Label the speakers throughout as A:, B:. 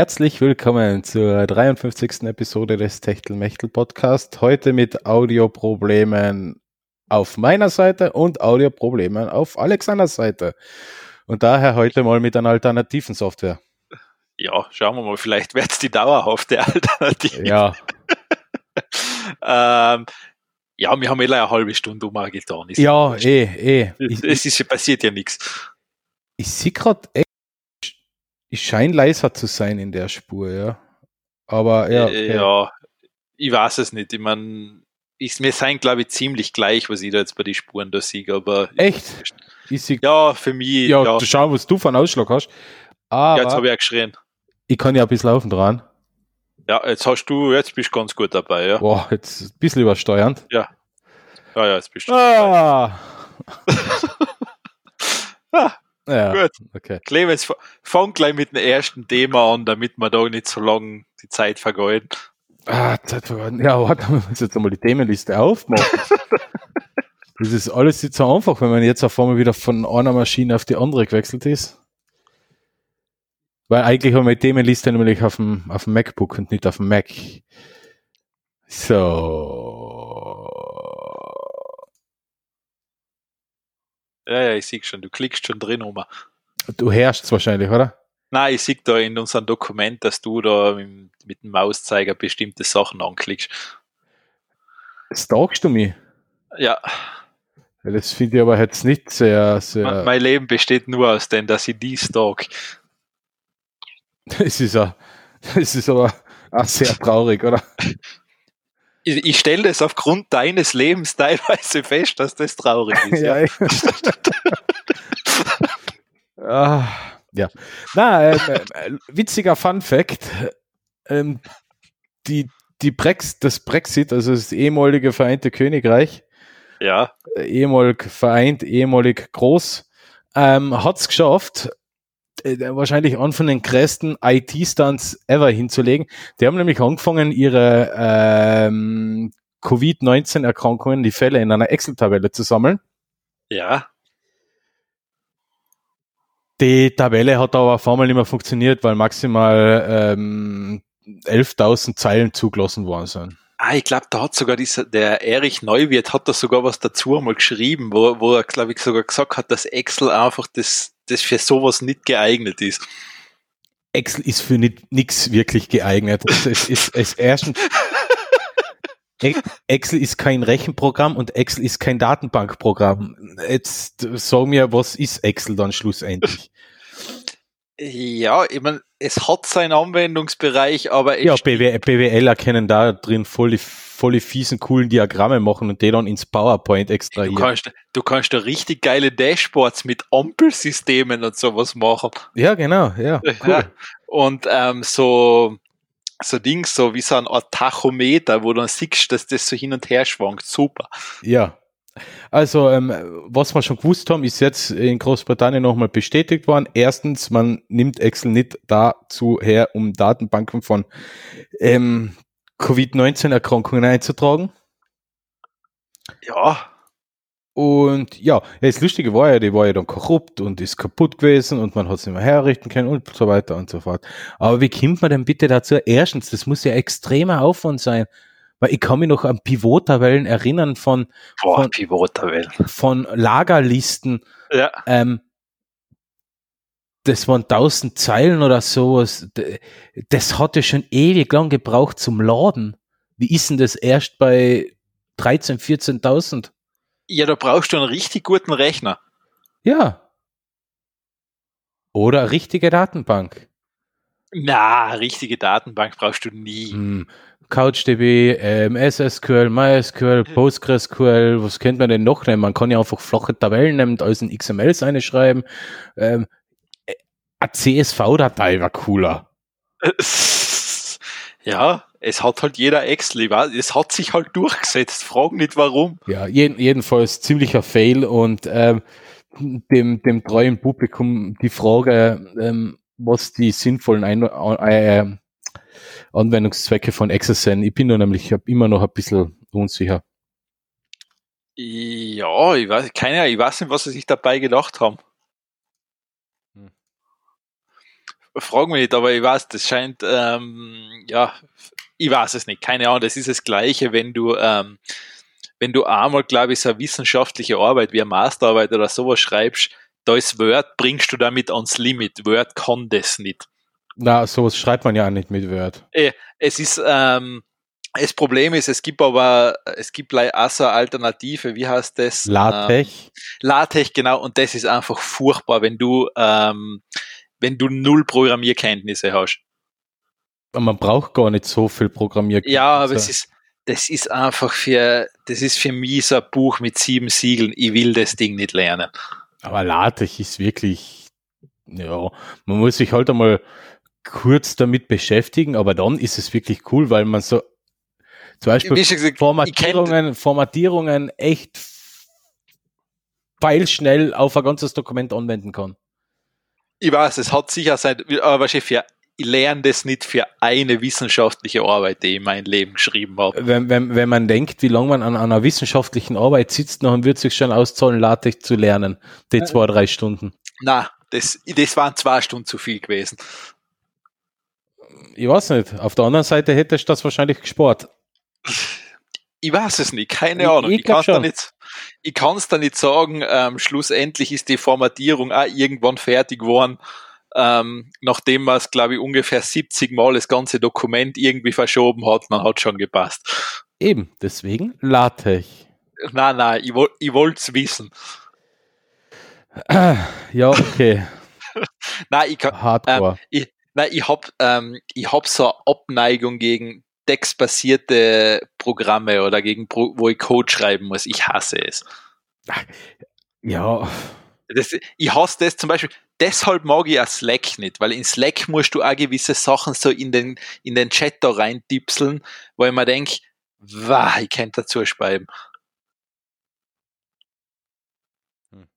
A: Herzlich willkommen zur 53. Episode des Techtelmechtel Podcast. Heute mit Audioproblemen auf meiner Seite und Audioproblemen auf Alexanders Seite. Und daher heute mal mit einer alternativen Software.
B: Ja, schauen wir mal, vielleicht wird es die dauerhafte Alternative.
A: Ja.
B: ähm, ja, wir haben eh eine halbe Stunde umgetan.
A: Ja, eh, eh.
B: Es ist, passiert ja nichts.
A: ich sehe gerade, ich scheine leiser zu sein in der Spur, ja. Aber ja,
B: Äh, ja, ich weiß es nicht. Ich meine, wir sind, glaube ich, ziemlich gleich, was ich da jetzt bei den Spuren da sehe, aber
A: echt. Ich sehe,
B: ja, für mich,
A: ja,
B: ja,
A: du schau, was du von Ausschlag hast. Aber
B: ja, jetzt habe ich auch geschrien.
A: ich kann ja ein bisschen laufen dran.
B: Ja, jetzt hast du, jetzt bist du ganz gut dabei, ja.
A: Boah, jetzt ein bisschen übersteuernd.
B: Ja, ja, jetzt bist du.
A: Ah. Ja,
B: gut.
A: okay.
B: Clemens, fang gleich mit dem ersten Thema an, damit wir da nicht so lange die Zeit vergeuden.
A: Ah, Zeit vergangen. Ja, warte, wir müssen jetzt einmal die Themenliste aufmachen. das ist alles nicht so einfach, wenn man jetzt auf einmal wieder von einer Maschine auf die andere gewechselt ist. Weil eigentlich haben wir die Themenliste nämlich auf dem, auf dem MacBook und nicht auf dem Mac. So.
B: Ja, ja, ich sehe schon, du klickst schon drin um.
A: Du herrschst wahrscheinlich, oder?
B: Nein, ich sehe da in unserem Dokument, dass du da mit, dem Mauszeiger bestimmte Sachen anklickst.
A: Stalkst du mich?
B: Ja,
A: Das finde ich aber jetzt nicht sehr, sehr.
B: mein, Leben besteht nur aus dem, dass ich die stalk.
A: Es ist, a, ist aber auch sehr traurig, oder?
B: Ich, stelle das aufgrund deines Lebens teilweise fest, dass das traurig ist. ja.
A: ah, ja. Na, ähm, äh, witziger Fun Fact. Ähm, die, die Brex, das Brexit, also das ehemalige Vereinte Königreich,
B: ja.
A: äh, ehemalig vereint, ehemalig groß, ähm, hat es geschafft, äh, wahrscheinlich einen von den größten IT-Stunts ever hinzulegen. Die haben nämlich angefangen, ihre ähm, Covid-19-Erkrankungen, die Fälle in einer Excel-Tabelle zu sammeln.
B: Ja.
A: Die Tabelle hat aber auf einmal nicht mehr funktioniert, weil maximal ähm, 11.000 Zeilen zugelassen worden sind.
B: Ah, ich glaube, da hat sogar dieser, der Erich Neuwirth hat da sogar was dazu einmal geschrieben, wo, wo er, glaube ich, sogar gesagt hat, dass Excel einfach das, das für sowas nicht geeignet ist.
A: Excel ist für nichts wirklich geeignet. Also es ist es erstens E- Excel ist kein Rechenprogramm und Excel ist kein Datenbankprogramm. Jetzt sag mir, was ist Excel dann schlussendlich?
B: Ja, ich meine, es hat seinen Anwendungsbereich, aber
A: Ja, BW, BWL erkennen da drin voll die, voll die fiesen, coolen Diagramme machen und die dann ins PowerPoint
B: du
A: extrahieren.
B: kannst, du kannst da richtig geile Dashboards mit Ampelsystemen und sowas machen.
A: Ja, genau, ja. Cool.
B: Ja. Und ähm, so, so Dings, so wie so ein Art Tachometer, wo du dann siehst, dass das so hin und her schwankt. Super.
A: Ja. Also, ähm, was wir schon gewusst haben, ist jetzt in Großbritannien nochmal bestätigt worden. Erstens, man nimmt Excel nicht dazu her, um Datenbanken von ähm, Covid-19-Erkrankungen einzutragen.
B: Ja,
A: Und ja, das Lustige war ja, die war ja dann korrupt und ist kaputt gewesen und man hat es nicht mehr herrichten können und so weiter und so fort. Aber wie kommt man denn bitte dazu? Erstens, das muss ja extremer Aufwand sein. Weil ich kann mich noch an Pivot-Tabellen erinnern von,
B: boah,
A: Von-
B: Pivot-Tabellen.
A: von Lagerlisten,
B: Ja,
A: ähm, das waren 1000 Zeilen oder sowas. Das hatte schon ewig lang gebraucht zum Laden. Wie ist denn das erst bei 13, 14.000?
B: ja, da brauchst du einen richtig guten Rechner.
A: Ja. Oder eine richtige Datenbank.
B: Na, richtige Datenbank brauchst du nie.
A: Hm, CouchDB, ähm, SSQL, MySQL, PostgreSQL, was könnte man denn noch nehmen? Man kann ja einfach flache Tabellen nehmen, und alles in XMLs einschreiben. Ähm, äh, eine CSV-Datei war cooler.
B: Ja, es hat halt jeder weiß, Es hat sich halt durchgesetzt. Frag nicht warum.
A: Ja, jeden, jedenfalls ziemlicher Fail und ähm, dem, dem treuen Publikum die Frage, ähm, was die sinnvollen Ein äh, Anwendungszwecke von Excel sind. Ich bin da nämlich ich immer noch ein bisschen unsicher.
B: Ja, ich weiß, keine Ahnung, ich weiß nicht, was sie sich dabei gedacht haben.
A: Hm.
B: Frag mich nicht, aber ich weiß, das scheint, ähm, ja, ich weiß es nicht, keine Ahnung, das ist das Gleiche, wenn du, ähm, wenn du einmal, glaube ich, so eine wissenschaftliche Arbeit wie eine Masterarbeit oder sowas schreibst, da ist Word, bringst du damit ans Limit. Word kann das nicht.
A: Na, sowas schreibt man ja auch nicht mit Word.
B: Äh, es ist, ähm, das Problem ist, es gibt aber, es gibt auch so eine Alternative, wie heißt das?
A: LaTeX.
B: Ähm, LaTeX, genau, und das ist einfach furchtbar, wenn du, ähm, wenn du null Programmierkenntnisse hast.
A: Man braucht gar nicht so viel Programmierkenntnisse.
B: Ja, aber es ist, das ist einfach für, das ist für mich so ein Buch mit sieben Siegeln. Ich will das Ding nicht lernen.
A: Aber LaTeX ist wirklich, ja, man muss sich halt einmal kurz damit beschäftigen, aber dann ist es wirklich cool, weil man so zum Beispiel gesagt, Formatierungen, Formatierungen echt pfeilschnell auf ein ganzes Dokument anwenden kann.
B: Ich weiß, es hat sicher sein, aber für ich lerne das nicht für eine wissenschaftliche Arbeit, die ich in meinem Leben geschrieben habe.
A: Wenn, wenn, wenn man denkt, wie lange man an einer wissenschaftlichen Arbeit sitzt, dann wird es sich schon auszahlen, LaTeX zu lernen. Die zwei, drei Stunden.
B: Na, das, das waren zwei Stunden zu viel gewesen.
A: Ich weiß nicht. Auf der anderen Seite hättest du das wahrscheinlich gespart.
B: Ich weiß es nicht, keine ich, Ahnung. Ich, ich kann es da nicht, ich kann es da nicht sagen. Ähm, schlussendlich ist die Formatierung auch irgendwann fertig geworden ähm, nachdem man es, glaube ich, ungefähr 70 Mal das ganze Dokument irgendwie verschoben hat, man hat schon gepasst.
A: Eben, deswegen LaTeX.
B: Nein, nein, ich, ich wollte es wissen.
A: Ja, okay.
B: nein, ich kann, Hardcore. Ähm, ich, nein, ich habe ähm, ich hab so eine Abneigung gegen textbasierte Programme oder gegen, wo ich Code schreiben muss. Ich hasse es.
A: Ja.
B: Das, ich hasse das zum Beispiel, deshalb mag ich auch Slack nicht, weil in Slack musst du auch gewisse Sachen so in den, in den Chat da reintipseln, wo ich mir denke, wah, ich könnte dazu schreiben. Hm.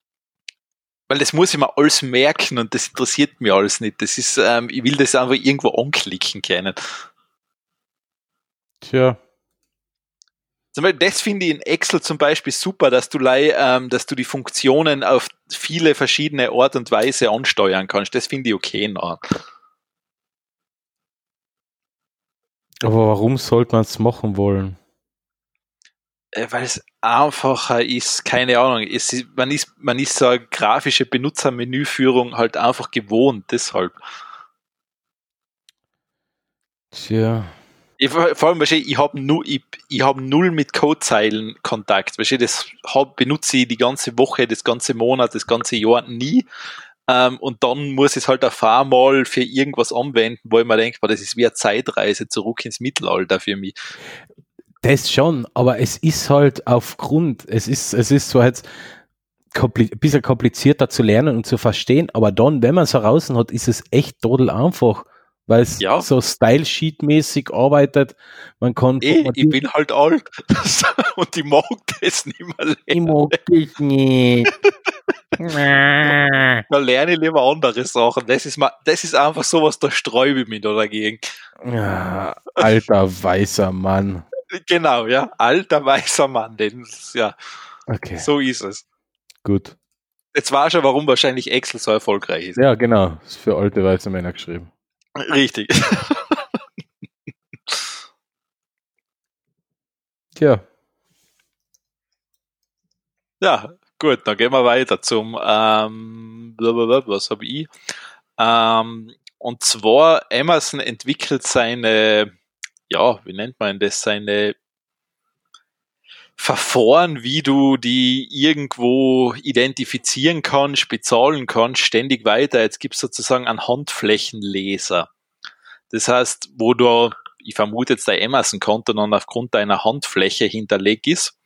B: Weil das muss ich mir alles merken und das interessiert mich alles nicht. Das ist, ähm, ich will das einfach irgendwo anklicken können.
A: Tja,
B: das finde ich in Excel zum Beispiel super, dass du, ähm, dass du die Funktionen auf viele verschiedene Art und Weise ansteuern kannst. Das finde ich okay. Na.
A: Aber warum sollte man es machen wollen?
B: Äh, weil es einfacher ist, keine Ahnung. Ist, man, ist, man ist so eine grafische Benutzermenüführung halt einfach gewohnt, deshalb.
A: Tja.
B: Ich, vor allem, ich habe nu, ich, ich hab null mit Codezeilen Kontakt. Weißt du, das hab, benutze ich die ganze Woche, das ganze Monat, das ganze Jahr nie. Ähm, und dann muss ich es halt auf einmal für irgendwas anwenden, wo ich mir denke, das ist wie eine Zeitreise zurück ins Mittelalter für mich.
A: Das schon, aber es ist halt aufgrund, es ist, es ist so jetzt ein bisschen komplizierter zu lernen und zu verstehen, aber dann, wenn man es heraus hat, ist es echt total einfach weil es ja. so Style-Sheet-mäßig arbeitet. Man kann.
B: Eh, ich bin halt alt und ich mag das nicht mehr lernen.
A: Ich mag dich nicht.
B: da lerne ich lieber andere Sachen. Das ist, mal, das ist einfach sowas, da sträube ich mich da dagegen.
A: Ja, alter weißer Mann.
B: Genau, ja, alter weißer Mann. Den, ja,
A: okay.
B: so ist es.
A: Gut.
B: Jetzt war schon, warum wahrscheinlich Excel so erfolgreich ist.
A: Ja, genau. Ist für alte weiße Männer geschrieben.
B: Richtig.
A: Tja.
B: Ja, gut, dann gehen wir weiter zum, ähm, was habe ich? Ähm, und zwar, Amazon entwickelt seine, ja, wie nennt man das, seine Verfahren, wie du die irgendwo identifizieren kannst, bezahlen kannst, ständig weiter. Jetzt gibt es sozusagen einen Handflächenleser. Das heißt, wo du, ich vermute jetzt dein Amazon-Konto dann aufgrund deiner Handfläche hinterlegt ist.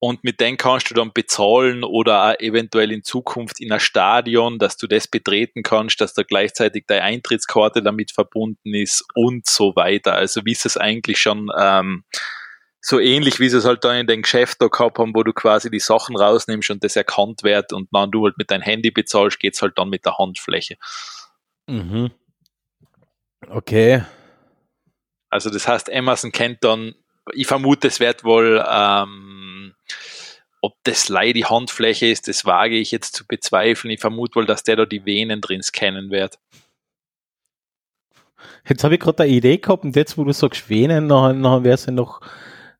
B: Und mit dem kannst du dann bezahlen oder auch eventuell in Zukunft in ein Stadion, dass du das betreten kannst, dass da gleichzeitig deine Eintrittskarte damit verbunden ist und so weiter. Also wie ist es eigentlich schon ähm, so ähnlich wie sie es halt da in den Geschäft da gehabt haben, wo du quasi die Sachen rausnimmst und das erkannt wird und dann du halt mit deinem Handy bezahlst, geht's halt dann mit der Handfläche.
A: Mhm. Okay.
B: Also das heißt, Amazon kennt dann, ich vermute, es wird wohl, ähm, ob das leider die Handfläche ist, das wage ich jetzt zu bezweifeln. Ich vermute wohl, dass der da die Venen drin scannen wird.
A: Jetzt habe ich gerade eine Idee gehabt und jetzt, wo du sagst Venen, nachher, nachher wäre es ja noch,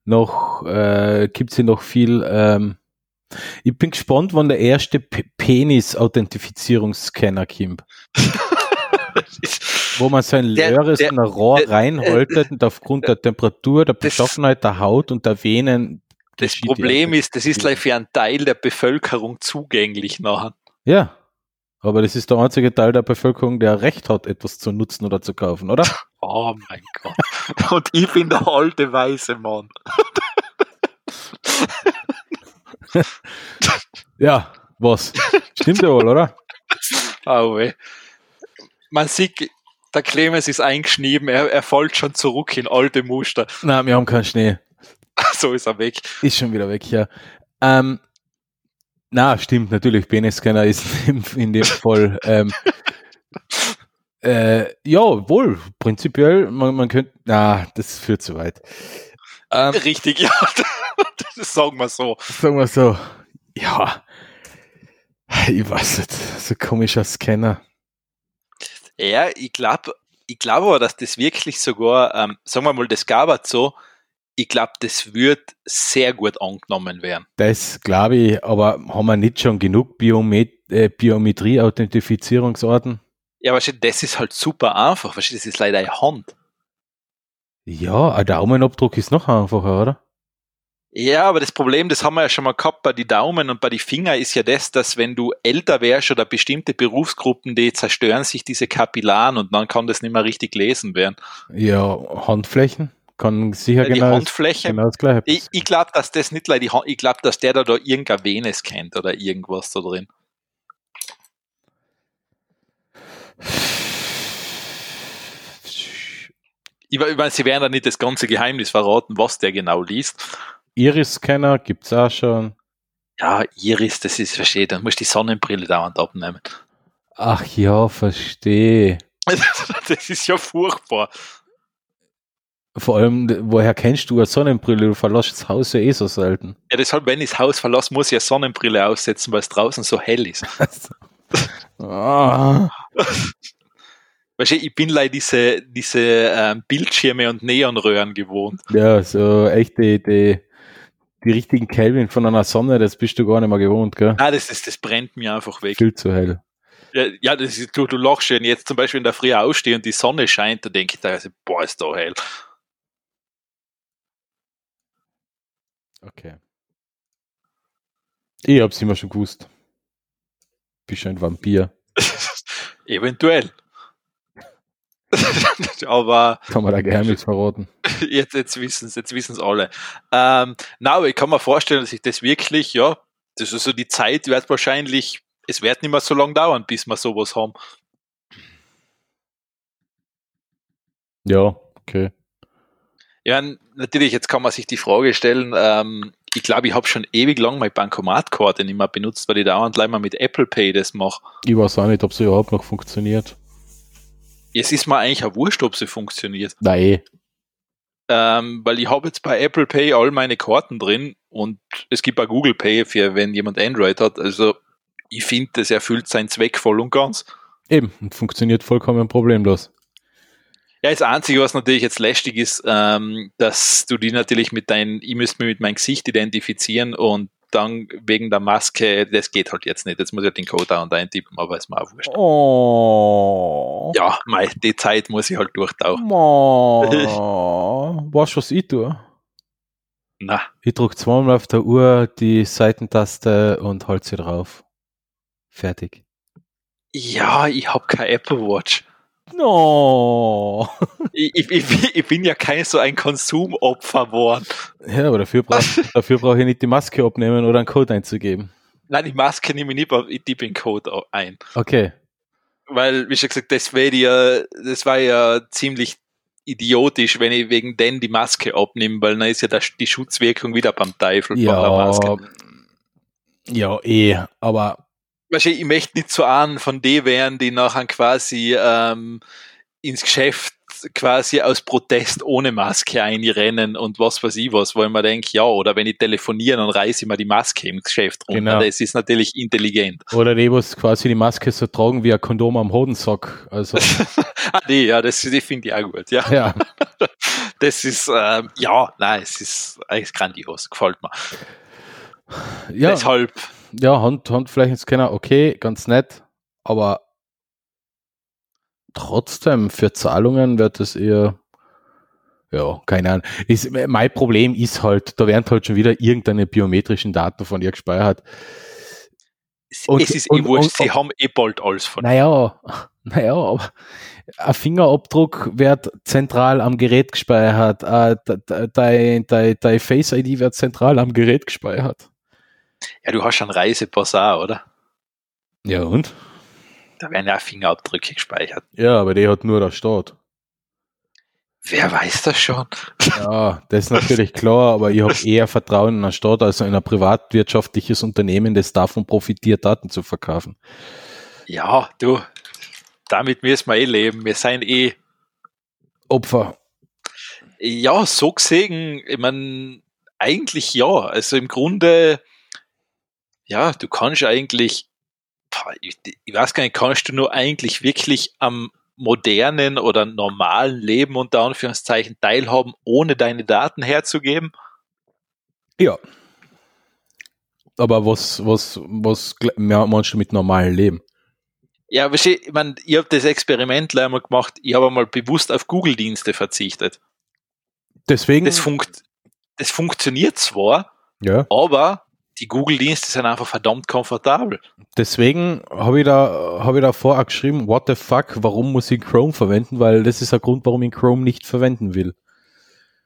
A: noch äh, gibt es ja noch viel. Ähm, ich bin gespannt, wann der erste Penis-Authentifizierungsscanner kommt. wo man sein leeres der, Rohr der, reinhaltet und aufgrund der Temperatur, der Beschaffenheit der Haut und der Venen.
B: Das Problem ist, das ist gleich für einen Teil der Bevölkerung zugänglich nachher.
A: Ja, aber das ist der einzige Teil der Bevölkerung, der Recht hat, etwas zu nutzen oder zu kaufen, oder?
B: Oh mein Gott. Und ich bin der alte weiße Mann.
A: ja, was? Stimmt ja wohl, oder?
B: Oh, weh. Man sieht, der Clemens ist eingeschnieben, er, er fällt schon zurück in alte Muster.
A: Nein, wir haben keinen Schnee.
B: so ist er weg.
A: Ist schon wieder weg, ja. Ähm, na, stimmt, natürlich. Penis-Scanner ist in, in dem Fall. ähm, äh, ja, wohl, prinzipiell, man, man könnte, na, das führt zu weit.
B: Ähm, Richtig, ja. das sagen wir so.
A: Sagen wir so. Ja. Ich weiß nicht, so ein komischer Scanner.
B: Ja, ich glaube, ich glaube aber, dass das wirklich sogar, ähm, sagen wir mal, das gab es so, ich glaube, das wird sehr gut angenommen werden.
A: Das glaube ich, aber haben wir nicht schon genug Biomet äh, Biometrie-Authentifizierungsarten?
B: Ja, wahrscheinlich, das ist halt super einfach. Wahrscheinlich, das ist leider eine Hand.
A: Ja, ein Daumenabdruck ist noch einfacher, oder?
B: Ja, aber das Problem, das haben wir ja schon mal gehabt bei den Daumen und bei den Fingern, ist ja das, dass wenn du älter wärst oder bestimmte Berufsgruppen, die zerstören sich diese Kapillaren und dann kann das nicht mehr richtig lesen werden.
A: Ja, Handflächen? kann sicher
B: die
A: genau,
B: Handfläche. Genau das Gleiche ich ich glaube, dass das nicht die Hand, ich glaube, dass der da, da irgendein Venes kennt oder irgendwas da drin. Ich, ich meine, sie werden da nicht das ganze Geheimnis verraten, was der genau liest.
A: Iris-Scanner gibt es auch schon.
B: Ja, Iris, das ist, verstehe, dann musst du die Sonnenbrille dauernd abnehmen.
A: Ach ja, verstehe.
B: das ist ja furchtbar.
A: Vor allem, woher kennst du eine Sonnenbrille? Du verlässt das Haus ja eh so selten.
B: Ja, deshalb, wenn ich das Haus verlasse, muss ich eine Sonnenbrille aussetzen, weil es draußen so hell ist. oh. Weißt du, ich bin leider diese, diese ähm, Bildschirme und Neonröhren gewohnt.
A: Ja, so echt die, die, die richtigen Kelvin von einer Sonne, das bist du gar nicht mehr gewohnt, gell?
B: Ah, das, ist, das brennt mir einfach weg.
A: Viel zu hell.
B: Ja, ja das ist, du, du lachst schon. Jetzt zum Beispiel in der Früh ausstehe und die Sonne scheint, da denke ich da, also, boah, ist da hell.
A: Okay. Ich hab's immer schon gewusst. Bist ein Vampir.
B: Eventuell. aber.
A: Kann man da Geheimnis verraten?
B: Jetzt, jetzt wissen es, jetzt wissen's alle. Ähm, na, aber ich kann mir vorstellen, dass ich das wirklich, ja, das ist so die Zeit wird wahrscheinlich, es wird nicht mehr so lange dauern, bis wir sowas haben.
A: Ja, okay.
B: Ja, natürlich, jetzt kann man sich die Frage stellen, ähm, ich glaube, ich habe schon ewig lang meine Bankomatkarte nicht mehr benutzt, weil ich dauernd mal mit Apple Pay das mache.
A: Ich weiß auch nicht, ob sie überhaupt noch funktioniert.
B: Es ist mir eigentlich auch wurscht, ob sie funktioniert.
A: Nein.
B: Ähm, weil ich habe jetzt bei Apple Pay all meine Karten drin und es gibt auch Google Pay für wenn jemand Android hat. Also ich finde, das erfüllt seinen Zweck voll und ganz.
A: Eben, und funktioniert vollkommen problemlos.
B: Ja, das Einzige, was natürlich jetzt lästig ist, ähm, dass du die natürlich mit deinem, ich müsste mich mit meinem Gesicht identifizieren und dann wegen der Maske, das geht halt jetzt nicht. Jetzt muss ich halt den Code da und eintippen, aber ist mir auch wurscht.
A: Oh.
B: Ja, mei, die Zeit muss ich halt durchtauchen.
A: Oh. weißt du, was ich tue?
B: Na.
A: Ich drücke zweimal auf der Uhr die Seitentaste und halte sie drauf. Fertig.
B: Ja, ich habe keine Apple Watch.
A: No.
B: Ich, ich, ich, bin ja kein so ein Konsumopfer geworden.
A: Ja, aber dafür brauche dafür brauch ich nicht die Maske abnehmen oder einen Code einzugeben.
B: Nein, die Maske nehme ich nicht, aber ich tippe den Code ein.
A: Okay.
B: Weil, wie schon gesagt, das wäre ja, das war ja ziemlich idiotisch, wenn ich wegen denn die Maske abnehme, weil dann ist ja das, die Schutzwirkung wieder beim Teufel
A: ja, der Maske. Ja, eh, aber
B: wahrscheinlich, ich möchte nicht so an von denen wären, die nachher quasi ähm, ins Geschäft quasi aus Protest ohne Maske einrennen und was weiß ich was, wo ich mir denke, ja, oder wenn ich telefoniere, dann reiße ich mir die Maske im Geschäft runter. Genau. Das ist natürlich intelligent.
A: Oder die, was quasi die Maske so tragen wie ein Kondom am Hodensack. Also.
B: ah, nee, ja, das, finde ich auch gut, ja. ja. Das ist, ähm, ja, nein, es ist eigentlich grandios, gefällt mir.
A: Ja. Deshalb. Ja, Hand, Handflächenscanner, okay, ganz nett, aber trotzdem für Zahlungen wird es eher, ja, keine Ahnung. Ist, mein Problem ist halt, da werden halt schon wieder irgendeine biometrischen Daten von ihr gespeichert.
B: Und, es ist eh und, eh wurscht, sie haben eh bald alles von
A: Naja, naja, aber ein Fingerabdruck wird zentral am Gerät gespeichert, äh, dein, dein, dein Face ID wird zentral am Gerät gespeichert.
B: Ja, du hast schon Reisepass auch, oder?
A: Ja, und?
B: Da werden ja Fingerabdrücke gespeichert.
A: Ja, aber der hat nur der Staat.
B: Wer weiß das schon?
A: Ja, das ist natürlich klar, aber ich habe eher Vertrauen in der Staat als in ein privatwirtschaftliches Unternehmen, das davon profitiert, Daten zu verkaufen.
B: Ja, du, damit müssen wir eh leben. Wir sind eh
A: Opfer.
B: Ja, so gesehen, ich meine, eigentlich ja. Also im Grunde, ja, du kannst eigentlich ich, ich weiß gar nicht, kannst du nur eigentlich wirklich am modernen oder normalen Leben unter Anführungszeichen teilhaben, ohne deine Daten herzugeben?
A: Ja. Aber was, was, was meinst du mit normalen Leben?
B: Ja, ich meine, ich habe das Experiment einmal gemacht, ich habe einmal bewusst auf Google-Dienste verzichtet.
A: Deswegen.
B: Das, funkt, das funktioniert zwar,
A: ja.
B: aber die Google-Dienste sind einfach verdammt komfortabel.
A: Deswegen habe ich da, habe ich da vorher geschrieben, what the fuck, warum muss ich Chrome verwenden? Weil das ist der Grund, warum ich Chrome nicht verwenden will.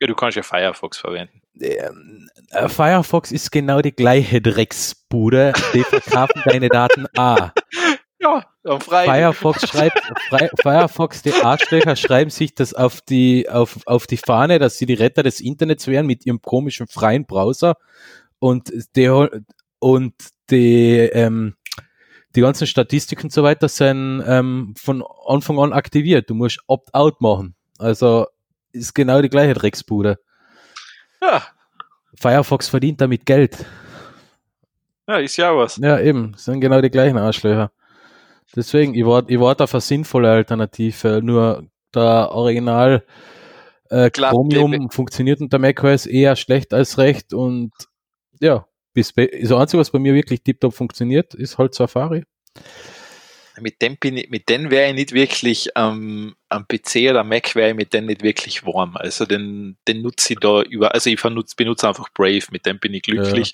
B: Ja, du kannst ja Firefox verwenden.
A: Ähm, äh, Firefox ist genau die gleiche Drecksbude. Die verkaufen deine Daten A.
B: Ja, frei.
A: Firefox schreibt, Firefox, die Arschlöcher schreiben sich das auf die, auf, auf die Fahne, dass sie die Retter des Internets wären mit ihrem komischen freien Browser und der und die ähm, die ganzen Statistiken und so weiter sind ähm, von Anfang an aktiviert. Du musst Opt-out machen. Also ist genau die gleiche Drecksbude.
B: Ja.
A: Firefox verdient damit Geld.
B: Ja, ist ja was.
A: Ja, eben. Sind genau die gleichen Arschlöcher. Deswegen, ich war, ich war auf eine sinnvolle Alternative. Nur der Original äh, Chromium funktioniert unter macOS eher schlecht als recht und ja, bis das Einzige, was bei mir wirklich tiptop funktioniert, ist halt Safari.
B: Mit dem, bin ich, mit dem wäre ich nicht wirklich ähm, am PC oder Mac wäre ich mit dem nicht wirklich warm. Also den, den nutze ich da über, also ich benutze, benutze einfach Brave, mit dem bin ich glücklich.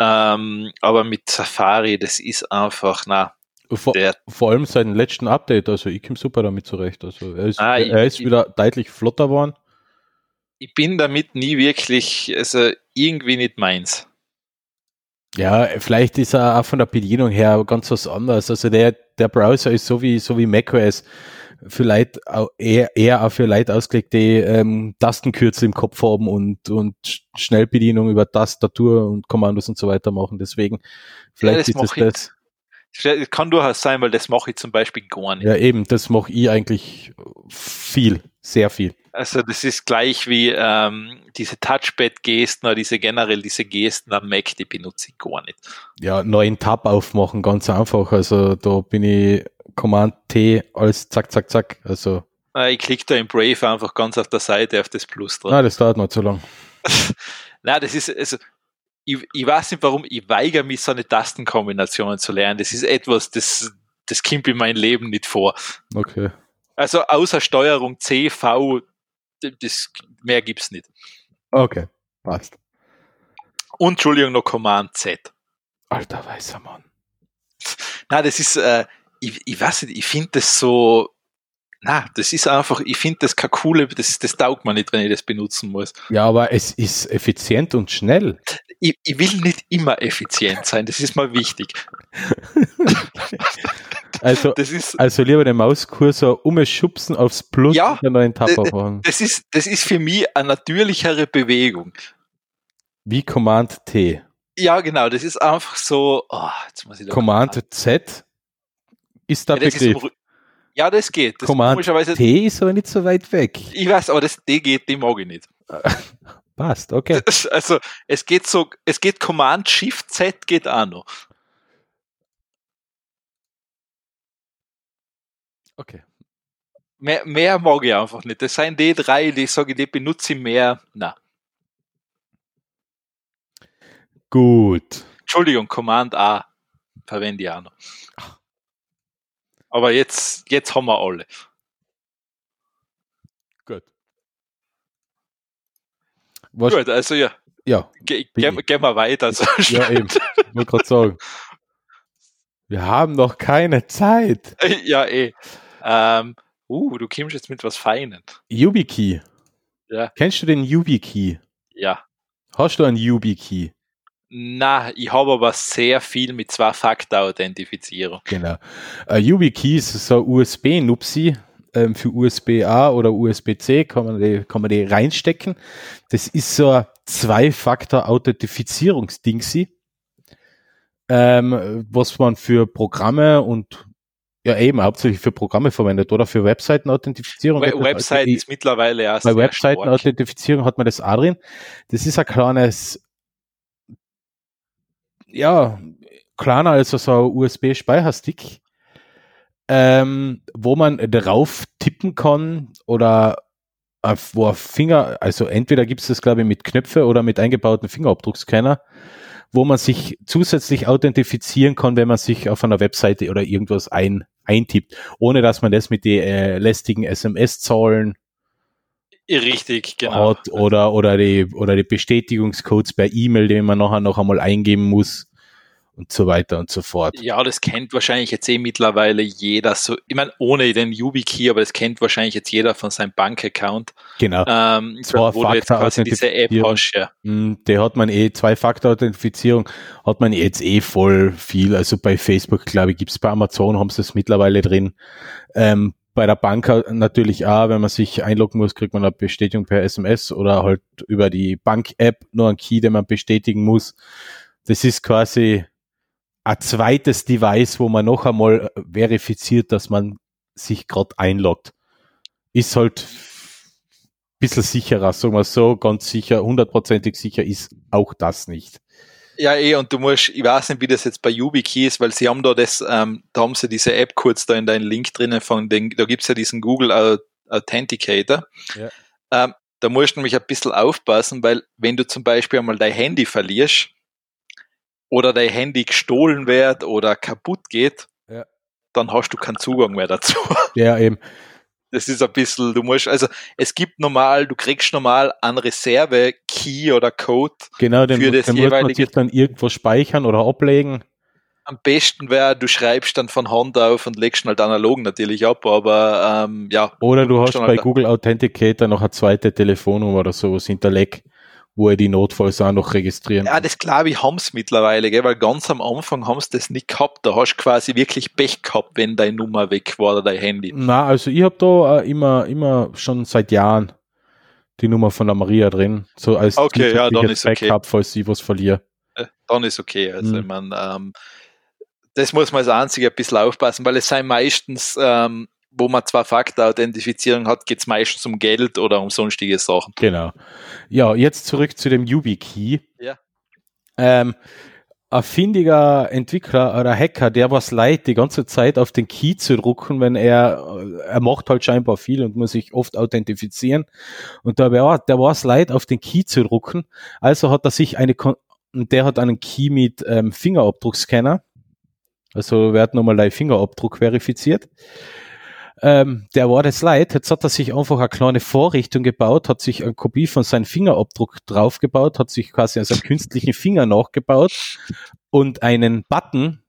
B: Ja. Ähm, aber mit Safari, das ist einfach, na,
A: vor, vor, allem seit dem letzten Update, also ich komme super damit zurecht. Also er ist, ah, er ich, ist wieder deutlich flotter geworden
B: ich bin damit nie wirklich, also irgendwie nicht meins.
A: Ja, vielleicht ist er auch von der Bedienung her ganz was anderes. Also der, der Browser ist so wie, so wie macOS. Vielleicht auch eher, eher auch für Leute ausgelegt, die ähm, Tastenkürzel im Kopf haben und, und Schnellbedienung über Tastatur und Kommandos und so weiter machen. Deswegen, vielleicht ja, das ist das
B: das. Kann durchaus sein, weil das mache ich zum Beispiel gar nicht.
A: Ja, eben, das mache ich eigentlich viel, sehr viel.
B: Also das ist gleich wie ähm, diese Touchpad-Gesten oder diese generell diese Gesten am Mac, die benutze ich gar nicht.
A: Ja, neuen Tab aufmachen, ganz einfach. Also da bin ich Command T als zack, zack, zack. Also.
B: Ich klicke da in Brave einfach ganz auf der Seite auf das Plus
A: drauf. Nein, das dauert noch zu lang.
B: Nein, das ist, also, ich, ich weiß nicht warum, ich weigere mich, so eine Tastenkombination zu lernen. Das ist etwas, das, das kommt in mein Leben nicht vor.
A: Okay.
B: Also außer Steuerung C, V, das, mehr gibt's nicht.
A: Okay, passt.
B: Und Entschuldigung, noch Command Z.
A: Alter weißer Mann.
B: Na, das ist, äh, ich, ich weiß nicht, ich finde das so, na, das ist einfach, ich finde das keine coole, das, das taugt mir nicht, wenn ich das benutzen muss.
A: Ja, aber es ist effizient und schnell.
B: Ich, ich will nicht immer effizient sein, das ist mal wichtig.
A: Also, das ist, also lieber den Mauskursor umschubsen aufs Plus
B: ja,
A: und einen Tab aufmachen.
B: Das ist, das ist für mich eine natürlichere Bewegung.
A: Wie Command T.
B: Ja, genau, das ist einfach so. Oh,
A: Command Z ist der ja, Begriff. Ist
B: Ja, das geht. Das
A: Command
B: komischerweise-
A: T ist aber nicht so weit weg.
B: Ich weiß, aber das D geht, die mag ich nicht.
A: Passt, okay.
B: Das, also, es geht so, es geht Command Shift Z geht auch noch.
A: Okay.
B: Mehr, mehr mag ich einfach nicht. Das sind die drei, die ich sage, die benutze ich mehr. Na,
A: Gut.
B: Entschuldigung, Command A verwende ich auch noch. Aber jetzt, jetzt haben wir alle.
A: Gut. Was,
B: Gut, also ja,
A: ja,
B: ge-
A: Bitte.
B: gehen gehen wir weiter. So
A: ja, eben. Ich wollte gerade sagen. Wir haben noch keine Zeit.
B: ja, eh. Ähm, uh, du kommst jetzt mit was Feinen.
A: YubiKey.
B: Ja.
A: Kennst du den YubiKey?
B: Ja.
A: Hast du einen YubiKey?
B: Na, ich habe aber sehr viel mit Zwei-Faktor-Authentifizierung.
A: Genau. Äh, YubiKey ist so USB-Nupsi ähm, für USB-A oder USB-C, kann man, die, kann man die reinstecken. Das ist so ein Zwei-Faktor-Authentifizierungsdingsi, ähm, was man für Programme und ja eben hauptsächlich für Programme verwendet oder für Webseiten-Authentifizierung.
B: We Website ist mittlerweile ja
A: Bei. Webseiten-Authentifizierung hat man das auch drin. Das ist ein kleines, ja, kleiner als so ein USB-Speicherstick, ähm, wo man drauf tippen kann oder auf, wo ein Finger, also entweder gibt es das, glaube ich, mit Knöpfe oder mit eingebauten Fingerabdruckscanner, wo man sich zusätzlich authentifizieren kann, wenn man sich auf einer Webseite oder irgendwas ein, eintippt, ohne dass man das mit den äh, lästigen SMS-Zahlen
B: Richtig, genau.
A: hat oder, oder die, oder die Bestätigungscodes per E-Mail, den man nachher noch einmal eingeben muss und so weiter und so fort.
B: Ja, das kennt wahrscheinlich jetzt eh mittlerweile jeder. So, ich meine, ohne den YubiKey, aber das kennt wahrscheinlich jetzt jeder von seinem Bankaccount.
A: Genau.
B: Ähm,
A: Zwei
B: wo jetzt quasi diese App hast, ja.
A: Mm, Der hat man eh, Zwei-Faktor-Authentifizierung hat man jetzt eh voll viel. Also bei Facebook, glaube ich, gibt's bei Amazon, haben sie es mittlerweile drin. Ähm, bei der Bank natürlich auch, wenn man sich einloggen muss, kriegt man eine Bestätigung per SMS oder halt über die Bank-App nur einen Key, den man bestätigen muss. Das ist quasi ein zweites Device, wo man noch einmal verifiziert, dass man sich gerade einloggt. Ist halt bisschen sicherer, sagen wir so, ganz sicher, hundertprozentig sicher ist auch das nicht.
B: Ja, eh, und du musst, ich weiß nicht, wie das jetzt bei YubiKey ist, weil sie haben da das, ähm, da haben sie diese App kurz da in deinen Link drinnen von den, da gibt's ja diesen Google Au- Authenticator.
A: Ja.
B: Ähm, da musst du nämlich ein bisschen aufpassen, weil wenn du zum Beispiel einmal dein Handy verlierst oder dein Handy gestohlen wird oder kaputt geht,
A: Ja.
B: dann hast du keinen Zugang mehr dazu.
A: Ja, eben.
B: Das ist ein bisschen, du musst, also es gibt normal, du kriegst normal einen Reserve-Key oder Code.
A: Genau, den,
B: Für das
A: den muss man
B: jeweilige-
A: sich dann irgendwo speichern oder ablegen.
B: Am besten wäre, du schreibst dann von Hand auf und legst halt analog natürlich ab, aber ähm, ja,
A: Oder du hast bei
B: halt-
A: Google Authenticator noch eine zweite Telefonnummer oder sowas hinterlegt, wo er die Notfalls auch noch registrieren
B: ja, das glaube ich haben's mittlerweile, gell? weil ganz am Anfang haben's das nicht gehabt. Da hast du quasi wirklich Pech gehabt, wenn deine Nummer weg war oder dein Handy.
A: Na, also ich habe da äh, immer, immer schon seit Jahren die Nummer von der Maria drin, so als
B: Okay, ja, dann ist okay.
A: Backup, falls ich was verliere.
B: Äh, Dann ist okay. Also
A: Mhm.
B: ich ähm, das muss man als Einzige ein bisschen aufpassen, weil es sein meistens, ähm, wo man zwei Faktor-Authentifizierung hat, geht's meistens um Geld oder um sonstige Sachen.
A: Genau. Ja, jetzt zurück zu dem YubiKey.
B: Ja.
A: Ähm, ein findiger Entwickler oder Hacker, der was leid, die ganze Zeit auf den Key zu drucken, wenn er, er macht halt scheinbar viel und muss sich oft authentifizieren. Und da war, der war es leid, auf den Key zu drucken. Also hat er sich eine, der hat einen Key mit ähm, Fingerabdruckscanner. Also wer hat nochmal deinen Fingerabdruck verifiziert. Ähm, der war das leid. Jetzt hat er sich einfach eine kleine Vorrichtung gebaut, hat sich eine Kopie von seinem Fingerabdruck draufgebaut, hat sich quasi also einen künstlichen Finger nachgebaut und einen Button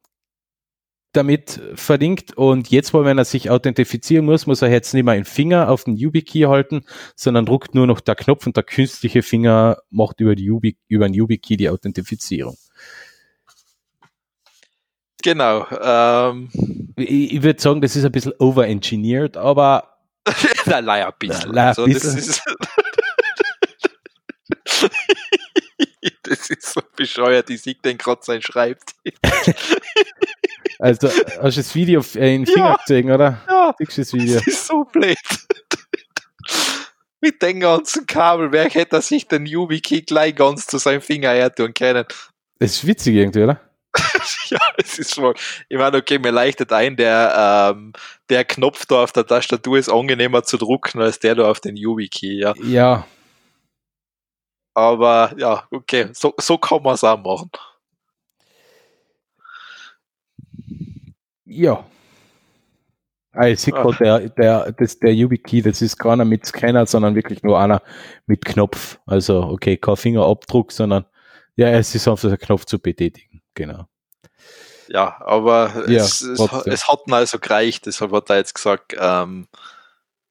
A: damit verlinkt. Und jetzt, wo wenn er sich authentifizieren muss, muss er jetzt nicht mehr einen Finger auf den YubiKey halten, sondern druckt nur noch der Knopf und der künstliche Finger macht über, die Yubi, über den YubiKey die Authentifizierung.
B: Genau. Ähm,
A: Ich, würde sagen, das ist ein bisschen overengineert, aber
B: na, leider ein bisschen.
A: Leider ein
B: Also, das,
A: bisschen.
B: ist, das ist so bescheuert, ich sehe den gerade sein Schreibtisch.
A: Also, hast du das Video äh, in den Finger
B: Ja.
A: gesehen, oder?
B: Ja,
A: Siehst du das Video?
B: das ist so blöd. Mit den ganzen Kabel, wer hätte sich den YubiKey gleich ganz zu seinem Finger her tun können?
A: Das ist witzig irgendwie, oder?
B: ja, es ist schon. Ich meine, okay, mir leichtet ein, der, ähm, der Knopf da auf der Tastatur ist angenehmer zu drucken als der da auf den YubiKey, ja.
A: Ja,
B: Aber ja, okay, so, so kann man es auch machen.
A: ja. Ah, ich sehe
B: Ah.
A: gerade, der, der, das, der YubiKey, das ist keiner mit Scanner, sondern wirklich nur einer mit Knopf. Also, okay, kein Fingerabdruck, sondern ja, es ist einfach der Knopf zu betätigen. Genau.
B: Ja, aber
A: Ja,
B: es, es, es hat ihn also gereicht, deshalb hat er jetzt gesagt, ähm,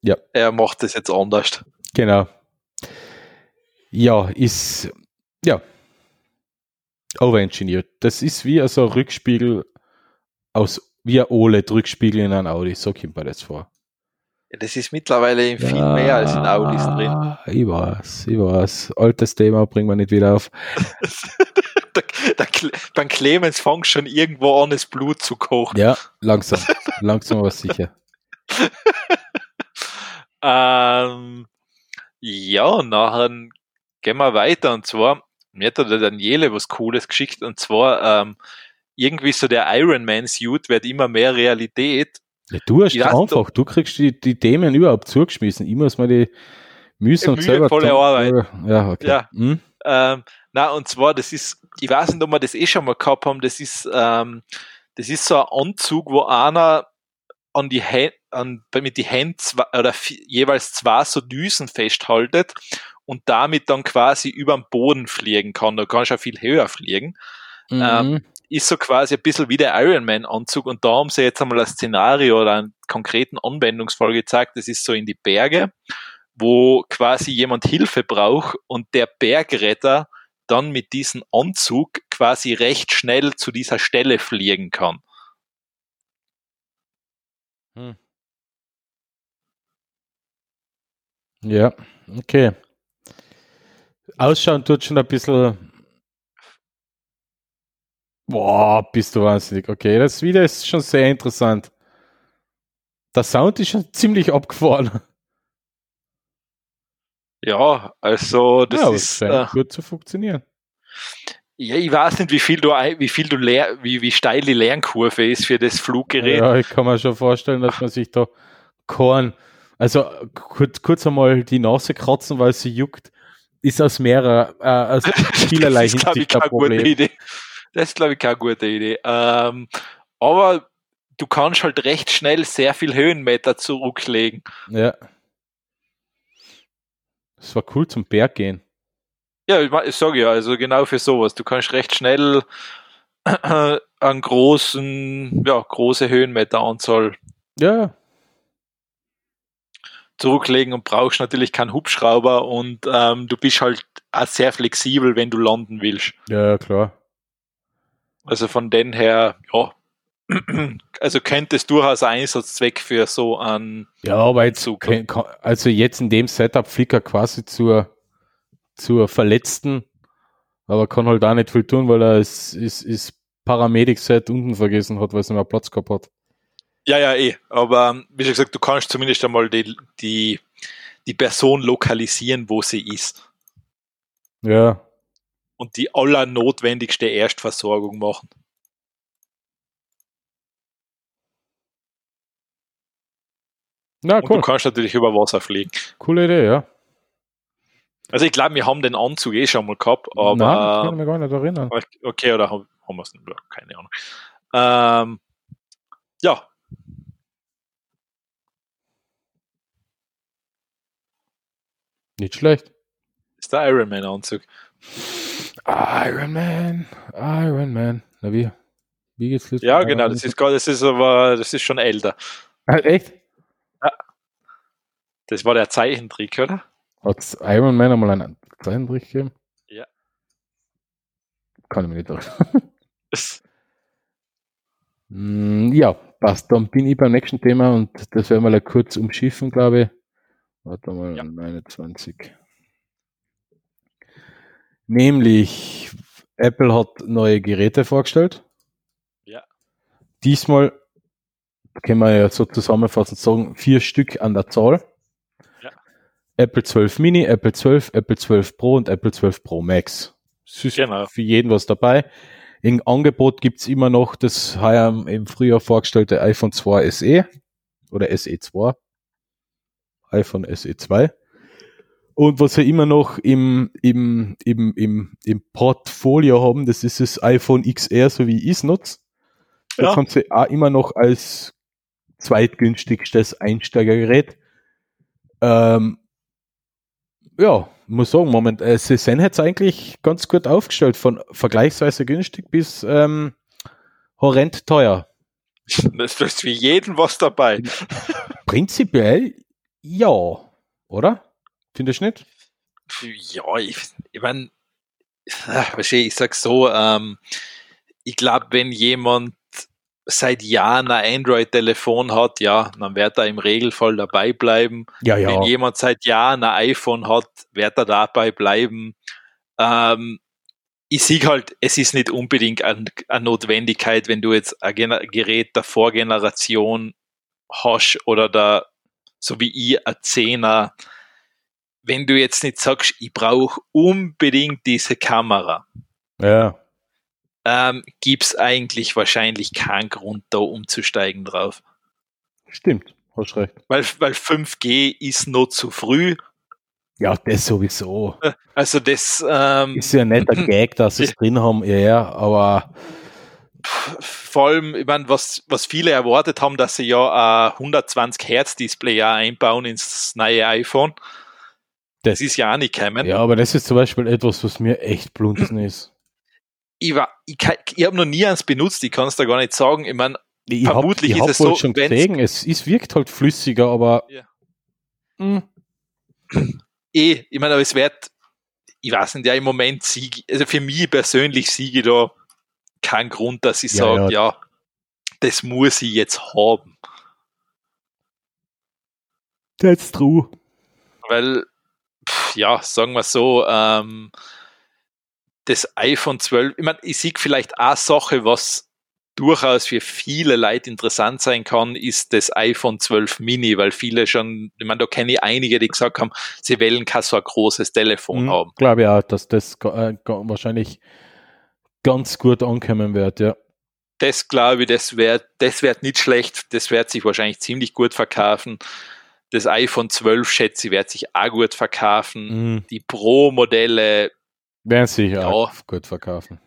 A: Ja.
B: er macht das jetzt anders.
A: Genau. Ja, ist, ja, overengineert. Das ist wie also ein Rückspiegel aus, wie ein OLED-Rückspiegel in einem Audi. So kommt mir das vor.
B: Ja, das ist mittlerweile in viel mehr als in Audis drin.
A: Ich weiß, ich weiß. Altes Thema bringen wir nicht wieder auf.
B: Der, der, beim Clemens fängt schon irgendwo an, das Blut zu kochen.
A: Ja, langsam. langsam aber sicher.
B: Ähm, ja, nachher gehen wir weiter und zwar, mir hat der Daniele was Cooles geschickt und zwar ähm, irgendwie so der Iron Man Suit wird immer mehr Realität.
A: Ja, du hast einfach, du kriegst die, die Themen überhaupt zugeschmissen. Ich muss mir die mühsam und selber
B: Mühevolle
A: tun.
B: Arbeit.
A: Ja, okay.
B: Ja.
A: Hm?
B: Ähm, na und zwar, das ist, ich weiß nicht, ob wir das eh schon mal gehabt haben, das ist, ähm, das ist so ein Anzug, wo einer an die Hände, an, mit die Hände zwei, oder jeweils zwei so Düsen festhaltet und damit dann quasi über den Boden fliegen kann. Da kannst du auch viel höher fliegen.
A: Mhm.
B: Ähm, ist so quasi ein bisschen wie der Iron Man Anzug und da haben sie jetzt einmal ein Szenario oder einen konkreten Anwendungsfall gezeigt. Das ist so in die Berge, wo quasi jemand Hilfe braucht und der Bergretter dann mit diesem Anzug quasi recht schnell zu dieser Stelle fliegen kann.
A: Ja, okay. Ausschauen tut schon ein bisschen. Boah, bist du wahnsinnig. Okay, das Video ist schon sehr interessant. Der Sound ist schon ziemlich abgefahren.
B: Ja, also das
A: ja,
B: ist äh,
A: gut zu funktionieren.
B: ja, ich weiß nicht, wie viel du wie viel du lehr, wie, wie steil die Lernkurve ist für das Fluggerät.
A: Ja, ich kann mir schon vorstellen, dass man sich da Korn, also kurz, kurz einmal die Nase kratzen, weil sie juckt, ist aus mehrerer, äh, aus vielerlei
B: das ist, glaube ich,
A: Hinsicht ein Problem.
B: Idee. Das ist, glaube ich, keine gute Idee. Ähm, aber du kannst halt recht schnell sehr viel Höhenmeter zurücklegen.
A: Ja. Es war cool zum Berg gehen.
B: Ja, ich, ich sage ja, also genau für sowas. Du kannst recht schnell einen großen, ja, große Höhenmeteranzahl
A: Ja,
B: zurücklegen und brauchst natürlich keinen Hubschrauber und ähm, du bist halt auch sehr flexibel, wenn du landen willst.
A: ja, klar.
B: Also von den her, ja, also könnte es durchaus ein Einsatzzweck für so einen
A: Ja, aber jetzt, kann- also jetzt in dem Setup fliegt er quasi zur, zur Verletzten, aber kann halt auch nicht viel tun, weil er ist, ist, ist Paramedic-Set unten vergessen hat, weil es nicht mehr Platz gehabt hat.
B: Ja, ja, eh. Aber ähm, wie schon gesagt, du kannst zumindest einmal die, die, die Person lokalisieren, wo sie ist.
A: Ja,
B: Und die allernotwendigste Erstversorgung machen.
A: Na
B: Und
A: cool.
B: du kannst natürlich über Wasser fliegen.
A: Coole Idee, ja.
B: Also ich glaube, wir haben den Anzug eh schon mal gehabt, aber
A: Nein, ich kann mich gar nicht erinnern.
B: okay, oder haben, haben wir es nicht? Keine Ahnung. Ähm, ja,
A: Nicht schlecht.
B: ist der Iron Man Anzug.
A: Iron Man, Iron Man. Na wie? Wie geht's los?
B: Ja, genau, das ist, gar- das ist aber, das ist schon älter.
A: Ah, echt?
B: Das war der Zeichentrick, oder?
A: Hat Iron Man einmal einen Zeichentrick gegeben?
B: Ja.
A: Kann ich mir nicht erinnern. Mm, Ja, passt. Dann bin ich beim nächsten Thema und das werden wir kurz umschiffen, glaube ich. Warte mal,
B: Ja.
A: 29. Nämlich Apple hat neue Geräte vorgestellt.
B: Ja.
A: Diesmal können wir ja so zusammenfassend sagen, vier Stück an der Zahl. Apple 12 Mini, Apple 12, Apple 12 Pro und Apple 12 Pro Max. Es ist
B: Genau.
A: für jeden was dabei. Im Angebot gibt's immer noch das heuer im Frühjahr vorgestellte iPhone 2 SE oder SE 2. iPhone SE 2. Und was wir immer noch im, im, im, im, im Portfolio haben, das ist das iPhone XR, so wie es nutze. Das
B: Ja.
A: haben sie auch immer noch als zweitgünstigstes Einsteigergerät. Ähm, ja, muss sagen, Moment, äh, sie sind jetzt eigentlich ganz gut aufgestellt, von vergleichsweise günstig bis ähm, horrend teuer.
B: Das ist für jeden was dabei.
A: Prinzipiell ja, oder? Findest du nicht?
B: Ja, ich, ich meine, verstehe, ich sag so, ähm, ich glaube, wenn jemand seit Jahren ein Android-Telefon hat, ja, dann wird er im Regelfall dabei bleiben.
A: Ja, ja.
B: Wenn jemand seit Jahren ein iPhone hat, wird er dabei bleiben. Ähm, ich sehe halt, es ist nicht unbedingt eine, eine Notwendigkeit, wenn du jetzt ein Gener- Gerät der Vorgeneration hast oder der, so wie ich, ein Zehner, wenn du jetzt nicht sagst, ich brauche unbedingt diese Kamera,
A: Ja,
B: ähm, gibt's eigentlich wahrscheinlich keinen Grund, da umzusteigen drauf.
A: stimmt, hast recht.
B: Weil, weil 5G ist noch zu früh.
A: Ja, das sowieso.
B: Also das, ähm,
A: Ist ja nicht der Gag, dass sie es drin haben, ja, ja, aber
B: vor allem, ich meine, was, was viele erwartet haben, dass sie ja ein 120 Hertz Display ja einbauen ins neue iPhone.
A: Das-
B: Das ist ja auch nicht gekommen.
A: ja, aber das ist zum Beispiel etwas, was mir echt blunzen ist.
B: Ich, war- ich, kann- ich habe noch nie eins benutzt, ich kann es da gar nicht sagen. Ich meine,
A: Ich hab-
B: Vermutlich
A: ich
B: ist
A: hab
B: es so,
A: schon gesehen, es, es wirkt halt flüssiger, aber
B: Ja.
A: Hm,
B: eh, ich meine, aber es wird, ich weiß nicht, ja, im Moment siege, also für mich persönlich siege ich da kein Grund, dass ich
A: Ja,
B: sage, ja. das muss ich jetzt haben.
A: that's true.
B: Weil, pff, ja, sagen wir so, ähm, das iPhone 12, ich meine, ich sehe vielleicht eine Sache, was durchaus für viele Leute interessant sein kann, ist das iPhone 12 Mini, weil viele schon, ich meine, da kenne ich einige, die gesagt haben, sie wollen kein so ein großes Telefon haben.
A: Hm, Glaube ja, dass das äh, wahrscheinlich ganz gut ankommen wird, ja.
B: Das glaube ich, das wird, das wird nicht schlecht, das wird sich wahrscheinlich ziemlich gut verkaufen. Das iPhone 12, schätze ich, wird sich auch gut verkaufen.
A: Mhm.
B: Die Pro-Modelle,
A: Werden sicher
B: Ja.
A: auch gut verkaufen.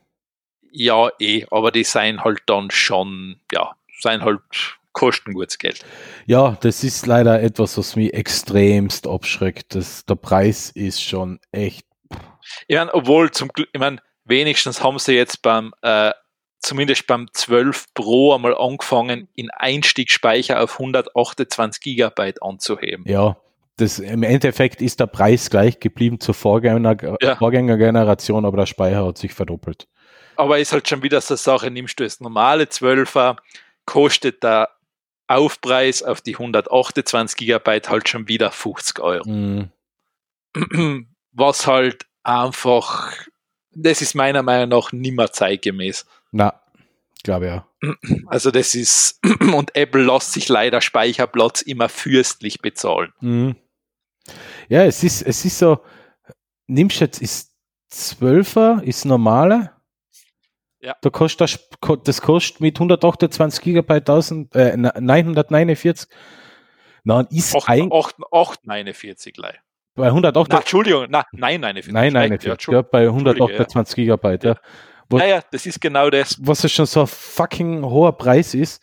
B: ja eh, aber die seien halt dann schon, ja, seien halt, kosten gutes Geld.
A: Ja, das ist leider etwas, was mich extremst abschreckt. Das, der Preis ist schon echt.
B: Ich meine, obwohl zum Glück, ich meine, wenigstens haben sie jetzt beim, äh, zumindest beim 12 Pro einmal angefangen, in Einstiegsspeicher auf 128 Gigabyte anzuheben.
A: Ja, das, im Endeffekt ist der Preis gleich geblieben zur Vorgänger,
B: Ja.
A: Vorgängergeneration, aber der Speicher hat sich verdoppelt.
B: Aber ist halt schon wieder so eine Sache, nimmst du das normale 12er, kostet der Aufpreis auf die 128 Gigabyte halt schon wieder 50 Euro.
A: Mhm.
B: Was halt einfach, das ist meiner Meinung nach nimmer zeitgemäß.
A: Na, glaube ja.
B: Also das ist, und Apple lässt sich leider Speicherplatz immer fürstlich bezahlen.
A: Mhm. Ja, es ist, es ist so, nimmst jetzt, ist 12er, ist normale.
B: Ja.
A: Da kostet das, das kostet mit 128 Gigabyte 1000, äh, 949. Nein, ist
B: 8,
A: ein,
B: 8, 849 Lei.
A: bei 108,
B: Na, Entschuldigung, na, nein, 49.
A: nein, nein,
B: Recht,
A: ja,
B: Entschuldigung.
A: bei
B: Entschuldige,
A: 128 Gigabyte, ja. Was-
B: Ja, ja, das ist genau das.
A: was ja schon so ein fucking hoher Preis ist.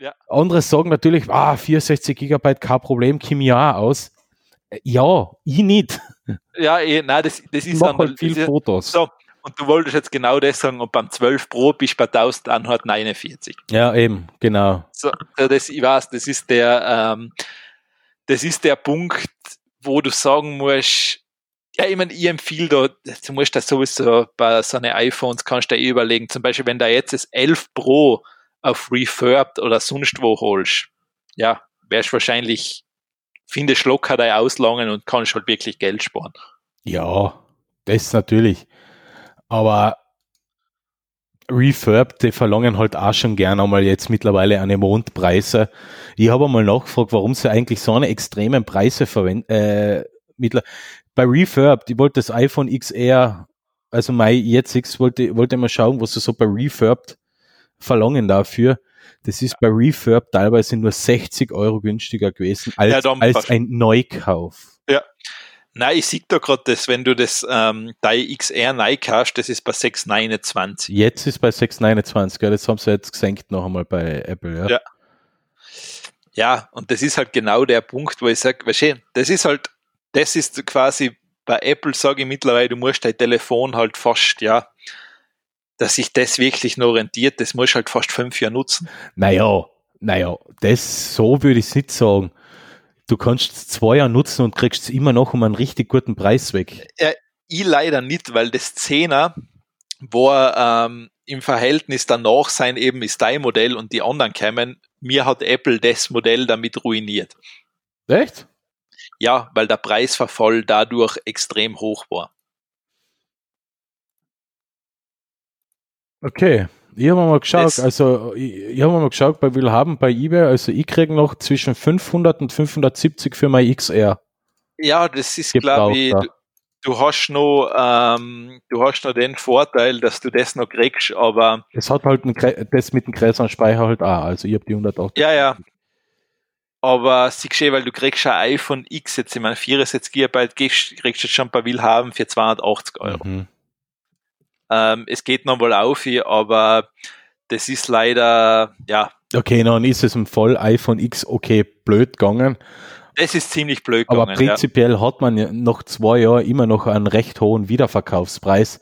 B: Ja.
A: Andere sagen natürlich, ah, 64 Gigabyte, kein Problem, Kim ja aus. Ja, ich nicht.
B: Ja, eh, nein, das, das ist dann,
A: halt viel Fotos.
B: So, und du wolltest jetzt genau das sagen, und beim 12 Pro bist du bei 1149.
A: Ja, eben, genau.
B: So, das, ich weiß, das ist der, ähm, das ist der Punkt, wo du sagen musst, ja, ich meine, ich empfehle da, du musst das sowieso bei so einen iPhones kannst du dir eh überlegen, zum Beispiel, wenn du jetzt das 11 Pro auf Refurbed oder sonst wo holst, ja, wärst wahrscheinlich, findest locker dein Auslangen und kannst halt wirklich Geld sparen.
A: Ja, das natürlich. Aber Refurb, die verlangen halt auch schon gerne einmal jetzt mittlerweile eine Mondpreise. Ich habe einmal nachgefragt, warum sie eigentlich so eine extremen Preise verwenden. Äh, bei Refurb, ich wollte das iPhone XR, also mein jetziges, wollte, wollte mal schauen, was sie so bei Refurb verlangen dafür. Das ist bei Refurb teilweise nur 60 Euro günstiger gewesen als, ja, als ein Neukauf.
B: Ja. Nein, ich sehe da gerade das, wenn du das ähm, dein XR neu kaufst, das ist bei 6,29.
A: Jetzt ist bei 6,29, ja, das haben sie jetzt gesenkt noch einmal bei Apple, ja.
B: Ja, ja und das ist halt genau der Punkt, wo ich sage, du, das ist halt, das ist quasi bei Apple, sage ich mittlerweile, du musst dein Telefon halt fast, ja, dass sich das wirklich noch rentiert, das musst du halt fast fünf Jahre nutzen.
A: Naja, naja, das so würde ich es nicht sagen du kannst es zwei Jahre nutzen und kriegst es immer noch um einen richtig guten Preis weg.
B: Ja, ich leider nicht, weil das Zehner, wo ähm, im Verhältnis danach sein eben ist dein Modell und die anderen kämen, mir hat Apple das Modell damit ruiniert.
A: Echt?
B: Ja, weil der Preisverfall dadurch extrem hoch war.
A: Okay. Ich habe mal geschaut, das also ich, ich habe mal geschaut bei Willhaben bei eBay, also ich kriege noch zwischen 500 und 570 für mein XR.
B: Ja, das ist glaube ich, du, du, hast noch, ähm, du hast noch den Vorteil, dass du das noch kriegst, aber
A: es hat halt ein, das mit dem größeren Speicher halt auch, also ich habe die 180.
B: Ja, ja. Aber siehst du, weil du kriegst ein iPhone X jetzt, ich meine 64 GB, kriegst, kriegst du jetzt schon bei Willhaben für 280 Euro. Mhm. Ähm, es geht noch mal auf hier, aber das ist leider, ja.
A: Okay, dann ist es im Voll iPhone X okay blöd gegangen.
B: Das ist ziemlich blöd
A: gegangen. Aber prinzipiell ja. hat man ja nach zwei Jahren immer noch einen recht hohen Wiederverkaufspreis.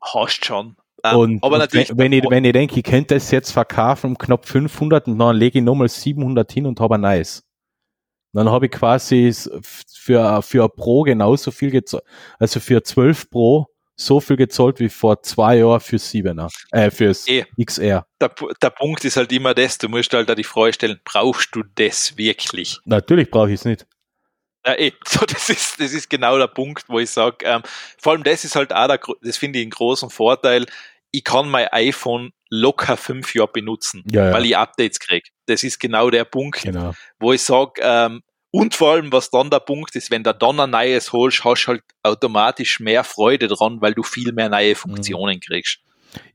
B: Hast schon.
A: Ähm, und, aber natürlich, wenn, ich, wenn ich denke, ich könnte es jetzt verkaufen um knapp 500 und dann lege ich nochmal 700 hin und habe ein neues. Dann habe ich quasi für, für ein Pro genauso viel gezahlt, also für 12 Pro so viel gezahlt wie vor zwei Jahren fürs 7er, äh, fürs e. XR.
B: Der, der Punkt ist halt immer das, du musst halt da die Frage stellen, brauchst du das wirklich?
A: Natürlich brauche ich es nicht.
B: Ja, eh, so, das ist, das ist genau der Punkt, wo ich sage, ähm, vor allem das ist halt auch der, das finde ich einen großen Vorteil, ich kann mein iPhone locker fünf Jahre benutzen, ja, ja. weil ich Updates kriege. Das ist genau der Punkt, genau. wo ich sage, ähm, und vor allem, was dann der Punkt ist, wenn du dann ein neues holst, hast du halt automatisch mehr Freude dran, weil du viel mehr neue Funktionen kriegst.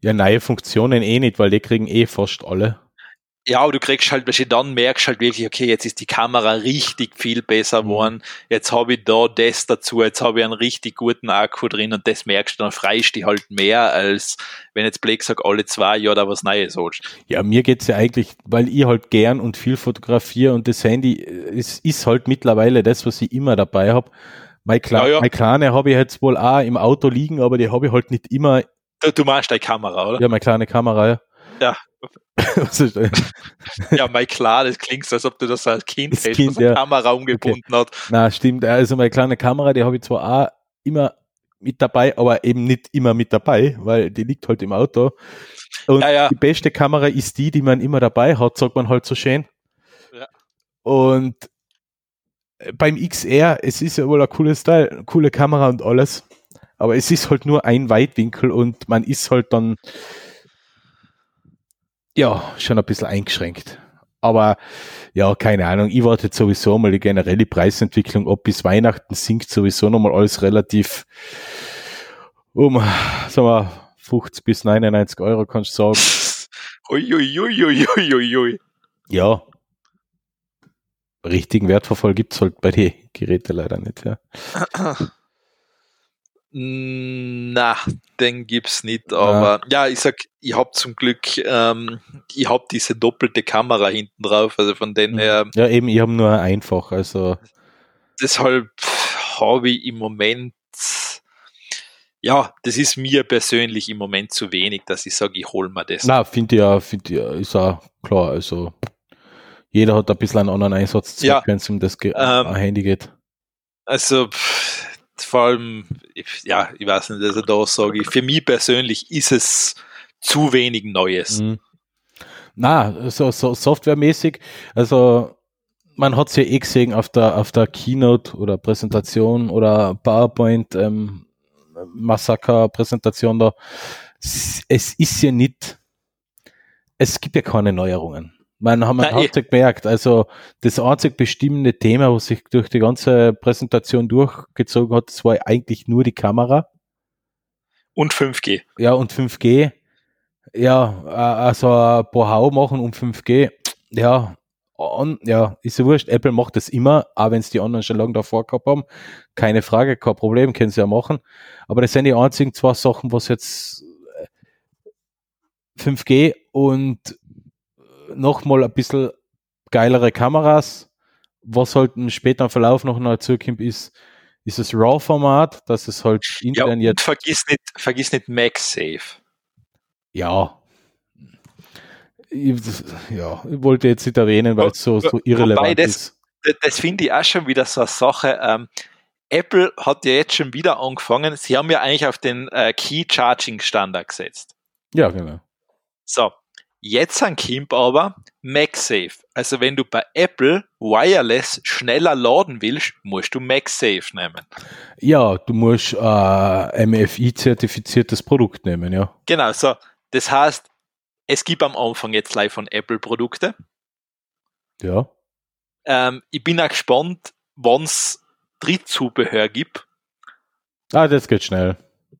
A: Ja, neue Funktionen eh nicht, weil die kriegen eh fast alle
B: ja, aber du kriegst halt, weißt du, dann merkst halt wirklich, okay, jetzt ist die Kamera richtig viel besser mhm. geworden, jetzt habe ich da das dazu, jetzt habe ich einen richtig guten Akku drin und das merkst du, dann freist du halt mehr, als wenn jetzt Blake sagt, alle zwei Jahre da was Neues holst.
A: Ja, mir geht's ja eigentlich, weil ich halt gern und viel fotografiere und das Handy, es ist halt mittlerweile das, was ich immer dabei habe. Meine, Kle ja, ja. meine kleine habe ich jetzt wohl auch im Auto liegen, aber die habe ich halt nicht immer.
B: Du, du machst deine Kamera, oder?
A: Ja, meine kleine Kamera, ja.
B: Ja, ja, mal klar, das klingt so, als ob du das als Kind
A: das kind, ja.
B: Kamera umgebunden okay. hat.
A: Na, stimmt. Also meine kleine Kamera, die habe ich zwar auch immer mit dabei, aber eben nicht immer mit dabei, weil die liegt halt im Auto. Und ja, ja. die beste Kamera ist die, die man immer dabei hat, sagt man halt so schön. Ja. Und beim XR, es ist ja wohl ein cooles Teil, coole Kamera und alles, aber es ist halt nur ein Weitwinkel und man ist halt dann ja, schon ein bisschen eingeschränkt. Aber ja, keine Ahnung. Ich warte sowieso mal die generelle Preisentwicklung ob Bis Weihnachten sinkt sowieso nochmal alles relativ um, sagen wir, 50 bis 99 Euro, kannst du sagen.
B: Uiuiuiuiuiui.
A: Ja. Richtigen Wertverfall gibt's halt bei den Geräten leider nicht, ja.
B: Na, den gibt's nicht, aber ja, ja ich sag, ich hab zum Glück, ähm, ich hab diese doppelte Kamera hinten drauf, also von denen mhm. her.
A: Ja, eben, ich habe nur einfach, also.
B: Deshalb habe ich im Moment, ja, das ist mir persönlich im Moment zu wenig, dass ich sage, ich hol mir das.
A: Na, finde ich ja, finde ich, ja, ist auch klar, also jeder hat ein bisschen einen anderen Einsatz,
B: ja,
A: wenn es um das ähm, Handy geht.
B: Also, pff, vor allem, ja, ich weiß nicht, also da sage ich, für mich persönlich ist es zu wenig Neues. Mhm.
A: Na, so, so softwaremäßig, also man hat es ja eh gesehen auf der, auf der Keynote oder Präsentation oder PowerPoint, ähm, Massaker-Präsentation da. Es ist ja nicht, es gibt ja keine Neuerungen. Man haben wir eh. gemerkt, also das einzig bestimmende Thema, was sich durch die ganze Präsentation durchgezogen hat, das war eigentlich nur die Kamera.
B: Und 5G.
A: Ja, und 5G. Ja, also ein paar Hau machen um 5G. Ja, on, ja, ist ja wurscht. Apple macht das immer, auch wenn es die anderen schon lange davor gehabt haben. Keine Frage, kein Problem, können sie ja machen. Aber das sind die einzigen zwei Sachen, was jetzt 5G äh, und nochmal ein bisschen geilere Kameras. Was halt im späteren Verlauf noch dazu kommt, ist, ist das RAW-Format, dass es halt
B: intern ja, jetzt. Vergiss nicht, vergiss nicht MagSafe.
A: Ja. Ich, ja, ich wollte jetzt nicht erwähnen, weil es so, so irrelevant das, ist.
B: Das finde ich auch schon wieder so eine Sache. Ähm, Apple hat ja jetzt schon wieder angefangen. Sie haben ja eigentlich auf den äh, Key Charging Standard gesetzt.
A: Ja, genau.
B: So, Jetzt an Kimp aber MagSafe. Also wenn du bei Apple Wireless schneller laden willst, musst du MagSafe nehmen.
A: Ja, du musst äh, MFI-zertifiziertes Produkt nehmen, ja.
B: Genau, so. Das heißt, es gibt am Anfang jetzt live von Apple Produkte.
A: Ja.
B: Ähm, ich bin auch gespannt, wann es Drittzubehör gibt.
A: Ah, das geht schnell.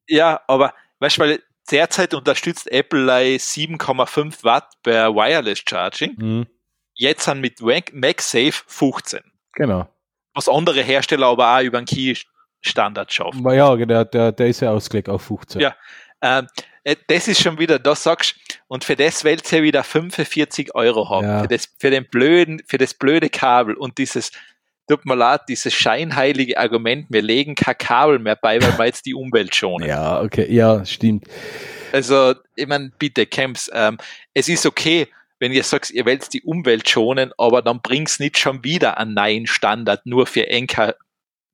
B: Ja, aber weißt du, weil Derzeit unterstützt Apple 7,5 Watt per Wireless Charging. Mhm. Jetzt sind mit MagSafe 15.
A: Genau.
B: Was andere Hersteller aber auch über einen Key-Standard schaffen.
A: Ja, der, der, der ist ja ausgelegt auf 15.
B: Ja, ähm, äh, das ist schon wieder, da sagst und für das willst du ja wieder 45 Euro haben. Ja. Für, das, für, den blöden, für das blöde Kabel und dieses tut mir leid, dieses scheinheilige Argument, wir legen kein Kabel mehr bei, weil wir jetzt die Umwelt schonen.
A: Ja, okay, ja, stimmt.
B: Also, ich meine, bitte, Camps, ähm, es ist okay, wenn ihr sagt, ihr wollt die Umwelt schonen, aber dann bringt's nicht schon wieder einen neuen Standard nur für Enker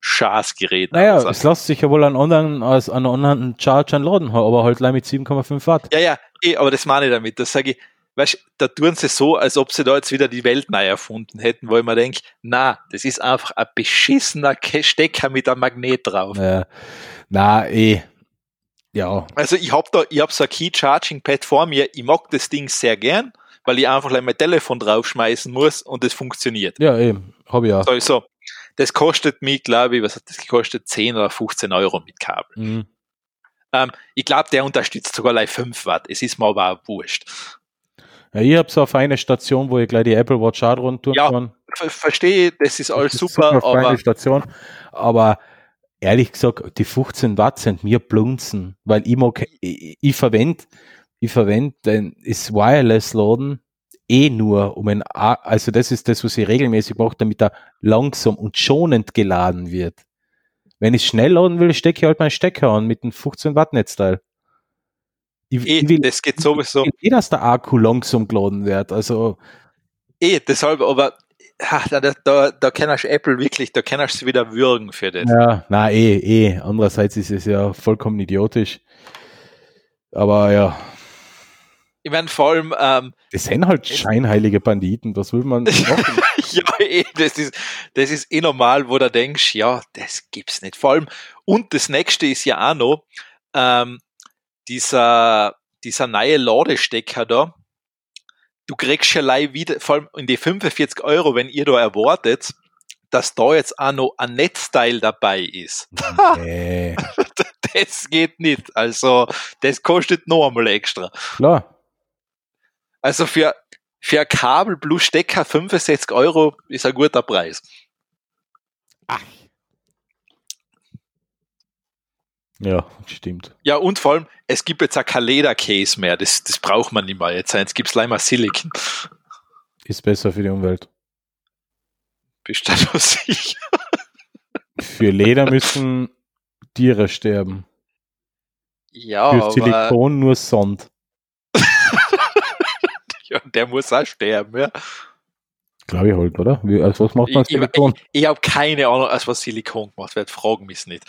B: Schaßgerät.
A: Naja, also. es lässt sich ja wohl an anderen, als an anderen Chargern laden, aber halt mit 7,5 Watt.
B: Ja, ja, eh, aber das meine ich damit. Das sage ich, weißt, da tun sie so, als ob sie da jetzt wieder die Welt neu erfunden hätten, wo ich mir denke, na, das ist einfach ein beschissener Stecker mit einem Magnet drauf.
A: Ja. Na, eh. Ja.
B: Also ich habe da, ich habe so ein Key Charging Pad vor mir, ich mag das Ding sehr gern, weil ich einfach mein Telefon draufschmeißen muss und es funktioniert.
A: Ja, eben, habe ich ja.
B: So, so. Das kostet mich, glaube ich, was hat das gekostet? 10 oder 15 Euro mit Kabel. Mhm. Ähm, ich glaube, der unterstützt sogar gleich 5 Watt. Es ist mir aber auch wurscht.
A: Ja, ich habe so eine feine Station, wo ich gleich die Apple Watch auch rund tun
B: ja, kann. verstehe, das ist alles das ist super. Super
A: feine Station, aber ehrlich gesagt, die 15 Watt sind mir blunzen, weil ich mag, ich, ich verwende, ich verwende das Wireless Laden eh nur, um ein, also das ist das, was ich regelmäßig mache, damit er langsam und schonend geladen wird. Wenn ich schnell laden will, stecke ich halt meinen Stecker an mit einem 15 Watt Netzteil.
B: Ich, eh, ich will, das geht sowieso. Ich
A: will eh, dass der Akku langsam geladen wird. Also.
B: Eh, deshalb, aber ach, da, da, da kannst du Apple wirklich, da kannst du wieder würgen für das.
A: Ja, na eh, eh. Andererseits ist es ja vollkommen idiotisch. Aber ja.
B: Ich meine, vor allem. Ähm,
A: das sind halt scheinheilige Banditen, das will man machen.
B: ja, eh, das ist, das ist eh normal, wo du denkst, ja, das gibt's nicht. Vor allem, und das nächste ist ja auch noch, ähm, dieser, dieser neue Ladestecker da, du kriegst ja wieder, vor allem in die 45 Euro, wenn ihr da erwartet, dass da jetzt auch noch ein Netzteil dabei ist. Nee. das geht nicht. Also, das kostet noch einmal extra.
A: Klar.
B: Also für, für Kabel plus Stecker 65 Euro ist ein guter Preis.
A: Ach. Ja, stimmt.
B: Ja, und vor allem, es gibt jetzt auch kein Ledercase mehr. Das, das braucht man nicht mehr jetzt. Jetzt gibt es leider Silicon.
A: Ist besser für die Umwelt.
B: Bist du da sicher?
A: Für Leder müssen Tiere sterben.
B: Ja,
A: Für Silikon nur Sand.
B: ja, der muss auch sterben, ja.
A: Glaube ich halt, oder? Wie, also was macht man
B: ich, Silikon? Ich, ich, ich habe keine Ahnung, als was Silikon gemacht wird. Fragen mich nicht.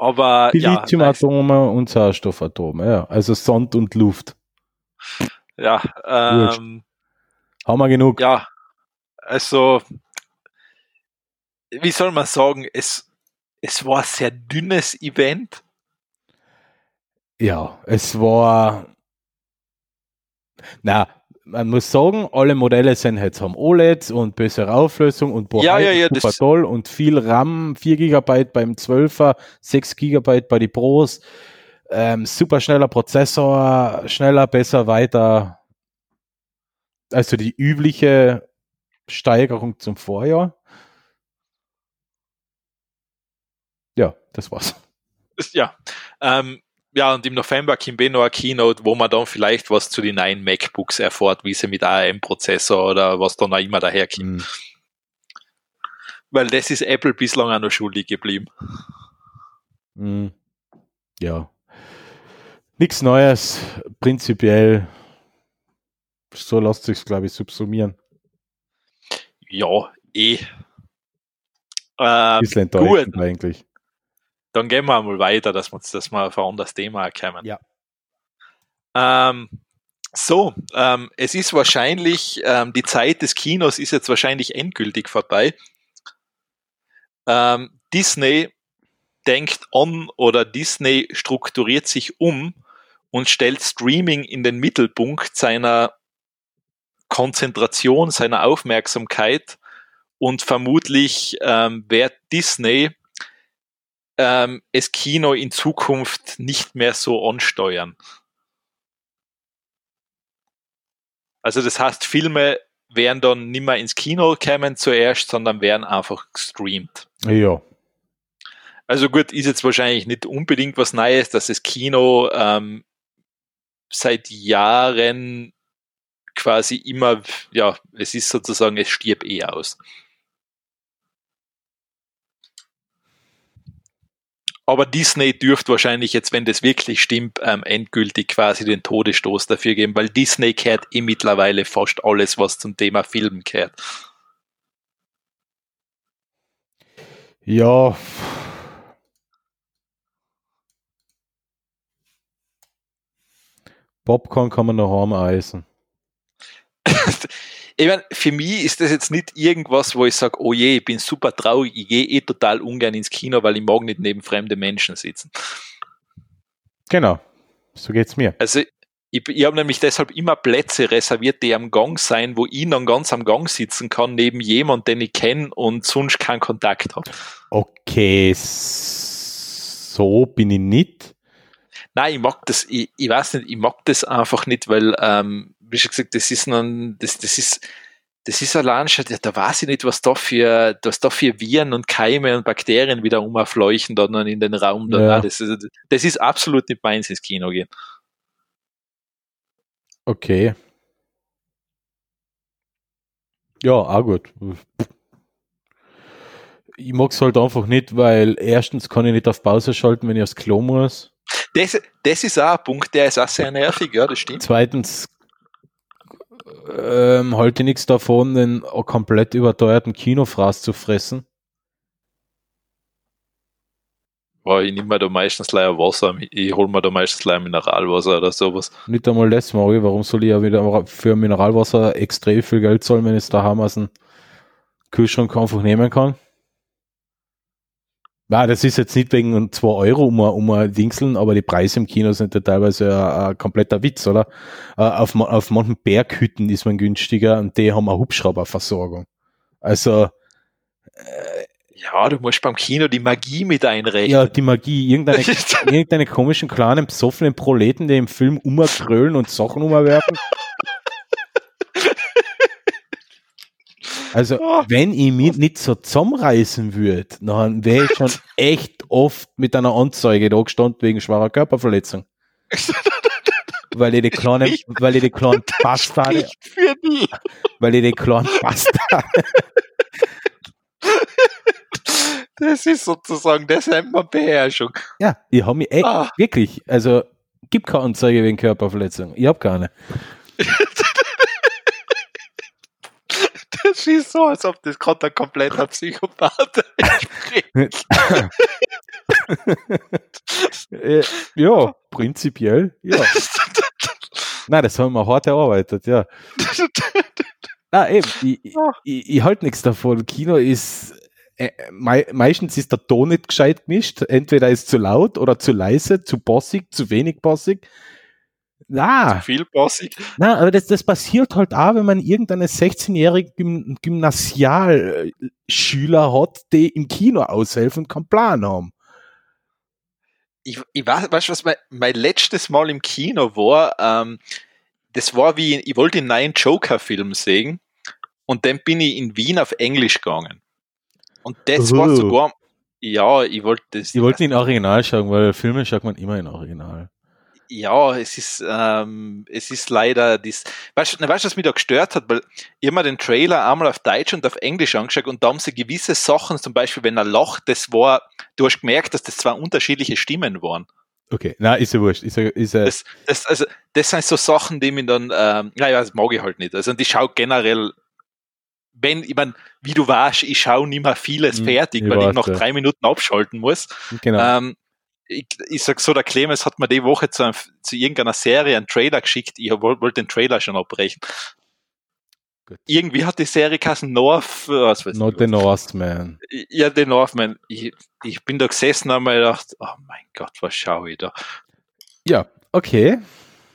B: Aber
A: die ja, Lithiumatome und Sauerstoffatome, ja. Also Sand und Luft.
B: Ja, ähm,
A: haben wir genug.
B: Ja, also wie soll man sagen, es, es war ein sehr dünnes Event.
A: Ja, es war. Na, man muss sagen, alle Modelle sind jetzt haben OLEDs und bessere Auflösung und
B: Ja, ja, ja,
A: super
B: das-
A: toll und viel RAM, 4 GB beim 12er, 6 GB bei die Pros, ähm, super schneller Prozessor, schneller, besser, weiter. Also die übliche Steigerung zum Vorjahr. Ja, das war's.
B: Ja. Ähm, ja, und im November kommt eh noch eine Keynote, wo man dann vielleicht was zu den neuen MacBooks erfährt, wie sie mit ARM-Prozessor oder was dann auch immer daherkommt.
A: Hm.
B: Weil das ist Apple bislang auch noch schuldig geblieben.
A: Hm. Ja. Nichts Neues, prinzipiell. So lässt sich glaube ich, subsumieren.
B: Ja, eh. Ähm,
A: Bisschen enttäuschend eigentlich.
B: Dann gehen wir mal weiter, dass wir, dass wir auf ein anderes Thema kommen.
A: Ja.
B: Ähm, so, ähm, es ist wahrscheinlich, ähm, die Zeit des Kinos ist jetzt wahrscheinlich endgültig vorbei. Ähm, Disney denkt an oder Disney strukturiert sich um und stellt Streaming in den Mittelpunkt seiner Konzentration, seiner Aufmerksamkeit und vermutlich ähm, wird Disney ähm, das Kino in Zukunft nicht mehr so ansteuern. Also das heißt, Filme werden dann nicht mehr ins Kino kommen zuerst, sondern werden einfach gestreamt.
A: Ja.
B: Also gut, ist jetzt wahrscheinlich nicht unbedingt was Neues, dass das Kino ähm, seit Jahren quasi immer, ja, es ist sozusagen, es stirbt eh aus. Aber Disney dürfte wahrscheinlich jetzt, wenn das wirklich stimmt, ähm, endgültig quasi den Todesstoß dafür geben, weil Disney kehrt eh mittlerweile fast alles, was zum Thema Film kehrt.
A: Ja. Popcorn kann man noch haben eisen.
B: ich meine, für mich ist das jetzt nicht irgendwas, wo ich sage, oh je, ich bin super traurig, ich gehe eh total ungern ins Kino, weil ich mag nicht neben fremde Menschen sitzen.
A: Genau. So geht's mir.
B: Also ich, ich habe nämlich deshalb immer Plätze reserviert, die am Gang sein, wo ich dann ganz am Gang sitzen kann, neben jemand, den ich kenne und sonst keinen Kontakt habe.
A: Okay, so bin ich nicht.
B: Nein, ich mag das, ich, ich weiß nicht, ich mag das einfach nicht, weil, ähm, wie schon gesagt, das ist dann, das, das ist, das ist allein schon, ja, da weiß ich nicht, was da für, was da für Viren und Keime und Bakterien wieder umfleuchen dann in den Raum. Dann,
A: Ja.
B: Das, ist, das ist absolut nicht meins ins Kino gehen.
A: Okay. Ja, auch gut. Ich mag's halt einfach nicht, weil erstens kann ich nicht auf Pause schalten, wenn ich aufs Klo muss.
B: Das, das ist auch ein Punkt, der ist auch sehr nervig, ja, das stimmt.
A: Zweitens ähm, halte ich nichts davon, den komplett überteuerten Kinofraß zu fressen.
B: Weil ich nehme mir da meistens leider Wasser, ich hole mir da meistens leider Mineralwasser oder sowas.
A: Nicht einmal das mache ich. Warum soll ich ja wieder für Mineralwasser extrem viel Geld zahlen, wenn ich es daheim aus dem Kühlschrank einfach nehmen kann? Ja, das ist jetzt nicht wegen 2 Euro um, um ein Dingseln, aber die Preise im Kino sind ja teilweise ein, ein kompletter Witz, oder? Äh, Auf, auf manchen Berghütten ist man günstiger und die haben eine Hubschrauberversorgung. Also,
B: Ja, du musst beim Kino die Magie mit einrechnen.
A: ja, die Magie, irgendeine, irgendeine komischen, kleinen, besoffenen Proleten, die im Film umkrölen und Sachen umwerfen. Also,
B: Oh.
A: wenn ich mich nicht so zusammenreißen würde, dann wäre ich schon echt oft mit einer Anzeige da gestanden wegen schwerer Körperverletzung. Weil ich die kleinen, weil ich die kleinen Bastarde, weil ich die kleinen Bastarde,
B: Das ist sozusagen, das nennt man Beherrschung.
A: ja, ich habe mich echt,
B: Ah.
A: wirklich, also, gibt keine Anzeige wegen Körperverletzung. Ich habe keine.
B: Das ist so, als ob das gerade ein kompletter Psychopath ist.
A: Äh, ja, prinzipiell, ja. Nein, das haben wir hart erarbeitet, ja. Na eben, ich, ich, ich, ich halte nichts davon. Kino ist äh, mei meistens ist der Ton nicht gescheit gemischt. Entweder ist zu laut oder zu leise, zu bossig, zu wenig bossig. Na,
B: Zu viel bossig.
A: na, aber das, das passiert halt auch, wenn man irgendeine 16-jährige Gym Gymnasialschüler hat, die im Kino aushelfen und keinen Plan haben.
B: Ich, ich weiß, weißt du, was mein, mein letztes Mal im Kino war? Ähm, das war wie, ich wollte den neuen Joker-Film sehen und dann bin ich in Wien auf Englisch gegangen. Und das war
A: Uhu.
B: sogar, ja, ich wollte das.
A: Ich wollte ihn Original schauen, weil Filme schaut man immer in Original.
B: Ja, es ist, ähm, es ist leider das. Weißt du, weißt, was mich da gestört hat? Weil ich hab mir den Trailer einmal auf Deutsch und auf Englisch angeschaut und da haben sie gewisse Sachen, zum Beispiel, wenn er lacht, das war, du hast gemerkt, dass das zwei unterschiedliche Stimmen waren.
A: Okay, na, ist ja wurscht. Ist ja, ist ja,
B: Das, das, also, das sind so Sachen, die mich dann, ähm, naja, das mag ich halt nicht. Also, und ich schaue generell, wenn, ich mein, wie du weißt, ich schaue nicht mehr vieles
A: Hm,
B: fertig,
A: ich
B: weil
A: weiß,
B: ich nach
A: ja.
B: drei Minuten abschalten muss.
A: genau.
B: Ähm, ich, ich sag so, der Clemens hat mir die Woche zu, einem, zu irgendeiner Serie einen Trailer geschickt. Ich wollte wollt den Trailer schon abbrechen.
A: Gut.
B: Irgendwie hat die Serie kassen North, äh, was weiß
A: Not
B: ich.
A: the Northman.
B: Ja, den Northman. Ich, ich bin da gesessen und habe mir gedacht, oh mein Gott, was schaue ich da?
A: Ja, okay.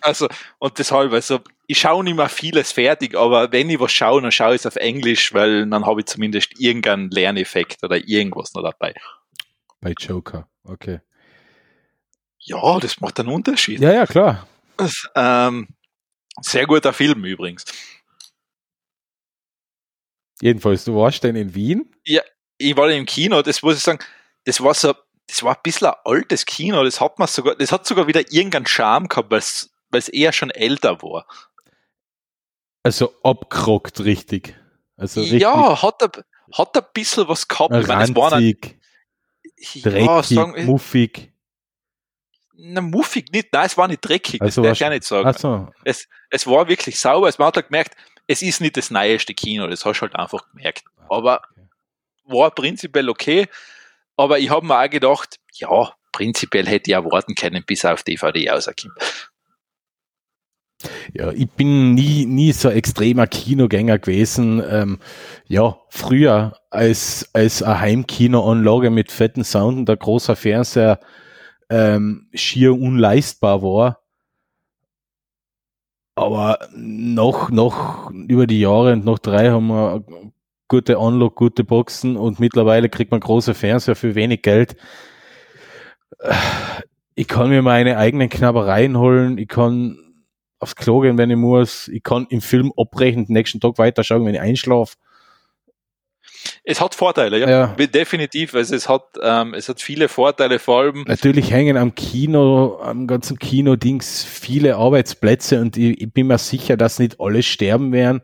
B: Also, und deshalb, also, ich schaue nicht mehr vieles fertig, aber wenn ich was schaue, dann schaue ich es auf Englisch, weil dann habe ich zumindest irgendeinen Lerneffekt oder irgendwas noch dabei.
A: Bei Joker. Okay.
B: Ja, das macht einen Unterschied.
A: Ja, ja, klar.
B: Das, ähm, sehr guter Film übrigens.
A: Jedenfalls, du warst dann in Wien.
B: Ich war im Kino, das muss ich sagen, das war so, das war ein bisschen ein altes Kino, das hat man sogar, das hat sogar wieder irgendeinen Charme gehabt, weil es eher schon älter war.
A: Also abgerockt richtig. Also richtig
B: ja, hat ein, hat ein bisschen was gehabt. Ich meine, es
A: ranzig,
B: ja,
A: dreckig,
B: sagen,
A: muffig.
B: Na, muffig nicht, nein, es war nicht dreckig,
A: Also
B: das darf ich auch nicht sagen.
A: Achso,
B: Es, es war wirklich sauber, es man hat halt gemerkt, es ist nicht das neueste Kino, das hast du halt einfach gemerkt. Aber war prinzipiell okay, aber ich habe mir auch gedacht, ja, prinzipiell hätte ich auch warten können, bis er auf DVD rauskommt.
A: Ja, ich bin nie, nie so extremer Kinogänger gewesen. Ähm, ja, früher als, als eine Heimkinoanlage mit fetten Sound und ein großer Fernseher ähm, schier unleistbar war. Aber noch, noch über die Jahre und noch drei haben wir gute Unlock, gute Boxen und mittlerweile kriegt man große Fernseher für wenig Geld. Ich kann mir meine eigenen Knabbereien holen, ich kann aufs Klo gehen, wenn ich muss. Ich kann im Film abbrechen, den nächsten Tag weiterschauen, wenn ich einschlafe.
B: Es hat Vorteile, ja,
A: Ja.
B: definitiv. Also es hat, ähm, es hat viele Vorteile, vor allem,
A: Natürlich hängen am Kino, am ganzen Kino-Dings viele Arbeitsplätze und ich, ich bin mir sicher, dass nicht alle sterben werden.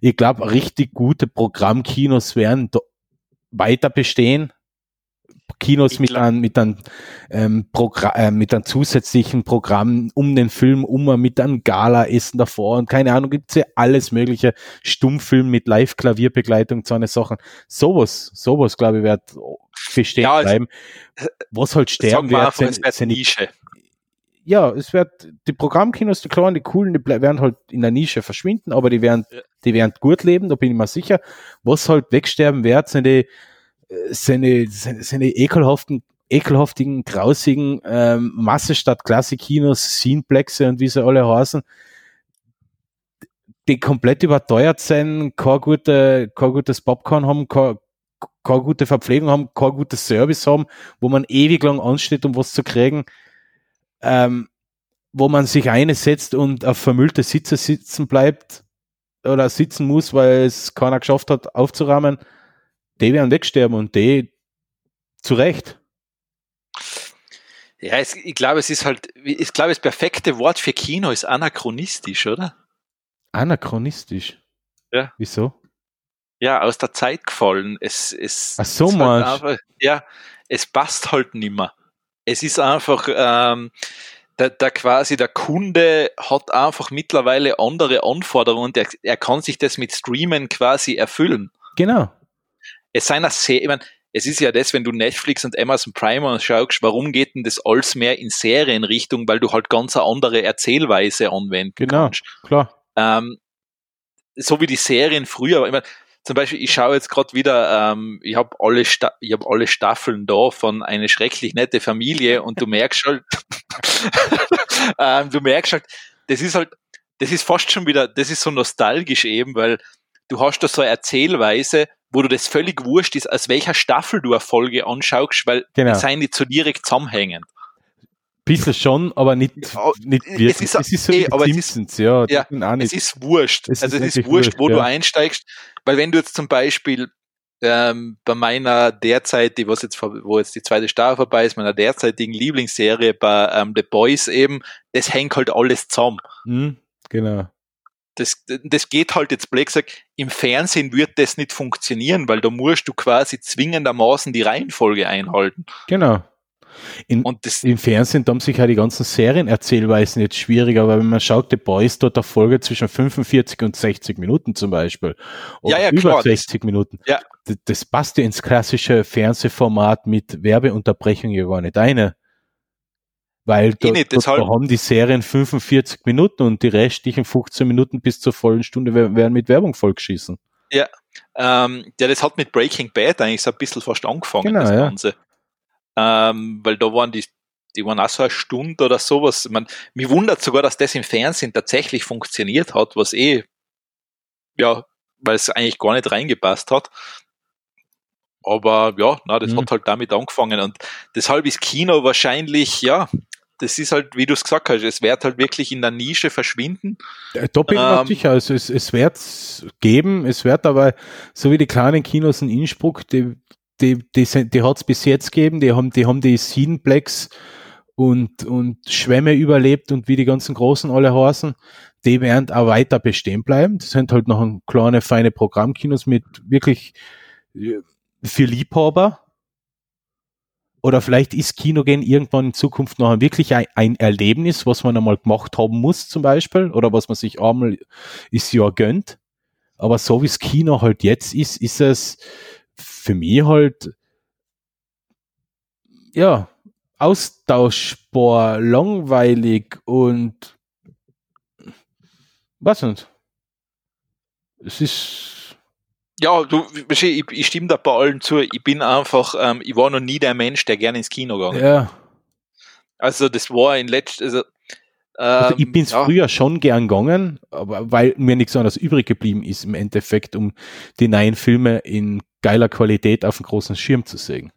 A: Ich glaube, richtig gute Programmkinos werden weiter bestehen. Kinos mit einem, mit einem, ähm, Progra äh, mit einem zusätzlichen Programm um den Film, um mit einem Gala-Essen davor und keine Ahnung, gibt's ja alles mögliche. Stummfilm mit Live-Klavierbegleitung, so eine Sachen. Sowas, sowas, glaube ich, wird bestehen
B: Ja, es-
A: bleiben. Was halt sterben
B: sagen wir
A: wird, sind, sind
B: Nische.
A: ja, es wird, die Programmkinos, die kleinen, die coolen, die werden halt in der Nische verschwinden, aber die werden,
B: Ja.
A: die werden gut leben, da bin ich mir sicher. Was halt wegsterben wird, sind die, sind, sind die ekelhaften, ekelhaftigen, grausigen ähm, Masse statt Klassikkinos, Sceneplexe und wie sie alle heißen, die komplett überteuert sind, kein, gute, kein gutes Popcorn haben, kein, keine gute Verpflegung haben, kein gutes Service haben, wo man ewig lang ansteht, um was zu kriegen, ähm, wo man sich einsetzt und auf vermüllte Sitze sitzen bleibt oder sitzen muss, weil es keiner geschafft hat aufzurahmen, die werden wegsterben und die zu Recht.
B: Ja, es, ich glaube, es ist halt, ich glaube, das perfekte Wort für Kino ist anachronistisch, oder?
A: Anachronistisch.
B: Ja.
A: Wieso?
B: Ja, aus der Zeit gefallen. Es, es,
A: Ach so,
B: es halt einfach, Ja, es passt halt nimmer. Es ist einfach, ähm, der, der quasi der Kunde hat einfach mittlerweile andere Anforderungen und er, er kann sich das mit Streamen quasi erfüllen.
A: Genau.
B: Es sei sehr, ich mein, es ist ja das, wenn du Netflix und Amazon Prime schaust, warum geht denn das alles mehr in Serienrichtung, weil du halt ganz eine andere Erzählweise anwenden
A: Genau.
B: kannst.
A: Klar.
B: Ähm, so wie die Serien früher, ich mein, zum Beispiel, ich schaue jetzt gerade wieder, ähm, ich habe alle, Sta ich hab alle Staffeln da von eine schrecklich nette Familie und du merkst halt, ähm, du merkst halt, das ist halt, das ist fast schon wieder, das ist so nostalgisch eben, weil du hast da so eine Erzählweise, wo du das völlig wurscht ist, aus welcher Staffel du eine Folge anschaust, weil genau. die seien nicht so direkt zusammenhängend.
A: Bisschen schon, aber nicht, nicht wirklich.
B: Es ist, es ist so ey, aber Simpsons, ist, ja. ja es ist wurscht. Es also ist es ist wurscht, wo ja. du einsteigst, weil wenn du jetzt zum Beispiel ähm, bei meiner derzeit, was jetzt, wo jetzt die zweite Staffel vorbei ist, meiner derzeitigen Lieblingsserie bei ähm, The Boys eben, das hängt halt alles zusammen.
A: Mhm, genau.
B: Das, das geht halt jetzt blöd gesagt, im Fernsehen wird das nicht funktionieren, weil da musst du quasi zwingendermaßen die Reihenfolge einhalten.
A: Genau. In, und das, Im Fernsehen haben sich ja die ganzen Serienerzählweisen jetzt schwieriger, weil wenn man schaut, The Boys dort eine Folge zwischen 45 und 60 Minuten zum Beispiel. Oder ja, ja, über klar, 60 das, Minuten. Ja. Das, das, passt ja ins klassische Fernsehformat mit Werbeunterbrechung ja gar nicht eine. Weil dort, nicht, dort haben die Serien 45 Minuten und die restlichen 15 Minuten bis zur vollen Stunde werden mit Werbung vollgeschissen.
B: Ja, ähm, ja, das hat mit Breaking Bad eigentlich so ein bisschen fast angefangen, genau, das ja. Ganze ähm, weil da waren die, die waren auch so eine Stunde oder sowas. Man, mich wundert sogar, dass das im Fernsehen tatsächlich funktioniert hat, was eh, ja, weil es eigentlich gar nicht reingepasst hat. Aber ja, na, das mhm. hat halt damit angefangen und deshalb ist Kino wahrscheinlich, ja, das ist halt, wie du es gesagt hast, es wird halt wirklich in der Nische verschwinden.
A: Da bin ich ähm, sicher, also es, es wird geben, es wird aber, so wie die kleinen Kinos in Innsbruck, die, die, die, die hat es bis jetzt gegeben, die haben die, haben die Siedenplex und, und Schwämme überlebt und wie die ganzen Großen alle heißen, die werden auch weiter bestehen bleiben. Das sind halt noch ein kleine, feine Programmkinos mit wirklich äh, für Liebhaber. Oder vielleicht ist Kinogehen irgendwann in Zukunft noch wirklich ein, ein Erlebnis, was man einmal gemacht haben muss, zum Beispiel, oder was man sich einmal ist Jahr gönnt. Aber so wie es Kino halt jetzt ist, ist es für mich halt, ja, austauschbar, langweilig und was nicht. Es ist.
B: Ja, du, ich, ich stimme da bei allen zu. Ich bin einfach, ähm, ich war noch nie der Mensch, der gerne ins Kino gegangen
A: Ja.
B: Also, das war in letzter, also,
A: also ich ähm, bin ja. früher schon gern gegangen, aber weil mir nichts anderes übrig geblieben ist im Endeffekt, um die neuen Filme in geiler Qualität auf dem großen Schirm zu sehen.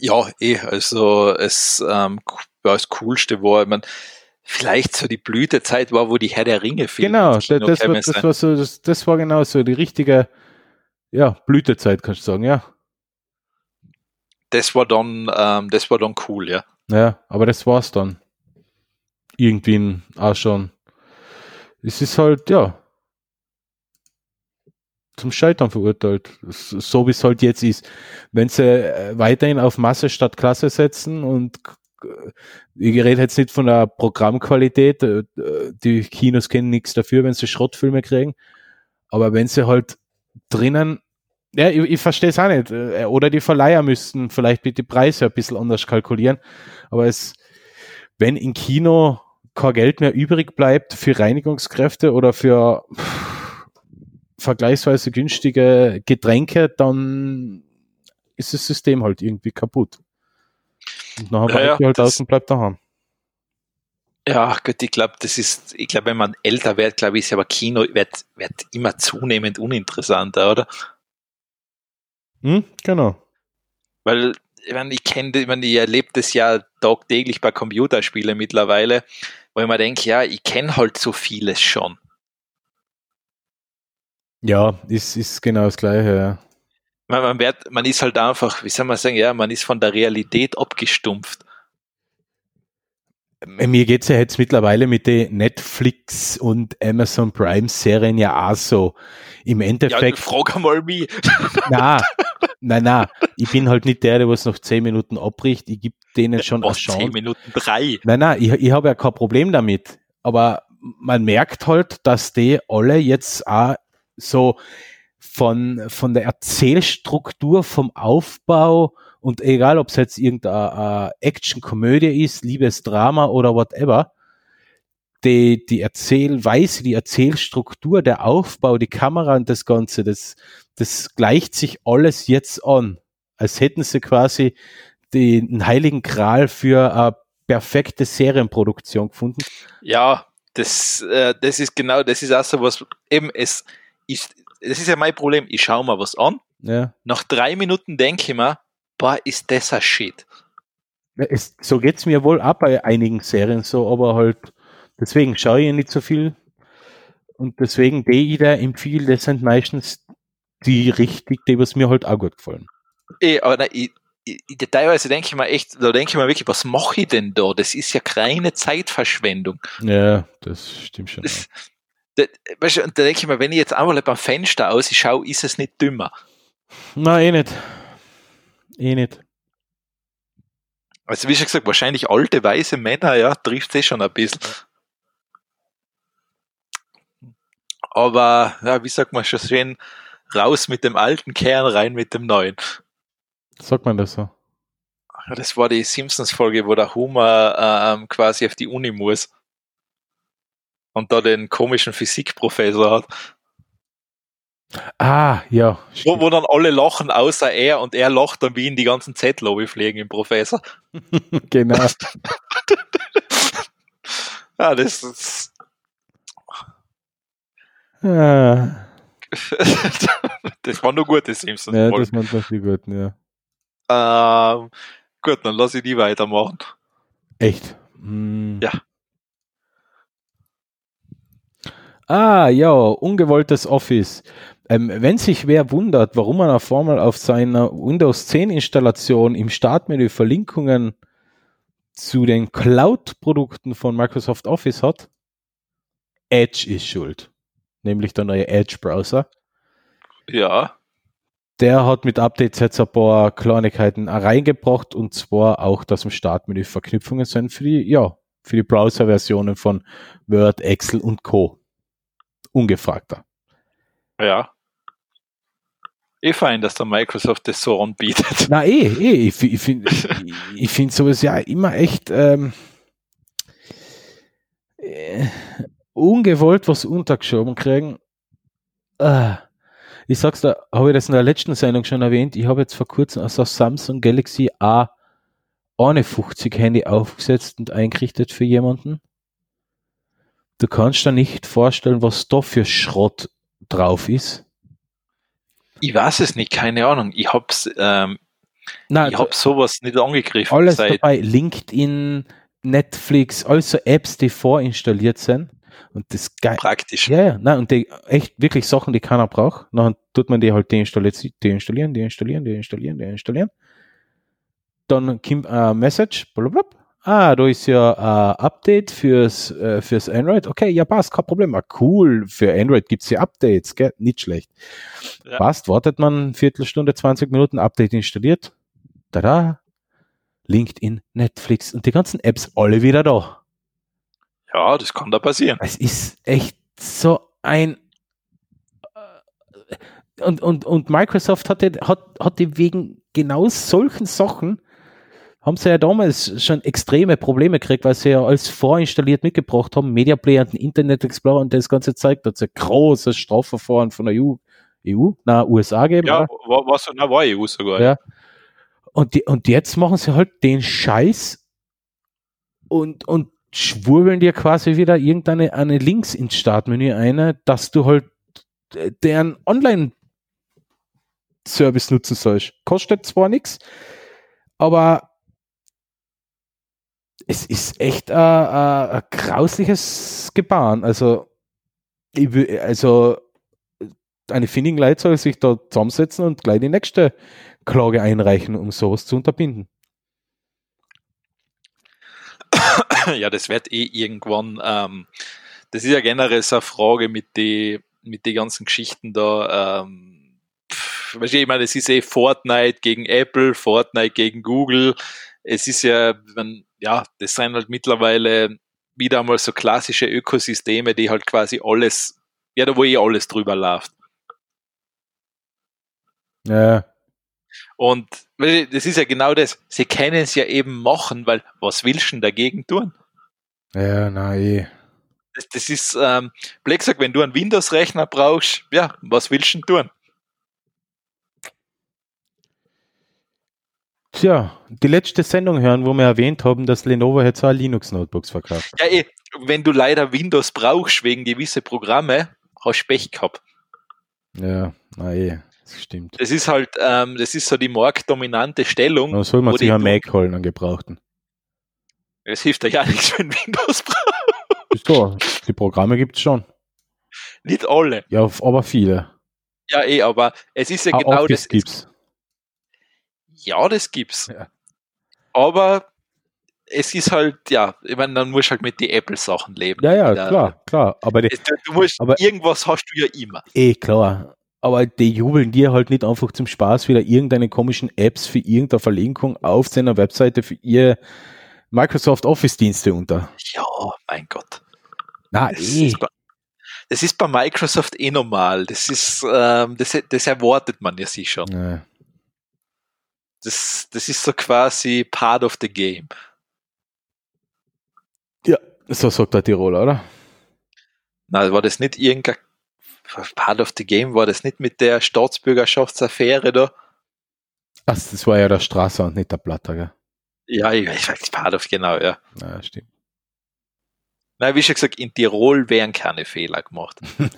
B: Ja, eh, also es ähm, das Coolste war, ich mein, vielleicht so die Blütezeit war, wo die Herr der Ringe
A: Filme Genau, das, das, war, das war so, das, das war genau so die richtige ja, Blütezeit, kannst du sagen, ja.
B: Das war dann, ähm, das war dann cool, ja.
A: Ja, aber das war's dann. Irgendwie auch schon. Es ist halt, ja, zum Scheitern verurteilt. So wie es halt jetzt ist. Wenn sie äh, weiterhin auf Masse statt Klasse setzen und ich rede jetzt nicht von der Programmqualität, äh, die Kinos kennen nichts dafür, wenn sie Schrottfilme kriegen, aber wenn sie halt drinnen, ja, ich, ich verstehe es auch nicht, oder die Verleiher müssten vielleicht die Preise ein bisschen anders kalkulieren, aber es, wenn im Kino kein Geld mehr übrig bleibt für Reinigungskräfte oder für vergleichsweise günstige Getränke, dann ist das System halt irgendwie kaputt. Und nachher ja, ja, halt aus und bleibt daheim.
B: Ja, Gott, ich glaube, das ist, ich glaube, wenn man älter wird, glaube ich, ist aber Kino wird, wird immer zunehmend uninteressanter, oder?
A: Hm, genau.
B: Weil, ich meine, ich kenne, ich, meine, ich erlebe das ja tagtäglich bei Computerspielen mittlerweile, wo ich mir denke, ja, ich kenne halt so vieles schon.
A: Ja, ist, ist genau das Gleiche, ja.
B: Man, man, wird, man ist halt einfach, wie soll man sagen, ja, man ist von der Realität abgestumpft.
A: Mir geht es ja jetzt mittlerweile mit den Netflix und Amazon Prime Serien ja auch so. Im Endeffekt. Ja,
B: frag einmal mich.
A: Na, nein, nein. Ich bin halt nicht der, der was noch zehn Minuten abbricht. Ich gebe denen schon
B: eine Chance. Zehn Minuten drei.
A: Nein, nein, ich, ich habe ja kein Problem damit. Aber man merkt halt, dass die alle jetzt auch so von, von der Erzählstruktur, vom Aufbau und egal, ob es jetzt irgendeine Action-Komödie ist, Liebesdrama oder whatever, die, die Erzählweise, die Erzählstruktur, der Aufbau, die Kamera und das Ganze, das, das gleicht sich alles jetzt an. Als hätten sie quasi den heiligen Kral für eine perfekte Serienproduktion gefunden.
B: Ja, das, äh, das ist genau, das ist auch so was, eben, es ist, das ist ja mein Problem, ich schaue mir was an,
A: Ja.
B: nach drei Minuten denke ich mir, boah, ist das ein Shit.
A: Es, so geht's mir wohl auch bei einigen Serien so, aber halt, deswegen schaue ich nicht so viel. Und deswegen, die ich da empfehle, das sind meistens die richtig, die was mir halt auch gut gefallen.
B: Eh, aber nein, ich, teilweise denke ich mir echt, da denke ich mir wirklich, was mache ich denn da? Das ist ja keine Zeitverschwendung.
A: Ja, das stimmt schon.
B: Das, da, weißt du, und da denke ich mir, wenn ich jetzt einmal beim Fenster ausschaue, ist es nicht dümmer.
A: Nein, eh nicht. Eh nicht.
B: Also wie schon gesagt, wahrscheinlich alte, weiße Männer, ja, trifft es schon ein bisschen. Aber, ja, wie sagt man schon schön, raus mit dem alten Kern, rein mit dem neuen.
A: Sagt man das so?
B: Das war die Simpsons-Folge, wo der Homer ähm, quasi auf die Uni muss. Und da den komischen Physikprofessor hat.
A: Ah, ja.
B: Wo, wo dann alle lachen, außer er, und er lacht dann wie in die ganzen Z-Lobby fliegen im Professor.
A: genau.
B: Ja, das ist.
A: Ah,
B: das war nur gute simpsons
A: ja, das macht noch viel gut, ja.
B: ähm, Gut, dann lass ich die weitermachen.
A: Echt? Hm.
B: Ja.
A: Ah, ja, ungewolltes Office. Ähm, wenn sich wer wundert, warum man auf einmal auf seiner Windows 10 Installation im Startmenü Verlinkungen zu den Cloud-Produkten von Microsoft Office hat, Edge ist schuld. Nämlich der neue Edge-Browser.
B: Ja,
A: Der hat mit Updates jetzt ein paar Kleinigkeiten reingebracht und zwar auch, dass im Startmenü Verknüpfungen sind für die, ja, für die Browser-Versionen von Word, Excel und Co. Ungefragter.
B: ja. Ich fein, dass der Microsoft das so anbietet.
A: Na eh, eh, ich, ich finde ich find sowas ja immer echt ähm, äh, ungewollt was untergeschoben kriegen. Ah, ich sag's da, habe ich das in der letzten Sendung schon erwähnt, ich habe jetzt vor kurzem also Samsung Galaxy A 51 Handy aufgesetzt und eingerichtet für jemanden. Du kannst dir nicht vorstellen, was da für Schrott drauf ist.
B: Ich weiß es nicht, keine Ahnung. Ich hab's, ähm,
A: Nein,
B: ich hab sowas nicht angegriffen.
A: alles
B: seit,
A: dabei, LinkedIn, Netflix, also Apps, die vorinstalliert sind. Und das geil.
B: praktisch.
A: Ja, ja, nein, und die echt wirklich Sachen, die keiner braucht. Dann tut man die halt deinstallieren, deinstallieren, deinstallieren, deinstallieren, deinstallieren. Dann kommt ein Message, blablabla. Ah, da ist ja ein Update fürs, äh, fürs Android. Okay, ja, passt, kein Problem. Ah, cool, für Android gibt's ja Updates, gell? Nicht schlecht.
B: Ja.
A: Passt, wartet man eine Viertelstunde, 20 Minuten, Update installiert. Tada! LinkedIn, Netflix und die ganzen Apps alle wieder da.
B: Ja, das kann da passieren.
A: Es ist echt so ein äh, und, und, und Microsoft hatte, hat, hatte wegen genau solchen Sachen haben sie ja damals schon extreme Probleme gekriegt, weil sie ja alles vorinstalliert mitgebracht haben, Media Player und Internet Explorer und das ganze Zeug, da hat es ein großes Strafverfahren von der EU, EU, na, USA gegeben.
B: Ja, war, war so, na, war EU sogar.
A: Ja. Und, die, und jetzt machen sie halt den Scheiß und, und schwurbeln dir quasi wieder irgendeine eine Links ins Startmenü ein, dass du halt deren Online-Service nutzen sollst. Kostet zwar nichts, aber es ist echt ein, ein, ein grausliches Gebaren. Also, ich, will- also eine Finning Leute soll sich da zusammensetzen und gleich die nächste Klage einreichen, um sowas zu unterbinden.
B: ja, das wird eh irgendwann, ähm, das ist ja generell so eine Frage mit den mit die ganzen Geschichten da. Ähm, pff, weißt ich meine, es ist eh Fortnite gegen Apple, Fortnite gegen Google. Es ist ja, man, ja, das sind halt mittlerweile wieder einmal so klassische Ökosysteme, die halt quasi alles, ja, da wo eh alles drüber läuft.
A: Ja,
B: Und das ist ja genau das. Sie können es ja eben machen, weil was willst du denn dagegen tun?
A: ja, na eh.
B: Das, das ist, ähm, Black sagt, wenn du einen Windows-Rechner brauchst, ja, was willst du denn tun?
A: Tja, die letzte Sendung hören, wo wir erwähnt haben, dass Lenovo jetzt auch Linux-Notebooks verkauft.
B: Ja, eh, wenn du leider Windows brauchst wegen gewisse Programme, hast du Pech gehabt.
A: Ja, na eh, das stimmt.
B: Das ist halt, ähm, das ist so die marktdominante Stellung.
A: Dann soll man sich einen Mac holen, einen gebrauchten.
B: Es hilft ja gar nichts, wenn Windows braucht.
A: Ist da, die Programme gibt's schon.
B: Nicht alle.
A: Ja, aber viele.
B: Ja, eh, aber es ist ja
A: Ah,
B: genau
A: Office
B: das.
A: gibt's.
B: Ja, das gibt's.
A: Ja.
B: Aber es ist halt, ja, ich meine, dann musst du halt mit den Apple-Sachen leben.
A: Ja, ja,
B: Da-
A: klar, klar. Aber die,
B: Du, musst,
A: Aber-
B: irgendwas hast du ja immer.
A: eh klar. Aber die jubeln dir halt nicht einfach zum Spaß wieder irgendeine komischen Apps für irgendeine Verlinkung auf seiner Webseite für ihr Microsoft Office Dienste unter.
B: Ja, mein Gott.
A: Na,
B: Das,
A: eh.
B: ist, bei, das ist bei Microsoft eh normal. Das ist, ähm, das, das erwartet man ja sich schon.
A: Ja.
B: Das, das ist so quasi part of the game.
A: ja, so sagt der Tiroler, oder?
B: Na, war das nicht irgendein part of the game? War das nicht mit der Staatsbürgerschaftsaffäre da?
A: Ach, das war ja der Strasser und nicht der Platter, gell?
B: Ja, ich ich weiß, part of, genau, ja.
A: Ja, stimmt.
B: Na, wie schon gesagt, in Tirol werden keine Fehler gemacht.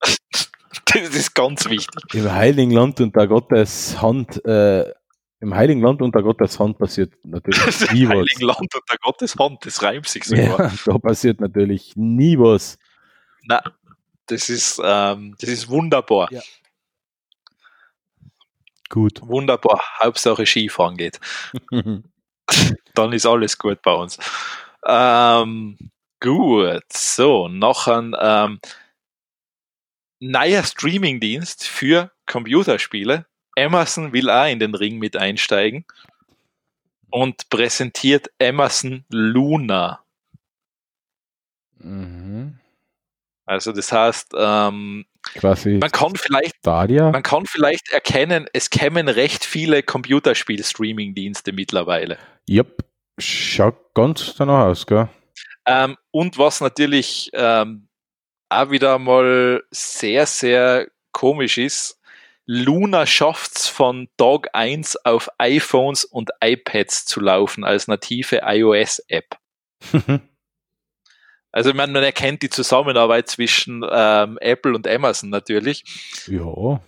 B: das ist ganz wichtig.
A: Im Heiligen Land unter Gottes Hand, äh, im Heiligen Land unter Gottes Hand passiert natürlich nie was.
B: Heiligen Land unter Gottes Hand, das reimt sich sogar.
A: Ja, da passiert natürlich nie was.
B: Na, das ist, ähm, das ist wunderbar.
A: Ja. Gut.
B: Wunderbar. Hauptsache Skifahren geht. Dann ist alles gut bei uns. Ähm, gut, so, noch ein ähm, neuer Streamingdienst für Computerspiele. Amazon will auch in den Ring mit einsteigen und präsentiert Amazon Luna.
A: mhm.
B: Also das heißt, ähm, man kann vielleicht
A: Stadia.
B: Man kann vielleicht erkennen, es kämen recht viele Computerspiel-Streaming-Dienste mittlerweile.
A: Yep. Schaut ganz danach aus, gell?
B: Ähm, und was natürlich ähm, auch wieder mal sehr, sehr komisch ist, Luna schafft's von Tag 1 auf iPhones und iPads zu laufen als native iOS-App. Also ich meine, man erkennt die Zusammenarbeit zwischen ähm, Apple und Amazon natürlich.
A: ja.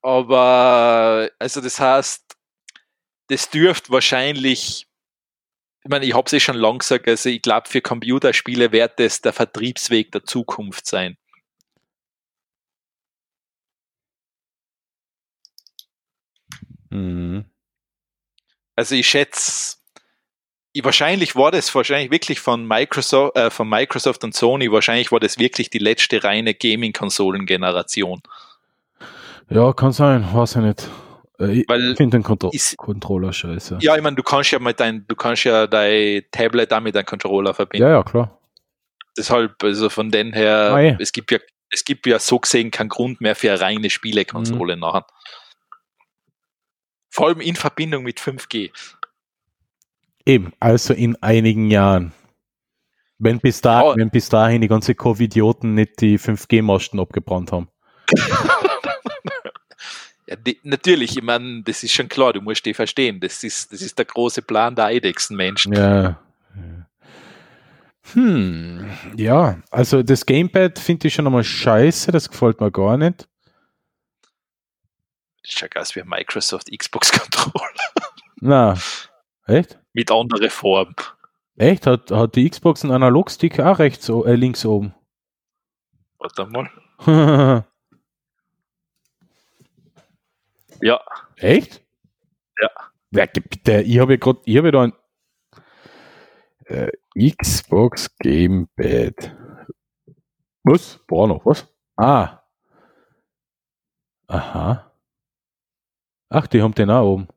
B: Aber also das heißt, das dürfte wahrscheinlich, ich meine, ich habe es eh schon lang gesagt, also ich glaube, für Computerspiele wird das der Vertriebsweg der Zukunft sein.
A: Mhm.
B: Also ich schätze, ich, wahrscheinlich war das wahrscheinlich wirklich von Microsoft, äh, von Microsoft und Sony, wahrscheinlich war das wirklich die letzte reine Gaming-Konsolen-Generation.
A: Ja, kann sein, weiß ich nicht. Äh, Ich
B: Weil
A: finde den Kontro
B: ist-
A: Controller scheiße.
B: Ja, ich meine, du kannst ja mit dein, du kannst ja dein Tablet auch mit deinem Controller verbinden.
A: ja, ja, klar.
B: Deshalb, also von den her,
A: Ah, ja.
B: es gibt ja, es gibt ja so gesehen keinen Grund mehr für eine reine Spielekonsole
A: Mhm.
B: nachher. Vor allem in Verbindung mit 5G.
A: Eben, also in einigen Jahren. Wenn bis, da,
B: Ja.
A: wenn bis dahin die ganze Covid-Idioten nicht die 5G-Masten abgebrannt haben.
B: Ja, die, natürlich, ich meine, das ist schon klar, du musst die verstehen. Das ist, das ist der große Plan der Eidechsenmenschen.
A: Ja. Hm, ja, also das Gamepad finde ich schon einmal scheiße, das gefällt mir gar nicht.
B: Das schaut aus wie ein Microsoft Xbox Controller
A: Na, echt?
B: mit anderer Form.
A: Echt? Hat, hat die Xbox einen Analogstick auch rechts, äh, links oben?
B: Warte mal.
A: Echt?
B: Ja, Ja.
A: Bitte, ich habe ja gerade, ich habe ja da ein äh, Xbox Gamepad. Was? Boah, noch was? Ah. Aha. Ach, die haben den auch oben.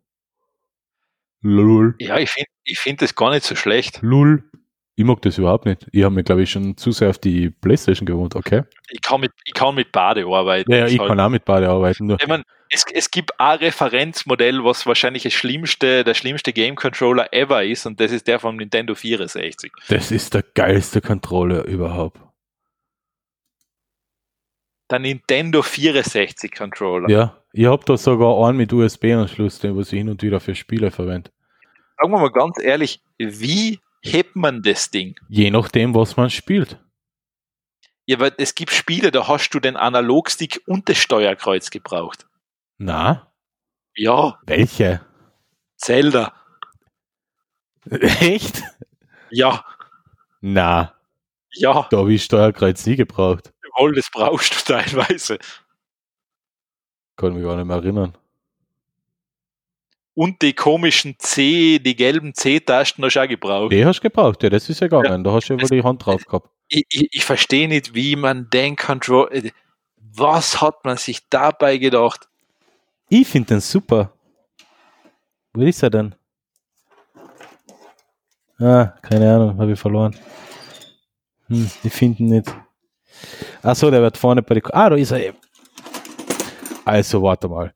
A: Lul.
B: ja, ich finde ich find das gar nicht so schlecht.
A: Lul. Ich mag das überhaupt nicht. Ich habe mir, glaube ich, schon zu sehr auf die Playstation gewohnt, okay?
B: Ich kann mit, ich kann mit Bade arbeiten. halt
A: Ja, ich
B: Deshalb-
A: kann auch mit beide arbeiten. Nur.
B: Ich meine, es, es gibt ein Referenzmodell, was wahrscheinlich das schlimmste, der schlimmste Game Controller ever ist, und das ist der vom Nintendo 64.
A: Das ist der geilste Controller überhaupt.
B: Der Nintendo 64 Controller.
A: Ja, ich habe da sogar einen mit USB-Anschluss, den was ich hin und wieder für Spiele verwende.
B: Sagen wir mal ganz ehrlich, wie hebt man das Ding?
A: Je nachdem, was man spielt.
B: Ja, weil es gibt Spiele, da hast du den Analogstick und das Steuerkreuz gebraucht.
A: Na,
B: Ja,
A: welche?
B: Zelda.
A: Echt?
B: Ja,
A: Na,
B: ja,
A: da habe ich Steuerkreuz nie gebraucht.
B: jawohl, das brauchst du teilweise.
A: Kann mich gar nicht mehr erinnern.
B: Und die komischen C, die gelben C-Tasten hast du auch gebraucht.
A: Die hast du gebraucht, ja, das ist ja gegangen. Da hast du ja wohl die Hand drauf gehabt.
B: Ich, ich, ich verstehe nicht, wie man den Control. Was hat man sich dabei gedacht?
A: Ich finde den super. Wo ist er denn? Ah, keine Ahnung, habe ich verloren. Hm, ich finde ihn nicht. Achso, der wird vorne bei der. Ah, da ist er eben. Also, warte mal.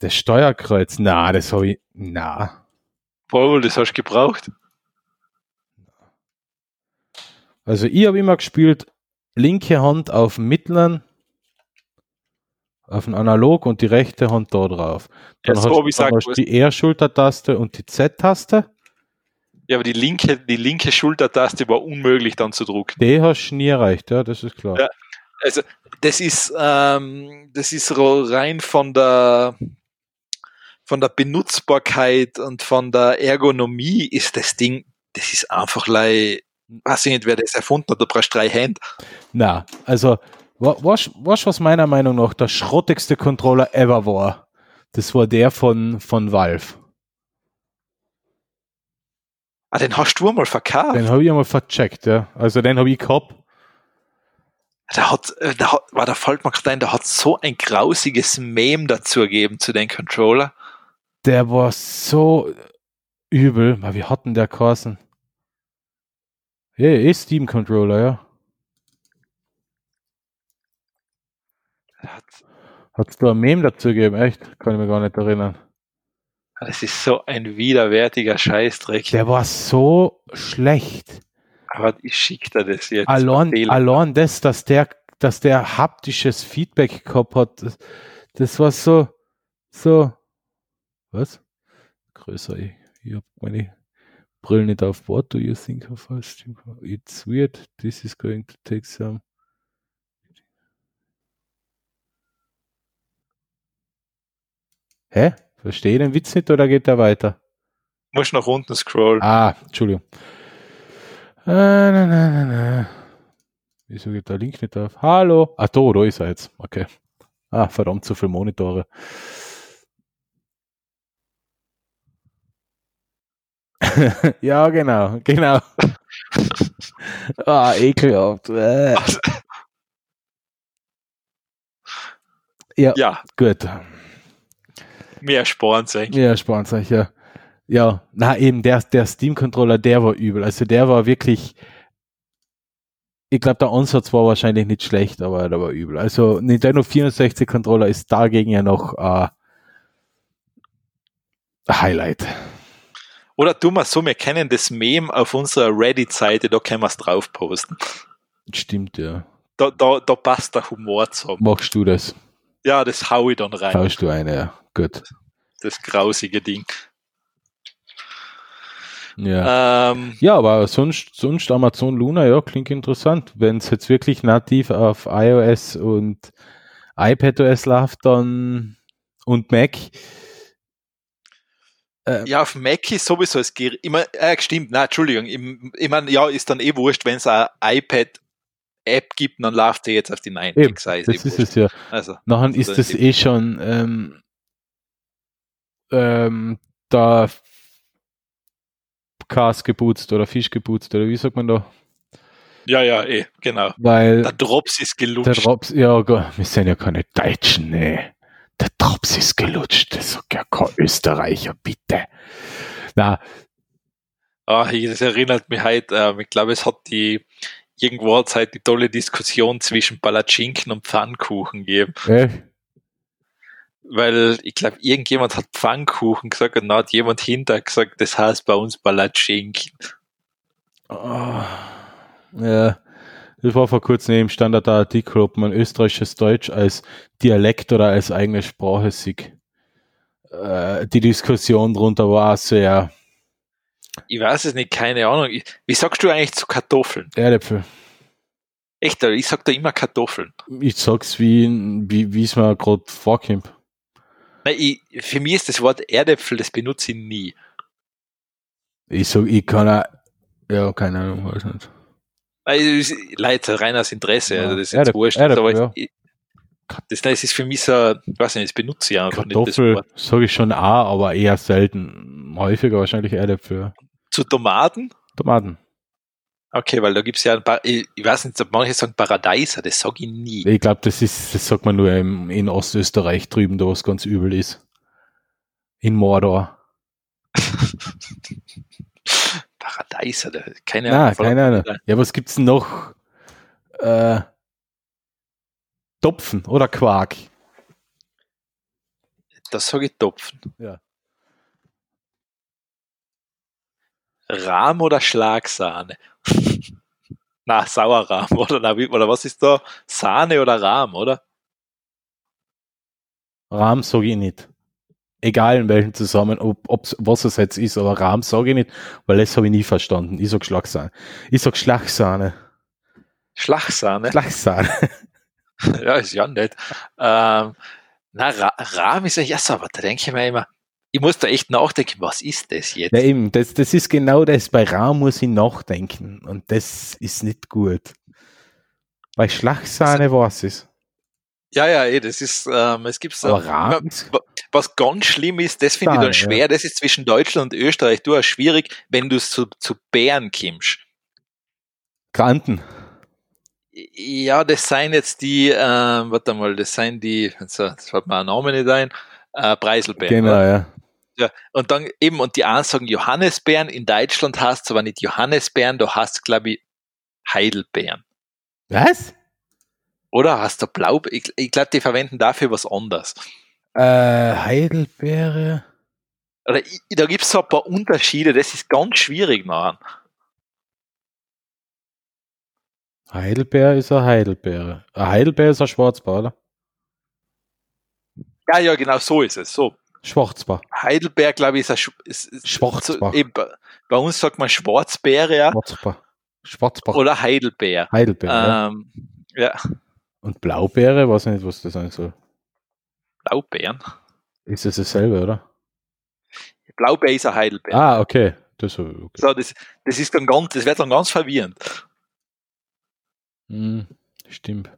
A: Das Steuerkreuz, na, das habe ich. Na.
B: Paul, das hast du gebraucht.
A: Also, ich habe immer gespielt, linke Hand auf dem mittleren, auf dem Analog und die rechte Hand da drauf. Dann
B: Ja, so
A: hast, dann hast die R-Schultertaste und die Z-Taste.
B: Ja, aber die linke, die linke Schultertaste war unmöglich dann zu drucken.
A: Die hast du nie erreicht, ja, das ist klar.
B: Ja. Also, das ist, ähm, das ist rein von der, von der Benutzbarkeit und von der Ergonomie ist das Ding, das ist einfach lei, weiß ich nicht, wer das erfunden hat, du brauchst drei Hände.
A: Na, also, wa- was, was, was meiner Meinung nach der schrottigste Controller ever war, das war der von, von Valve.
B: Ah, den hast du einmal verkauft.
A: Den habe ich einmal vercheckt, ja. Also, den habe ich gehabt.
B: Der hat, äh, der hat, war der fällt mir gerade ein, der hat so ein grausiges Meme dazu gegeben zu den Controller.
A: Der war so übel. Weil wir hatten der Carson. Hey, ist Steam Controller, ja.
B: Hat,
A: es da ein Meme dazu gegeben? Echt? Kann ich mich gar nicht erinnern.
B: das ist so ein widerwärtiger Scheißdreck.
A: Der war so schlecht.
B: Aber ich schick dir das jetzt.
A: Allein, allein das, dass der, dass der haptisches Feedback gehabt hat, das, das war so, so, was? Größer, ich, ich hab meine Brille nicht auf. What do you think of us? It's weird. This is going to take some. Hä? Verstehe den Witz nicht oder geht der weiter?
B: Muss nach unten scrollen.
A: Ah, Entschuldigung. Äh, na, na, na. Wieso geht der Link nicht auf? Hallo. Ah, da, da ist er jetzt. Okay. Ah, verdammt, zu viele Monitore. ja, genau, genau. ah, ekelhaft. Äh. Ja,
B: Ja,
A: gut.
B: mehr sparen sich.
A: Ja, sparen sich, ja. Ja, na eben, der, der Steam-Controller, der war übel. Also der war wirklich, ich glaube, der Ansatz war wahrscheinlich nicht schlecht, aber der war übel. Also Nintendo 64 Controller ist dagegen ja noch äh, Highlight.
B: Oder tun wir so, wir kennen das Meme auf unserer Reddit-Seite, da können wir es drauf posten.
A: Stimmt, ja.
B: Da, da, da passt der Humor zusammen.
A: Machst du das?
B: Ja, das hau ich dann rein,
A: Haust du eine, ja. Gut.
B: das grausige Ding.
A: Ja.
B: Ähm,
A: Ja, aber sonst, sonst Amazon Luna, ja, klingt interessant. Wenn es jetzt wirklich nativ auf iOS und iPadOS läuft, dann und Mac. Äh,
B: ja, auf Mac ist sowieso es immer, äh, stimmt, nein, Entschuldigung, ich, ich meine, ja, ist dann eh wurscht, wenn es eine iPad-App gibt, dann läuft sie jetzt auf die 9
A: Eben,
B: Sei
A: das
B: eh
A: ist es ja.
B: Also,
A: Nachher ist das eh schon ähm, ähm, da Kas geputzt oder Fisch geputzt oder wie sagt man da?
B: ja, ja, eh, genau.
A: Weil
B: Der Drops ist
A: der
B: gelutscht.
A: Drops, ja, wir sind ja keine Deutschen, ne. Der Drops ist gelutscht, das sagt ja kein Österreicher, bitte. Na,
B: Ah, ich- das erinnert mich halt, ähm, ich glaube, es hat die, irgendwo hat es halt die tolle Diskussion zwischen Palatschinken und Pfannkuchen gegeben.
A: äh,
B: Weil ich glaube, irgendjemand hat Pfannkuchen gesagt und dann hat jemand hinter gesagt, das heißt bei uns Palatschinken.
A: Oh, ja, das war vor kurzem im Standard der Artikel, ob man österreichisches Deutsch als Dialekt oder als eigene Sprache sieht. Äh, die Diskussion drunter war sehr.
B: Ich weiß es nicht, keine Ahnung. Wie sagst du eigentlich zu Kartoffeln?
A: Erdäpfel.
B: Echt, ich sag da immer Kartoffeln.
A: Ich sag's wie, wie, es mir gerade vorkommt.
B: Nein, ich, für mich ist das Wort Erdäpfel, das benutze ich nie.
A: Ich sag, ich kann auch, ja, keine Ahnung, weiß nicht.
B: Also, Leute, rein aus Interesse, ja. also das ist jetzt wurscht. Aber ja. ich, das, das ist für mich so, ich weiß nicht, das benutze ich einfach
A: Kartoffel nicht. Das sage ich schon auch, aber eher selten. Häufiger wahrscheinlich Erdäpfel.
B: Zu Tomaten?
A: Tomaten.
B: Okay, weil da gibt es ja ein paar, ich weiß nicht, manche sagen Paradeiser, das sage ich nie.
A: Ich glaube, das ist, das sagt man nur im, in Ostösterreich drüben, da was ganz übel ist. In Mordor.
B: Paradeiser, keine
A: Ahnung. keine Ahnung. Ja, was gibt's denn noch? Äh, Topfen oder Quark?
B: Das sage ich Topfen.
A: Ja.
B: Rahm oder Schlagsahne? na, Sauerrahm, oder, na, oder was ist da? Sahne oder Rahm, oder?
A: Rahm sage ich nicht. Egal in welchem Zusammen, ob, ob was es jetzt ist, aber Rahm sage ich nicht, weil das habe ich nie verstanden. Ich sage Schlagsahne. Ich sage Schlagsahne.
B: Schlagsahne?
A: Schlagsahne.
B: ja, ist ja nett. Ähm, na, Rahm ist ja so, aber da denke ich mir immer, ich muss da echt nachdenken, was ist das jetzt?
A: Ja, eben, das, das ist genau das. Bei Rahm muss ich nachdenken und das ist nicht gut. Bei Schlagsahne war es.
B: Ja, ja, eh, das ist, ähm, es gibt so, was ganz schlimm ist, das finde ich dann schwer, ja. das ist zwischen Deutschland und Österreich durchaus schwierig, wenn du zu, zu Bären kimmst.
A: Granten.
B: Ja, das seien jetzt die, äh, warte mal, das seien die, das fällt mir ein Name nicht ein, äh, Preiselbeeren.
A: Genau, oder? ja.
B: Ja, und dann eben, und die einen sagen Johannisbeeren, in Deutschland hast du aber nicht Johannisbeeren, du hast, glaube ich, Heidelbeeren.
A: Was?
B: Oder hast du Blau? Ich, ich glaube, die verwenden dafür was anderes.
A: Äh, Heidelbeere.
B: Oder, da gibt es so ein paar Unterschiede, das ist ganz schwierig nachher.
A: Heidelbeer ist eine Heidelbeere. Ein Heidelbeer ist ein Schwarzbar, oder?
B: Ja, ja, genau, so ist es. So.
A: Schwarzbar.
B: Heidelbeer, glaube ich, ist ein Sch ist, Schwarzbar. So, eben, bei uns sagt man Schwarzbeere, ja.
A: Schwarzbar. Schwarzbach.
B: Oder Heidelbeer.
A: Heidelbeer.
B: Ähm, ja.
A: Und Blaubeere, weiß nicht, was das sein soll.
B: Blaubeeren?
A: Ist das dasselbe, oder?
B: Blaubeer ist ein Heidelbeer.
A: Ah, okay. Das,
B: okay. So, das, das ist dann ganz, das wird dann ganz verwirrend.
A: Hm, stimmt.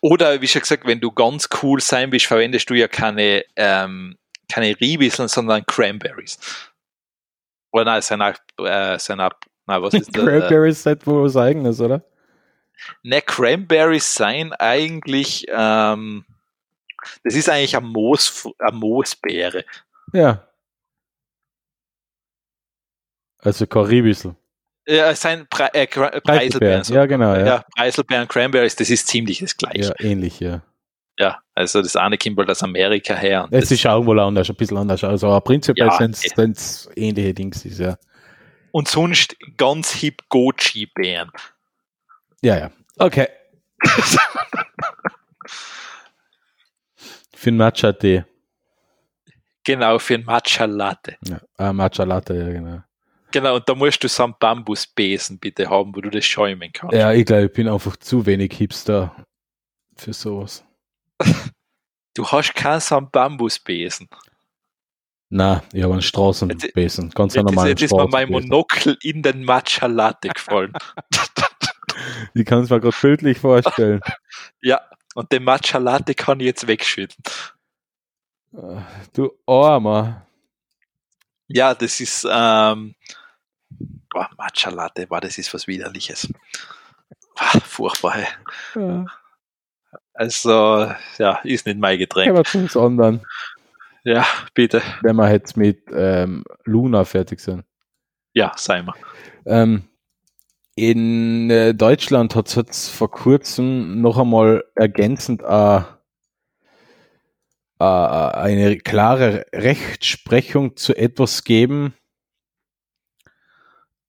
B: Oder wie schon gesagt, wenn du ganz cool sein willst, verwendest du ja keine, ähm, keine Riebisseln, sondern Cranberries. Oder nein, auch, äh, auch, nein, was ist
A: das? Cranberries sind wohl was eigenes, oder?
B: Ne, Cranberries seien eigentlich, ähm, das ist eigentlich eine, Moos, eine Moosbeere.
A: Ja. Also kein Riebissel.
B: Ja, sein Pre äh, Preiselbeeren.
A: So. Ja, genau. Ja. ja,
B: Preiselbeeren, Cranberries, das ist ziemlich das gleiche.
A: Ja, ähnlich, ja.
B: Ja, also das eine kommt halt aus Amerika her.
A: es ist auch wohl anders, ein bisschen anders. Also aber prinzipiell ja, sind es ähnliche Dings, ja.
B: Und sonst ganz hip Goji-Beeren.
A: Ja, ja. Okay. für ein Matcha-Tee.
B: Genau, für ein Matcha-Latte.
A: Ja, ah, Matcha-Latte, ja, genau.
B: Genau, und da musst du so einen Bambusbesen bitte haben, wo du das schäumen kannst.
A: Ja, ich glaube, ich bin einfach zu wenig Hipster für sowas.
B: Du hast keinen so einen Bambusbesen.
A: Na, ich habe einen Straßenbesen. Ganz jetzt, normalen
B: Jetzt ist mir mein Monokel in den Matcha Latte gefallen.
A: ich kann es mir gerade bildlich vorstellen.
B: ja, und den Matcha Latte kann ich jetzt wegschütten.
A: Du Armer.
B: Ja, das ist ähm, boah, Matcha Latte, boah, das ist was widerliches. Boah, furchtbar. Hey. Ja. Also, ja, ist nicht mein Getränk.
A: Aber zum anderen.
B: Ja, bitte.
A: Wenn wir jetzt mit ähm, Luna fertig sind.
B: Ja, sei mal.
A: Ähm, in äh, Deutschland hat es jetzt vor kurzem noch einmal ergänzend eine äh, eine klare Rechtsprechung zu etwas geben,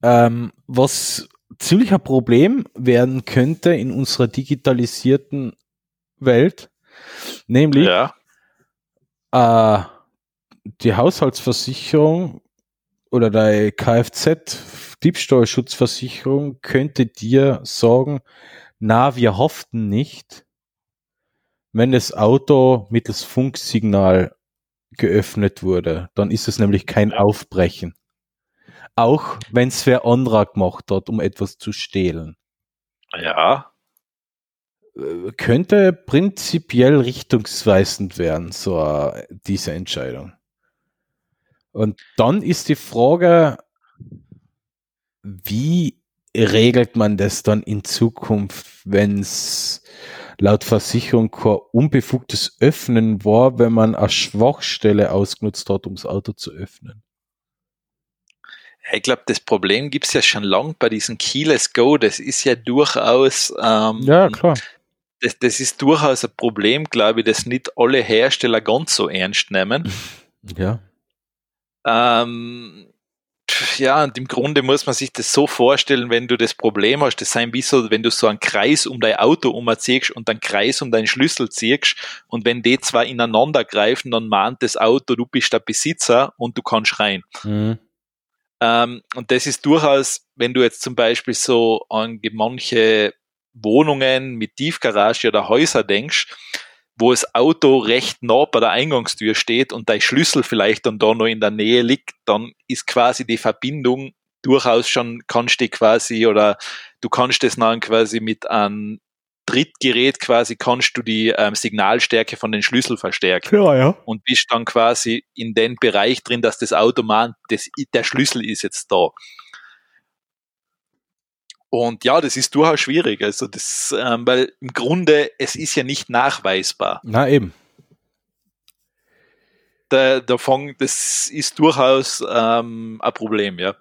A: ähm, was ziemlich ein Problem werden könnte in unserer digitalisierten Welt, nämlich ja. äh, die Haushaltsversicherung oder die Kfz-Diebstahlschutzversicherung könnte dir sagen, na, wir hofften nicht, wenn das Auto mittels Funksignal geöffnet wurde, dann ist es nämlich kein Aufbrechen. Auch wenn es wer anderer gemacht hat, um etwas zu stehlen.
B: Ja.
A: Äh, könnte prinzipiell richtungsweisend werden, so uh, diese Entscheidung. Und dann ist die Frage, wie regelt man das dann in Zukunft, wenn es laut Versicherung kein unbefugtes Öffnen war, wenn man eine Schwachstelle ausgenutzt hat, um das Auto zu öffnen?
B: Ich glaube, das Problem gibt es ja schon lang bei diesem Keyless Go. Das ist ja durchaus. Ähm,
A: ja, klar.
B: Das, das ist durchaus ein Problem, glaube ich, das nicht alle Hersteller ganz so ernst nehmen.
A: Ja.
B: Ähm, ja, und im Grunde muss man sich das so vorstellen, wenn du das Problem hast, das sein wie so, wenn du so einen Kreis um dein Auto umziehst und einen Kreis um deinen Schlüssel ziehst und wenn die zwei ineinander greifen, dann mahnt das Auto, du bist der Besitzer und du kannst rein. Mhm. Ähm, und das ist durchaus, wenn du jetzt zum Beispiel so an manche Wohnungen mit Tiefgarage oder Häuser denkst, wo das Auto recht nah bei der Eingangstür steht und dein Schlüssel vielleicht dann da noch in der Nähe liegt, dann ist quasi die Verbindung durchaus schon, kannst du quasi oder du kannst das dann quasi mit einem Drittgerät quasi kannst du die ähm, Signalstärke von den Schlüssel verstärken.
A: Ja, ja.
B: Und bist dann quasi in den Bereich drin, dass das Auto meint, das, der Schlüssel ist jetzt da. Und ja, das ist durchaus schwierig. Also das, ähm, weil im Grunde, es ist ja nicht nachweisbar.
A: Na eben.
B: Der, der Fong, das ist durchaus ähm, ein Problem, ja.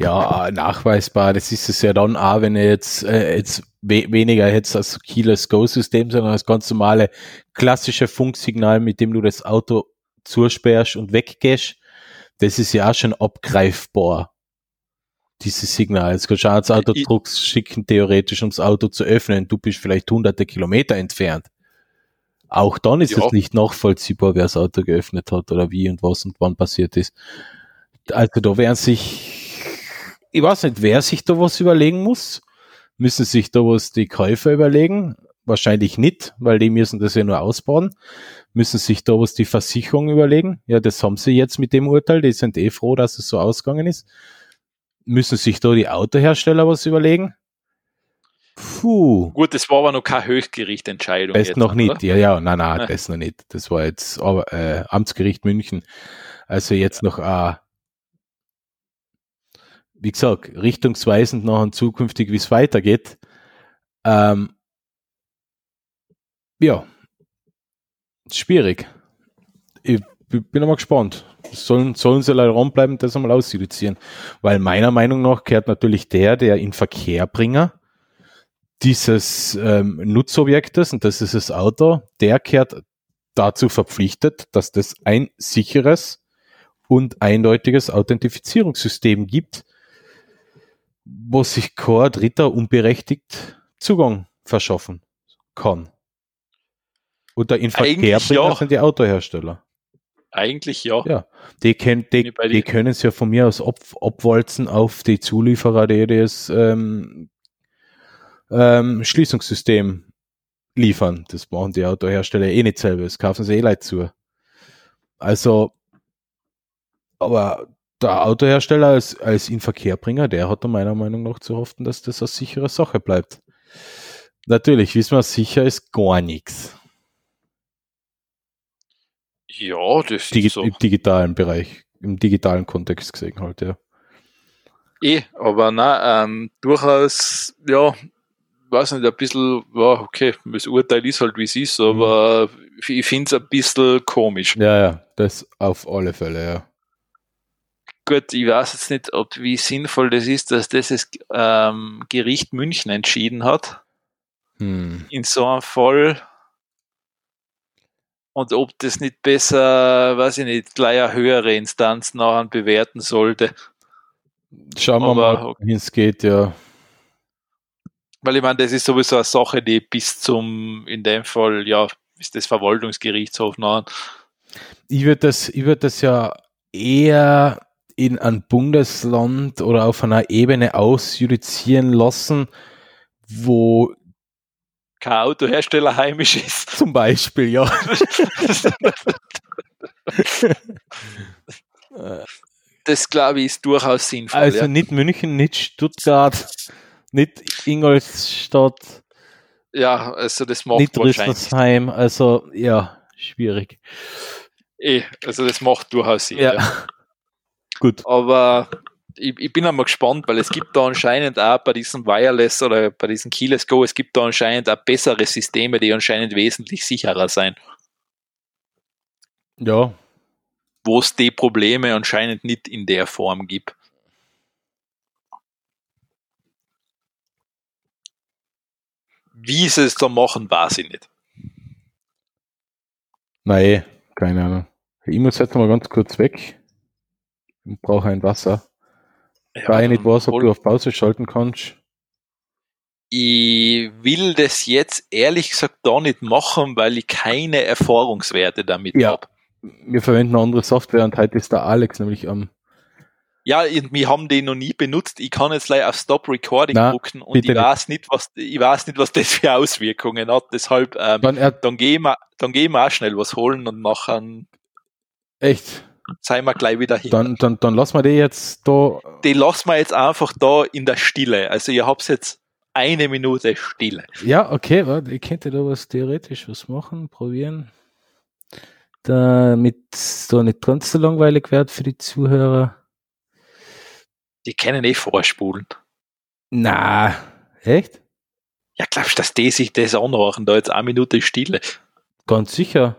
A: Ja, nachweisbar, das ist es ja dann auch, wenn ihr jetzt, äh, jetzt we weniger jetzt das Keyless Go-System, sondern das ganz normale klassische Funksignal, mit dem du das Auto zusperrst und weggehst, das ist ja auch schon abgreifbar dieses Signal. Jetzt kannst du auch das Auto Drucks schicken, theoretisch, um das Auto zu öffnen. Du bist vielleicht hunderte Kilometer entfernt. Auch dann ist ja. es nicht nachvollziehbar, wer das Auto geöffnet hat oder wie und was und wann passiert ist. Also da werden sich, ich weiß nicht, wer sich da was überlegen muss. Müssen sich da was die Käufer überlegen? Wahrscheinlich nicht, weil die müssen das ja nur ausbauen. Müssen sich da was die Versicherung überlegen? Ja, das haben sie jetzt mit dem Urteil. Die sind eh froh, dass es so ausgegangen ist müssen sich da die Autohersteller was überlegen?
B: Puh. Gut, das war aber noch keine Höchstgerichtentscheidung.
A: Das jetzt, noch nicht, ja, ja, nein, nein, das noch nicht. Das war jetzt aber, äh, Amtsgericht München. Also jetzt ja. noch, äh, wie gesagt, richtungsweisend noch an zukünftig, wie es weitergeht. Ähm, ja, schwierig. Ich bin aber gespannt sollen, sollen sie leider ranbleiben, das einmal ausjudizieren. Weil meiner Meinung nach kehrt natürlich der, der in Verkehrbringer dieses ähm, Nutzobjektes, und das ist das Auto, der kehrt dazu verpflichtet, dass das ein sicheres und eindeutiges Authentifizierungssystem gibt, wo sich kein Dritter unberechtigt Zugang verschaffen kann. Oder in Verkehrbringer ja. sind die Autohersteller.
B: Eigentlich ja.
A: Ja, die, können, die, die können es ja von mir aus ab, abwalzen auf die Zulieferer, die das ähm, ähm, Schließungssystem liefern. Das brauchen die Autohersteller eh nicht selber, das kaufen sie eh leid zu. Also, aber der Autohersteller als, als Inverkehrbringer, der hat meiner Meinung nach zu hoffen, dass das eine sichere Sache bleibt. Natürlich, wissen wir, sicher ist gar nichts.
B: Ja, das
A: Digi ist so. Im digitalen Bereich, im digitalen Kontext gesehen halt, ja.
B: Eh, aber na, ähm, durchaus, ja, weiß nicht, ein bisschen, ja, okay, das Urteil ist halt wie es ist, aber mhm. ich finde es ein bisschen komisch.
A: Ja, ja, das auf alle Fälle, ja.
B: Gut, ich weiß jetzt nicht, ob wie sinnvoll das ist, dass das das ähm, Gericht München entschieden hat. Hm. In so einem Fall und ob das nicht besser, weiß ich nicht, gleich eine höhere Instanz nachher bewerten sollte.
A: Schauen wir
B: Aber,
A: mal, wie es geht, ja.
B: Weil ich meine, das ist sowieso eine Sache, die bis zum, in dem Fall, ja, ist das Verwaltungsgerichtshof nachher.
A: Ich würde das, ich würd das ja eher in ein Bundesland oder auf einer Ebene ausjudizieren lassen, wo
B: kein Autohersteller heimisch ist.
A: zum Beispiel, ja.
B: Das glaube ich ist durchaus sinnvoll.
A: Also
B: ja.
A: nicht München, nicht Stuttgart, nicht Ingolstadt,
B: ja, also das macht
A: nicht. Rüsselsheim. Also ja, schwierig.
B: Eh, also das macht durchaus Sinn.
A: Ja.
B: Ja.
A: Gut.
B: Aber ich, ich bin einmal gespannt, weil es gibt da anscheinend auch bei diesem Wireless oder bei diesem Keyless Go, es gibt da anscheinend auch bessere Systeme, die anscheinend wesentlich sicherer sein,
A: Ja,
B: wo es die Probleme anscheinend nicht in der Form gibt. Wie sie es da machen, weiß ich nicht.
A: nein, keine Ahnung. Ich muss jetzt mal ganz kurz weg. Ich brauche ein Wasser.
B: Ja,
A: Weil ich nicht weiß, ob du auf Pause schalten kannst.
B: Ich will das jetzt ehrlich gesagt da nicht machen, weil ich keine Erfahrungswerte damit
A: Ja.
B: habe.
A: Wir verwenden eine andere Software und heute ist der Alex nämlich am.
B: Ja, wir haben den noch nie benutzt. Ich kann jetzt leider auf Stop Recording
A: Na,
B: drucken und ich weiß nicht, was ich weiß nicht, was das für Auswirkungen hat. Deshalb ähm,
A: Dann er,
B: dann gehen wir dann gehen wir auch schnell was holen und nachher
A: echt.
B: Seien wir gleich wieder hin.
A: Dann, dann, dann lassen wir die jetzt da.
B: Den lassen wir jetzt einfach da in der Stille. Also ihr habt jetzt eine Minute Stille.
A: Ja, okay, warte, ich könnte da was theoretisch was machen, probieren. Damit es da nicht ganz so langweilig wird für die Zuhörer.
B: Die können eh vorspulen.
A: Na, echt?
B: Ja, glaubst du, dass die sich das anhören, da jetzt eine Minute Stille?
A: Ganz sicher.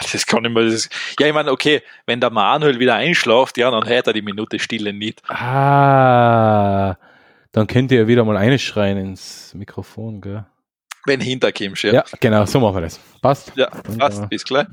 B: Das kann ich mir, das, ja, ich meine, okay, wenn der Manuel wieder einschlaft, ja, dann hört er die Minute Stille nicht.
A: Ah, dann könnt ihr ja wieder mal einschreien ins Mikrofon, gell?
B: Wenn hinterkommst, ja.
A: Ja, genau, so machen wir das. Passt?
B: Ja, passt, bis gleich.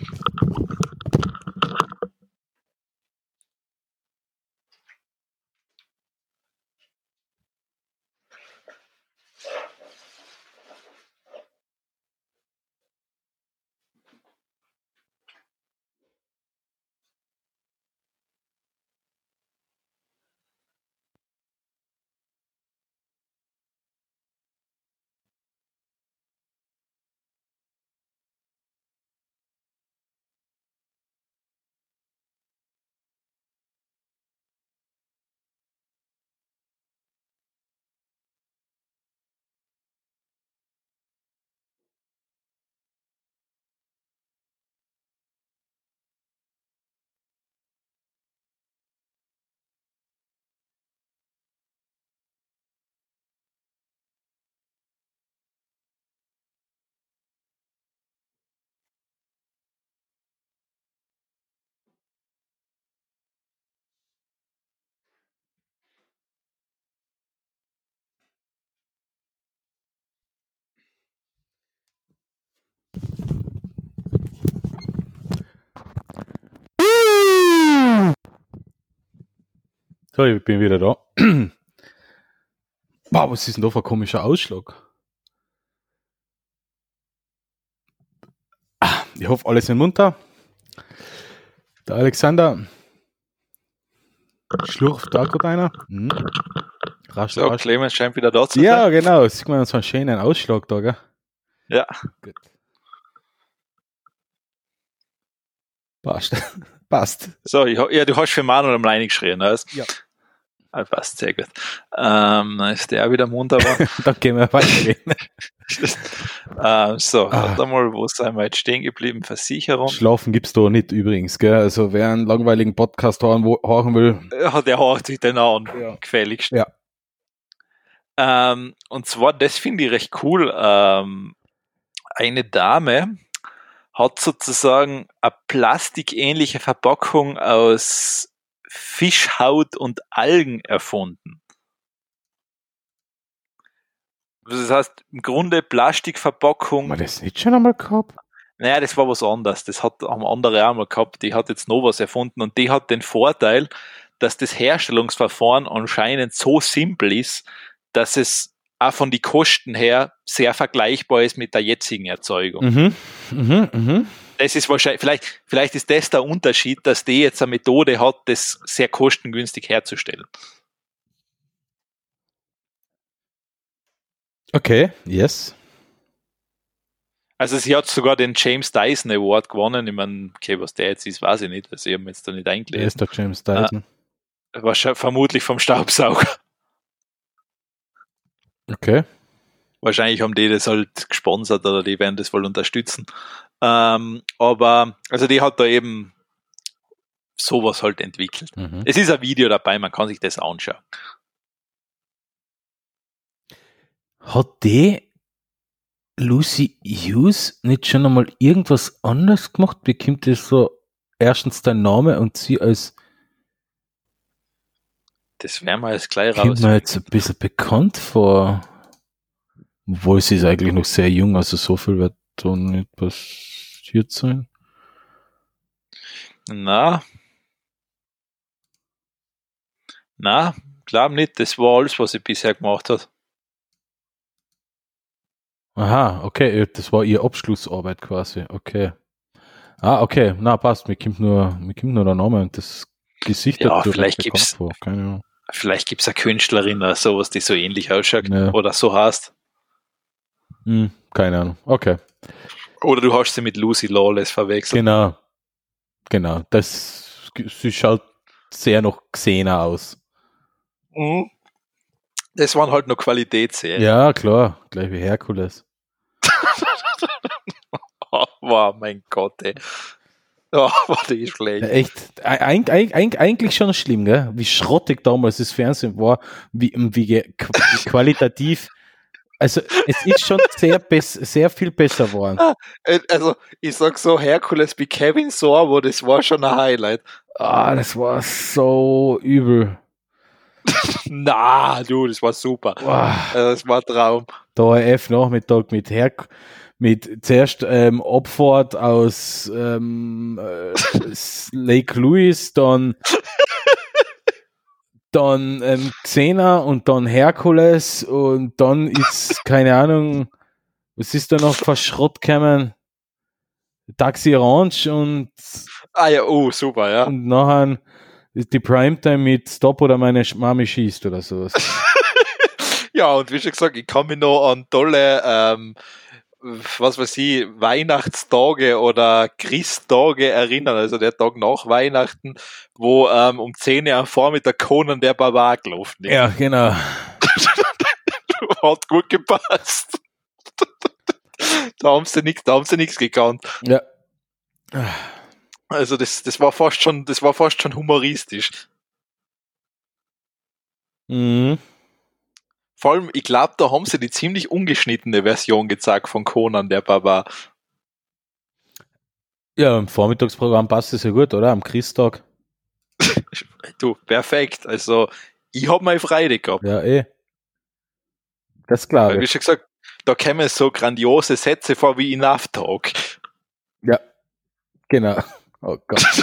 A: So, ich bin wieder da. Wow, was ist denn da für ein komischer Ausschlag? Ich hoffe, alles in munter. Der Alexander schlurft da gerade einer. Hm. Rasch,
B: So,
A: rasch.
B: Clemens scheint wieder da zu
A: Ja,
B: sein.
A: genau. Sieht man so einen schönen Ausschlag da, gell?
B: Ja.
A: Gut. Passt. Passt.
B: So, ich, ja, du hast für Manuel am Leine geschrien, weißt
A: Ja.
B: Ah, passt, sehr gut. Ähm, dann ist der wieder munter.
A: Dann gehen wir weitergehen.
B: ähm, so,
A: Ah.
B: warte mal, wo sind wir jetzt stehen geblieben? Versicherung.
A: Schlafen gibt's da nicht übrigens, gell? Also wer einen langweiligen Podcast hören, wo, hören will,
B: Ja, der hört sich den an,
A: Ja.
B: gefälligst.
A: Ja.
B: Ähm, und zwar, das finde ich recht cool. Ähm, eine Dame hat sozusagen eine plastikähnliche Verpackung aus Fischhaut und Algen erfunden. Das heißt, im Grunde Plastikverpackung
A: wir das nicht schon einmal gehabt?
B: Naja, das war was anderes. Das hat, haben andere auch mal gehabt. Die hat jetzt noch was erfunden und die hat den Vorteil, dass das Herstellungsverfahren anscheinend so simpel ist, dass es auch von den Kosten her sehr vergleichbar ist mit der jetzigen Erzeugung.
A: Mhm. Mhm. Mhm.
B: Das ist wahrscheinlich, vielleicht, vielleicht ist das der Unterschied, dass die jetzt eine Methode hat, das sehr kostengünstig herzustellen.
A: Okay, yes.
B: Also sie hat sogar den James Dyson Award gewonnen. Ich meine, okay, was der jetzt ist, weiß ich nicht. Also ich habe jetzt da nicht eingelesen.
A: ist der James Dyson?
B: Wahrscheinlich, vermutlich vom Staubsauger.
A: Okay.
B: Wahrscheinlich haben die das halt gesponsert oder die werden das wohl unterstützen. Ähm, aber, also die hat da eben sowas halt entwickelt.
A: Mhm.
B: Es ist ein Video dabei, man kann sich das anschauen.
A: Hat die Lucy Hughes nicht schon einmal irgendwas anderes gemacht? Wie kommt das so erstens dein Name und sie als
B: Das werden wir jetzt gleich
A: kommt
B: raus.
A: mir jetzt ein bisschen bekannt vor. Obwohl sie ist eigentlich noch sehr jung, also so viel wird da nicht passiert sein.
B: Na. Na, glaub nicht, das war alles, was sie bisher gemacht hat.
A: Aha, okay, das war ihr Abschlussarbeit quasi, okay. Ah, okay, na passt, mir kommt nur, mir kommt nur der Name und das Gesicht
B: Ja,
A: dazu
B: vielleicht gibt's-
A: vor, keine Ahnung.
B: Vielleicht gibt's eine Künstlerin oder sowas, die so ähnlich ausschaut
A: Ja.
B: oder so heißt.
A: Hm, keine Ahnung, okay.
B: Oder du hast sie mit Lucy Lawless verwechselt.
A: Genau. Genau. Das sie schaut sehr noch Xena aus.
B: Mhm. Das waren halt noch Qualitätsserien.
A: Ja, klar. Gleich wie Herkules.
B: Oh, wow, mein Gott, ey. Oh, war die schlecht.
A: Echt. Eig eig eig eigentlich schon schlimm, gell? Wie schrottig damals das Fernsehen war, wie, wie, wie qualitativ. Also es ist schon sehr, bess sehr viel besser geworden.
B: Äh, Also, ich sag so, Herkules wie Kevin Sorbo, das war schon ein Highlight.
A: Ah, das war so übel.
B: Na, du, das war super.
A: Boah.
B: Also, Das war ein Traum.
A: der ORF-Nachmittag mit Herk mit zuerst ähm, Abfahrt aus ähm, äh, Lake Louise, dann dann ähm, Xena und dann Herkules und dann ist, keine Ahnung, was ist da noch für Schrott gekommen? Taxi Ranch und,
B: Ah ja, oh, super, ja.
A: und nachher ist die Primetime mit Stop oder meine Mami schießt oder sowas.
B: Ja, und wie schon gesagt, ich kann mich noch an tolle, ähm, was weiß ich, Weihnachtstage oder Christtage erinnern, also der Tag nach Weihnachten, wo ähm, um 10 Uhr am Vormittag Conan der Barbar gelaufen ist.
A: ja, genau.
B: Hat gut gepasst. da haben sie nichts, da haben sie nichts gekannt.
A: Ja.
B: Also das, das war fast schon, das war fast schon humoristisch.
A: Mhm.
B: Vor allem, ich glaube, da haben sie die ziemlich ungeschnittene Version gezeigt von Conan der Barbar.
A: Ja, im Vormittagsprogramm passt es ja gut, oder? Am Christtag.
B: Du, perfekt. Also, ich hab meine Freude gehabt.
A: Ja, eh. Das glaube
B: wie
A: ich.
B: schon gesagt, da kämen so grandiose Sätze vor wie Enough Talk.
A: Ja. Genau. Oh Gott.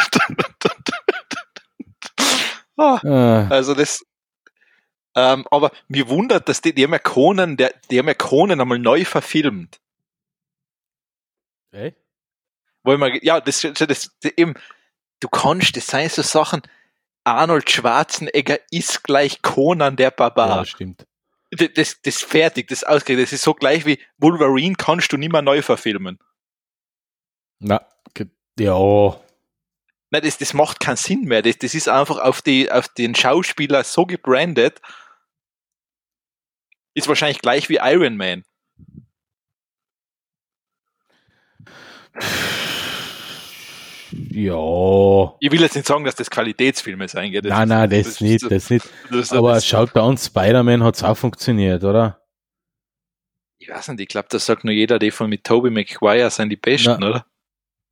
B: Ah, also das, ähm, aber mir wundert, dass die, die haben ja Conan, der, die haben ja Conan einmal neu verfilmt.
A: ey?
B: Wo ich mal, ja, das, das, das, eben, du kannst, das seien so Sachen, Arnold Schwarzenegger ist gleich Conan der Barbar.
A: Ja, stimmt.
B: das, das, das fertig, das ausgeht. Das ist so gleich wie Wolverine kannst du nicht mehr neu verfilmen.
A: Na, ja.
B: Nein, das, das macht keinen Sinn mehr. Das, das ist einfach auf, die, auf den Schauspieler so gebrandet. Ist wahrscheinlich gleich wie Iron Man.
A: Ja.
B: Ich will jetzt nicht sagen, dass das Qualitätsfilme sein. Das
A: Nein, nein, das, nicht, das nicht.
B: das-
A: Aber
B: das-
A: schaut da an, Spider-Man hat es auch funktioniert, oder?
B: ich weiß nicht, ich glaube, das sagt nur jeder, die von mit Tobey Maguire sind die Besten,
A: Na.
B: oder?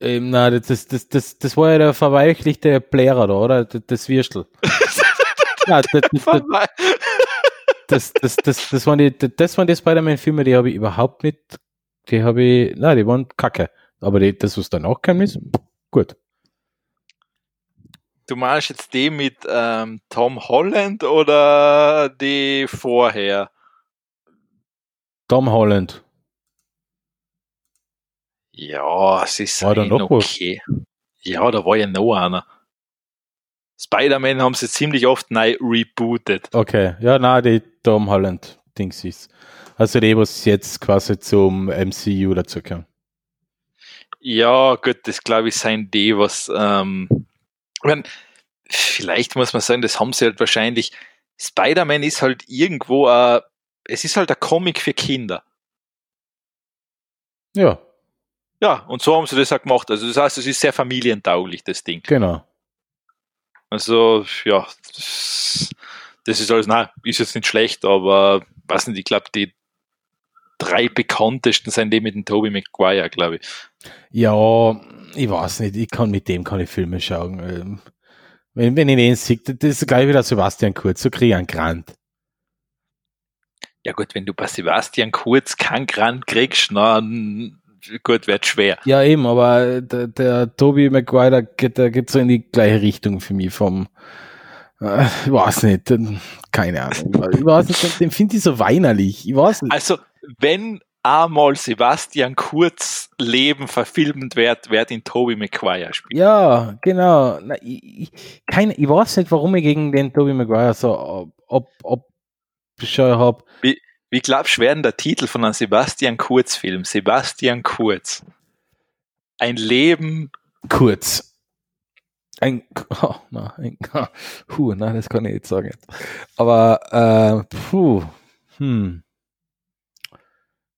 A: Ähm, nein, das, das, das, das war ja der verweichlichte Plärer da, oder? Das, das Würstel. ja, das, das, das, das, das, das, waren die, das waren die Spider-Man-Filme, die habe ich überhaupt nicht, die habe ich, nein, die waren kacke. Aber die, das, was danach kam, ist gut.
B: Du meinst jetzt die mit ähm, Tom Holland oder die vorher?
A: Tom Holland.
B: Ja, es ist
A: War da noch was?
B: okay. Ja, da war ja noch einer. Spider-Man haben sie ziemlich oft neu rebootet.
A: Okay, ja, na, die Tom Holland Dings ist. Also die, was jetzt quasi zum MCU dazu kam.
B: Ja, gut, das glaube ich sein die, was ähm, ich mein, vielleicht muss man sagen, das haben sie halt wahrscheinlich. Spider-Man ist halt irgendwo ein, es ist halt ein Comic für Kinder.
A: Ja,
B: Ja, und so haben sie das auch gemacht. Also das heißt, es ist sehr familientauglich, das Ding.
A: genau.
B: Also, ja, das, ist alles, nein, ist jetzt nicht schlecht, aber weiß nicht, ich glaube, die drei bekanntesten sind die mit dem Tobey Maguire, glaube ich.
A: Ja, ich weiß nicht, ich kann mit dem keine Filme schauen. Ähm, Wenn, wenn ich den sehe, das ist gleich wieder Sebastian Kurz, so kriege ich einen Grant.
B: Ja gut, wenn du bei Sebastian Kurz keinen Grand kriegst, dann gut, wird schwer.
A: Ja, eben, aber der, der Toby Maguire, der geht, der geht so in die gleiche Richtung für mich vom, äh, ich weiß nicht, den- keine Ahnung. Ich weiß nicht, den- finde ich so weinerlich. Ich weiß nicht.
B: Also, wenn einmal Sebastian Kurz Leben verfilmt wird, wird ihn Tobey Maguire spielen.
A: Ja, genau. Na, ich, ich, keine, ich weiß nicht, warum ich gegen den Toby Maguire so ob, ob schon hab.
B: Wie glaubst du, werden der Titel von einem Sebastian Kurz Film? Sebastian Kurz. Ein Leben
A: Kurz. Ein, oh, na, ein, puh, nein, das kann ich nicht sagen. Aber, äh, puh, hm.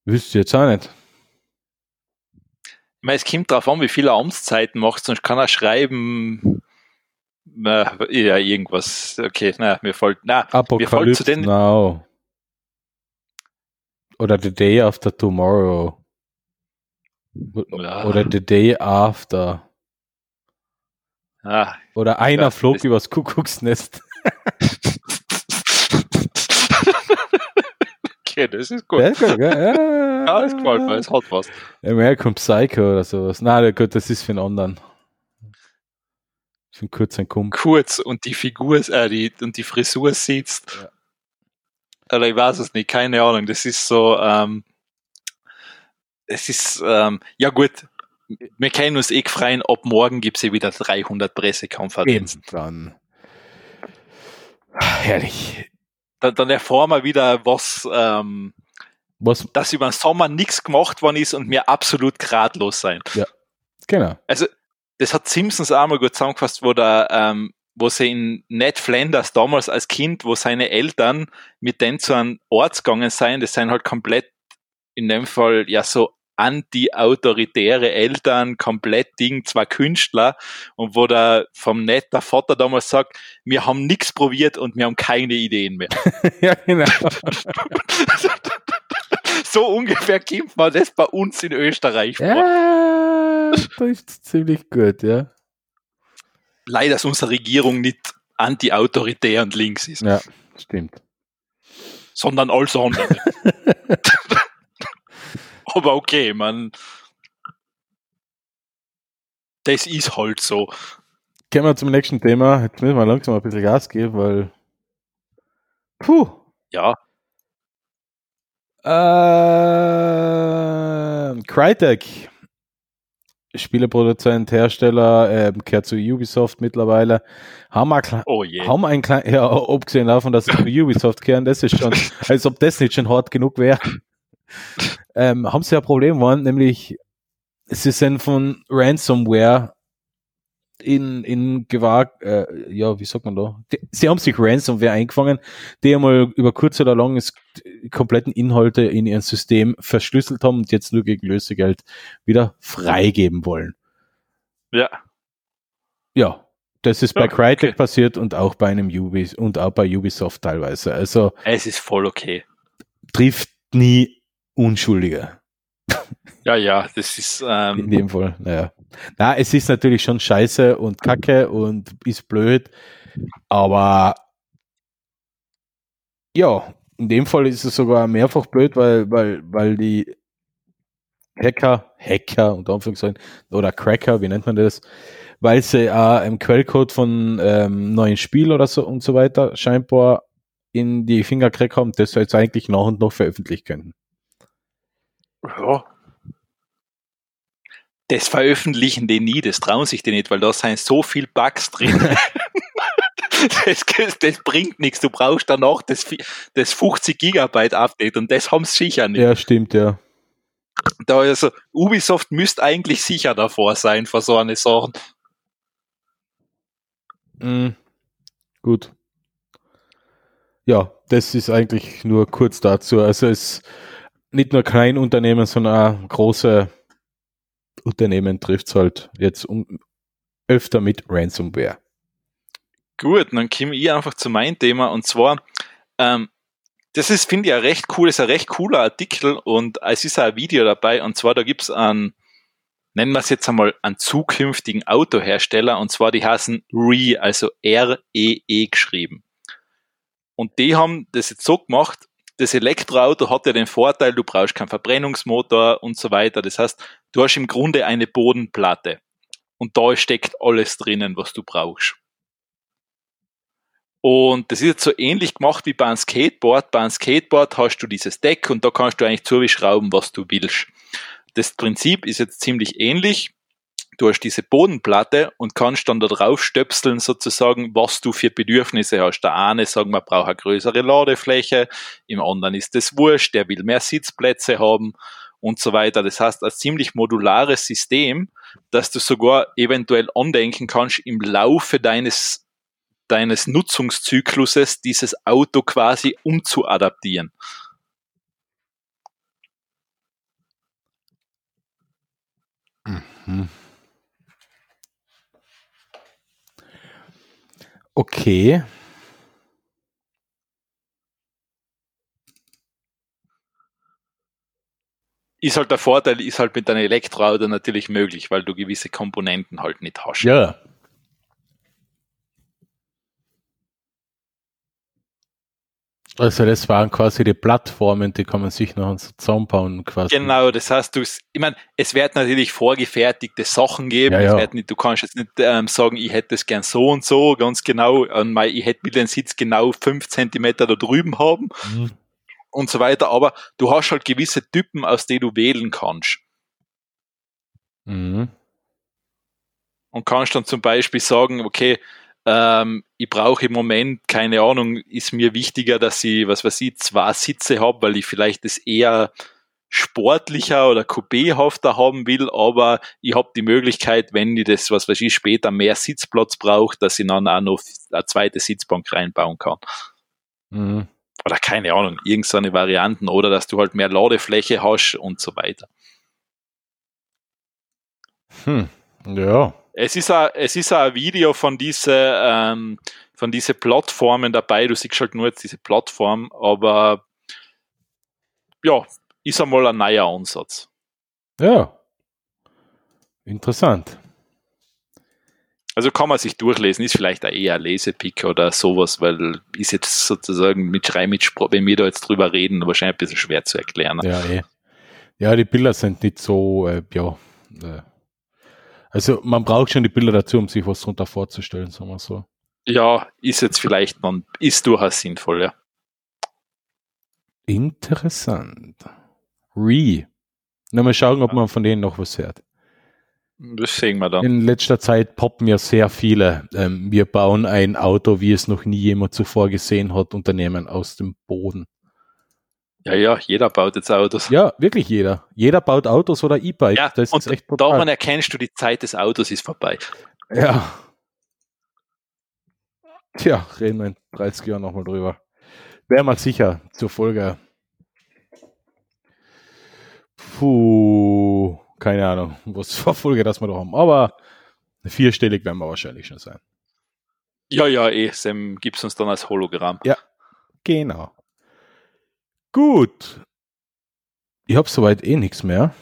A: Wüsste ich jetzt auch nicht.
B: Ich meine, es kommt darauf an, wie viele Amtszeiten macht, sonst kann er schreiben, äh, ja, irgendwas. Okay, na, mir fällt, na, mir fällt zu den,
A: Now. Oder The Day After Tomorrow.
B: Ja.
A: Oder The Day After.
B: ah,
A: Oder einer
B: Ja,
A: flog
B: das-
A: übers Kuckucksnest.
B: okay, das ist gut.
A: Ja, gut, ja, ja,
B: Ja, das gefällt mir, es hat was.
A: American Psycho oder sowas. Nein, gut, das ist für einen anderen. Für einen kurzen Kumpel.
B: Kurz und die Figur, äh, die, und die Frisur sitzt.
A: Ja.
B: Oder ich weiß es nicht, keine Ahnung. Das ist so, ähm, es ist, ähm, ja gut, wir können uns eh freien, ab morgen gibt es ja wieder 300 Pressekonferenzen.
A: Dann. Herrlich.
B: Dann, dann erfahren wir wieder, was, ähm,
A: Was?
B: dass über den Sommer nichts gemacht worden ist und wir absolut gradlos sein.
A: Genau.
B: Also, das hat Simpsons auch mal gut zusammengefasst, wo der, ähm, wo sie in Ned Flanders damals als Kind, wo seine Eltern mit denen zu einem Ort gegangen sind, das sind halt komplett in dem Fall ja so anti-autoritäre Eltern, komplett Ding, zwei Künstler und wo der vom Ned der Vater damals sagt, wir haben nichts probiert und wir haben keine Ideen mehr.
A: ja, genau.
B: so ungefähr kommt man das bei uns in Österreich vor.
A: ja, das ist ziemlich gut, ja.
B: Leider, dass unsere Regierung nicht anti-autoritär und links ist.
A: Ja, stimmt.
B: sondern alles andere. Aber okay, man. Das ist halt so.
A: Kommen wir zum nächsten Thema. Jetzt müssen wir langsam ein bisschen Gas geben, weil. Puh.
B: Ja,
A: Äh, Crytek, Spieleproduzent, Hersteller, ähm, gehört zu Ubisoft mittlerweile, haben, kle-
B: oh je.
A: haben ein klein, ja, abgesehen davon, dass sie zu Ubisoft gehören, das ist schon, als ob das nicht schon hart genug wäre, ähm, haben sie ein Problem waren, nämlich sie sind von Ransomware in, in Gewahr, äh, ja, wie sagt man da? Die, sie haben sich Ransomware eingefangen, die einmal über kurz oder lang ist, die kompletten Inhalte in ihrem System verschlüsselt haben und jetzt nur gegen Lösegeld wieder freigeben wollen.
B: Ja,
A: Ja, das ist bei
B: Ja,
A: Crytek
B: okay.
A: passiert und auch bei einem Ubis und auch bei Ubisoft teilweise. Also
B: es ist voll okay.
A: trifft nie Unschuldige.
B: Ja, ja, das ist.
A: In
B: Ähm,
A: dem Fall, naja. Na, es ist natürlich schon scheiße und kacke und ist blöd, aber ja, in dem Fall ist es sogar mehrfach blöd, weil, weil, weil die Hacker, Hacker unter Anführungszeichen, oder Cracker, wie nennt man das? Weil sie äh, im Quellcode von ähm, neuen Spiel oder so und so weiter scheinbar in die Finger gekriegt haben, das sie jetzt eigentlich nach und nach veröffentlichen könnten.
B: Ja. Das veröffentlichen die nie, das trauen sich die nicht, weil da sind so viel Bugs drin. das, das, bringt nichts. Du brauchst danach das, das 50 Gigabyte Update und das haben sie sicher nicht.
A: Ja, stimmt, ja.
B: Da also, Ubisoft müsste eigentlich sicher davor sein vor so eine Sachen.
A: Mhm. Gut. Ja, das ist eigentlich nur kurz dazu. Also es nicht nur Kleinunternehmen, sondern auch große Unternehmen trifft es halt jetzt um, öfter mit Ransomware.
B: Gut, dann komme ich einfach zu meinem Thema und zwar, ähm, das ist, finde ich, ein recht cool, ist ein recht cooler Artikel und es ist auch ein Video dabei und zwar, da gibt es einen, nennen wir es jetzt einmal, einen zukünftigen Autohersteller und zwar die heißen RE, also R-E-E -E geschrieben. Und die haben das jetzt so gemacht, das Elektroauto hat ja den Vorteil, du brauchst keinen Verbrennungsmotor und so weiter. Das heißt, du hast im Grunde eine Bodenplatte und da steckt alles drinnen, was du brauchst. Und das ist jetzt so ähnlich gemacht wie beim Skateboard. Beim Skateboard hast du dieses Deck und da kannst du eigentlich zuschrauben, was du willst. Das Prinzip ist jetzt ziemlich ähnlich du hast diese Bodenplatte und kannst dann da drauf stöpseln sozusagen, was du für Bedürfnisse hast. Der eine sagt, man braucht eine größere Ladefläche, im anderen ist das wurscht, der will mehr Sitzplätze haben und so weiter. Das heißt, ein ziemlich modulares System, dass du sogar eventuell andenken kannst, im Laufe deines deines Nutzungszykluses dieses Auto quasi umzuadaptieren.
A: Mhm. Okay.
B: Ist halt der Vorteil, ist halt mit einem Elektroauto natürlich möglich, weil du gewisse Komponenten halt nicht hast.
A: Ja, Also das waren quasi die Plattformen, die kann man sich noch zusammenbauen quasi.
B: Genau, das heißt, du, ich meine, es wird natürlich vorgefertigte Sachen geben.
A: Ja, ja.
B: Nicht, du kannst jetzt nicht ähm, sagen, ich hätte es gern so und so, ganz genau, ich hätte mit den Sitz genau fünf Zentimeter da drüben haben mhm. und so weiter, aber du hast halt gewisse Typen, aus denen du wählen kannst. Mhm. Und kannst dann zum Beispiel sagen, okay, ähm, ich brauche im Moment, keine Ahnung, ist mir wichtiger, dass ich, was weiß ich, zwei Sitze habe, weil ich vielleicht das eher sportlicher oder coupéhafter haben will, aber ich habe die Möglichkeit, wenn ich das, was weiß ich, später mehr Sitzplatz brauche, dass ich dann auch noch eine zweite Sitzbank reinbauen kann. Mhm. Oder keine Ahnung, irgendeine Varianten oder dass du halt mehr Ladefläche hast und so weiter.
A: Hm, ja.
B: Es ist ein, es ist ein Video von diese, ähm, von diese Plattformen dabei. Du siehst halt nur jetzt diese Plattform, aber ja, ist einmal ein neuer Ansatz.
A: Ja. Interessant.
B: Also kann man sich durchlesen, ist vielleicht eher ein Lesepick oder sowas, weil ist jetzt sozusagen mit Schrei, mit Spro wenn wir da jetzt drüber reden, wahrscheinlich ein bisschen schwer zu erklären.
A: Ja, eh. ja die Bilder sind nicht so, äh, ja, äh, also man braucht schon die Bilder dazu, um sich was darunter vorzustellen, sagen wir so.
B: Ja, ist jetzt vielleicht noch, ist durchaus sinnvoll, ja.
A: Interessant. Re. Na, mal schauen, ob man von denen noch was hört.
B: Das sehen wir dann.
A: In letzter Zeit poppen ja sehr viele. Ähm, wir bauen ein Auto, wie es noch nie jemand zuvor gesehen hat, Unternehmen aus dem Boden.
B: Ja, ja, jeder baut jetzt Autos.
A: Ja, wirklich jeder. Jeder baut Autos oder E-Bikes.
B: Ja, das und ist echt brutal. daran erkennst du, die Zeit des Autos ist vorbei.
A: Ja. Tja, reden wir in 30 Jahren nochmal drüber. Wäre mal sicher zur Folge. Puh, keine Ahnung, was für Folge das wir da haben. Aber vierstellig werden wir wahrscheinlich schon sein.
B: Ja, ja, eh. Sam gibt es uns dann als Hologramm.
A: Ja, genau. Gut. Ich habe soweit eh nichts mehr.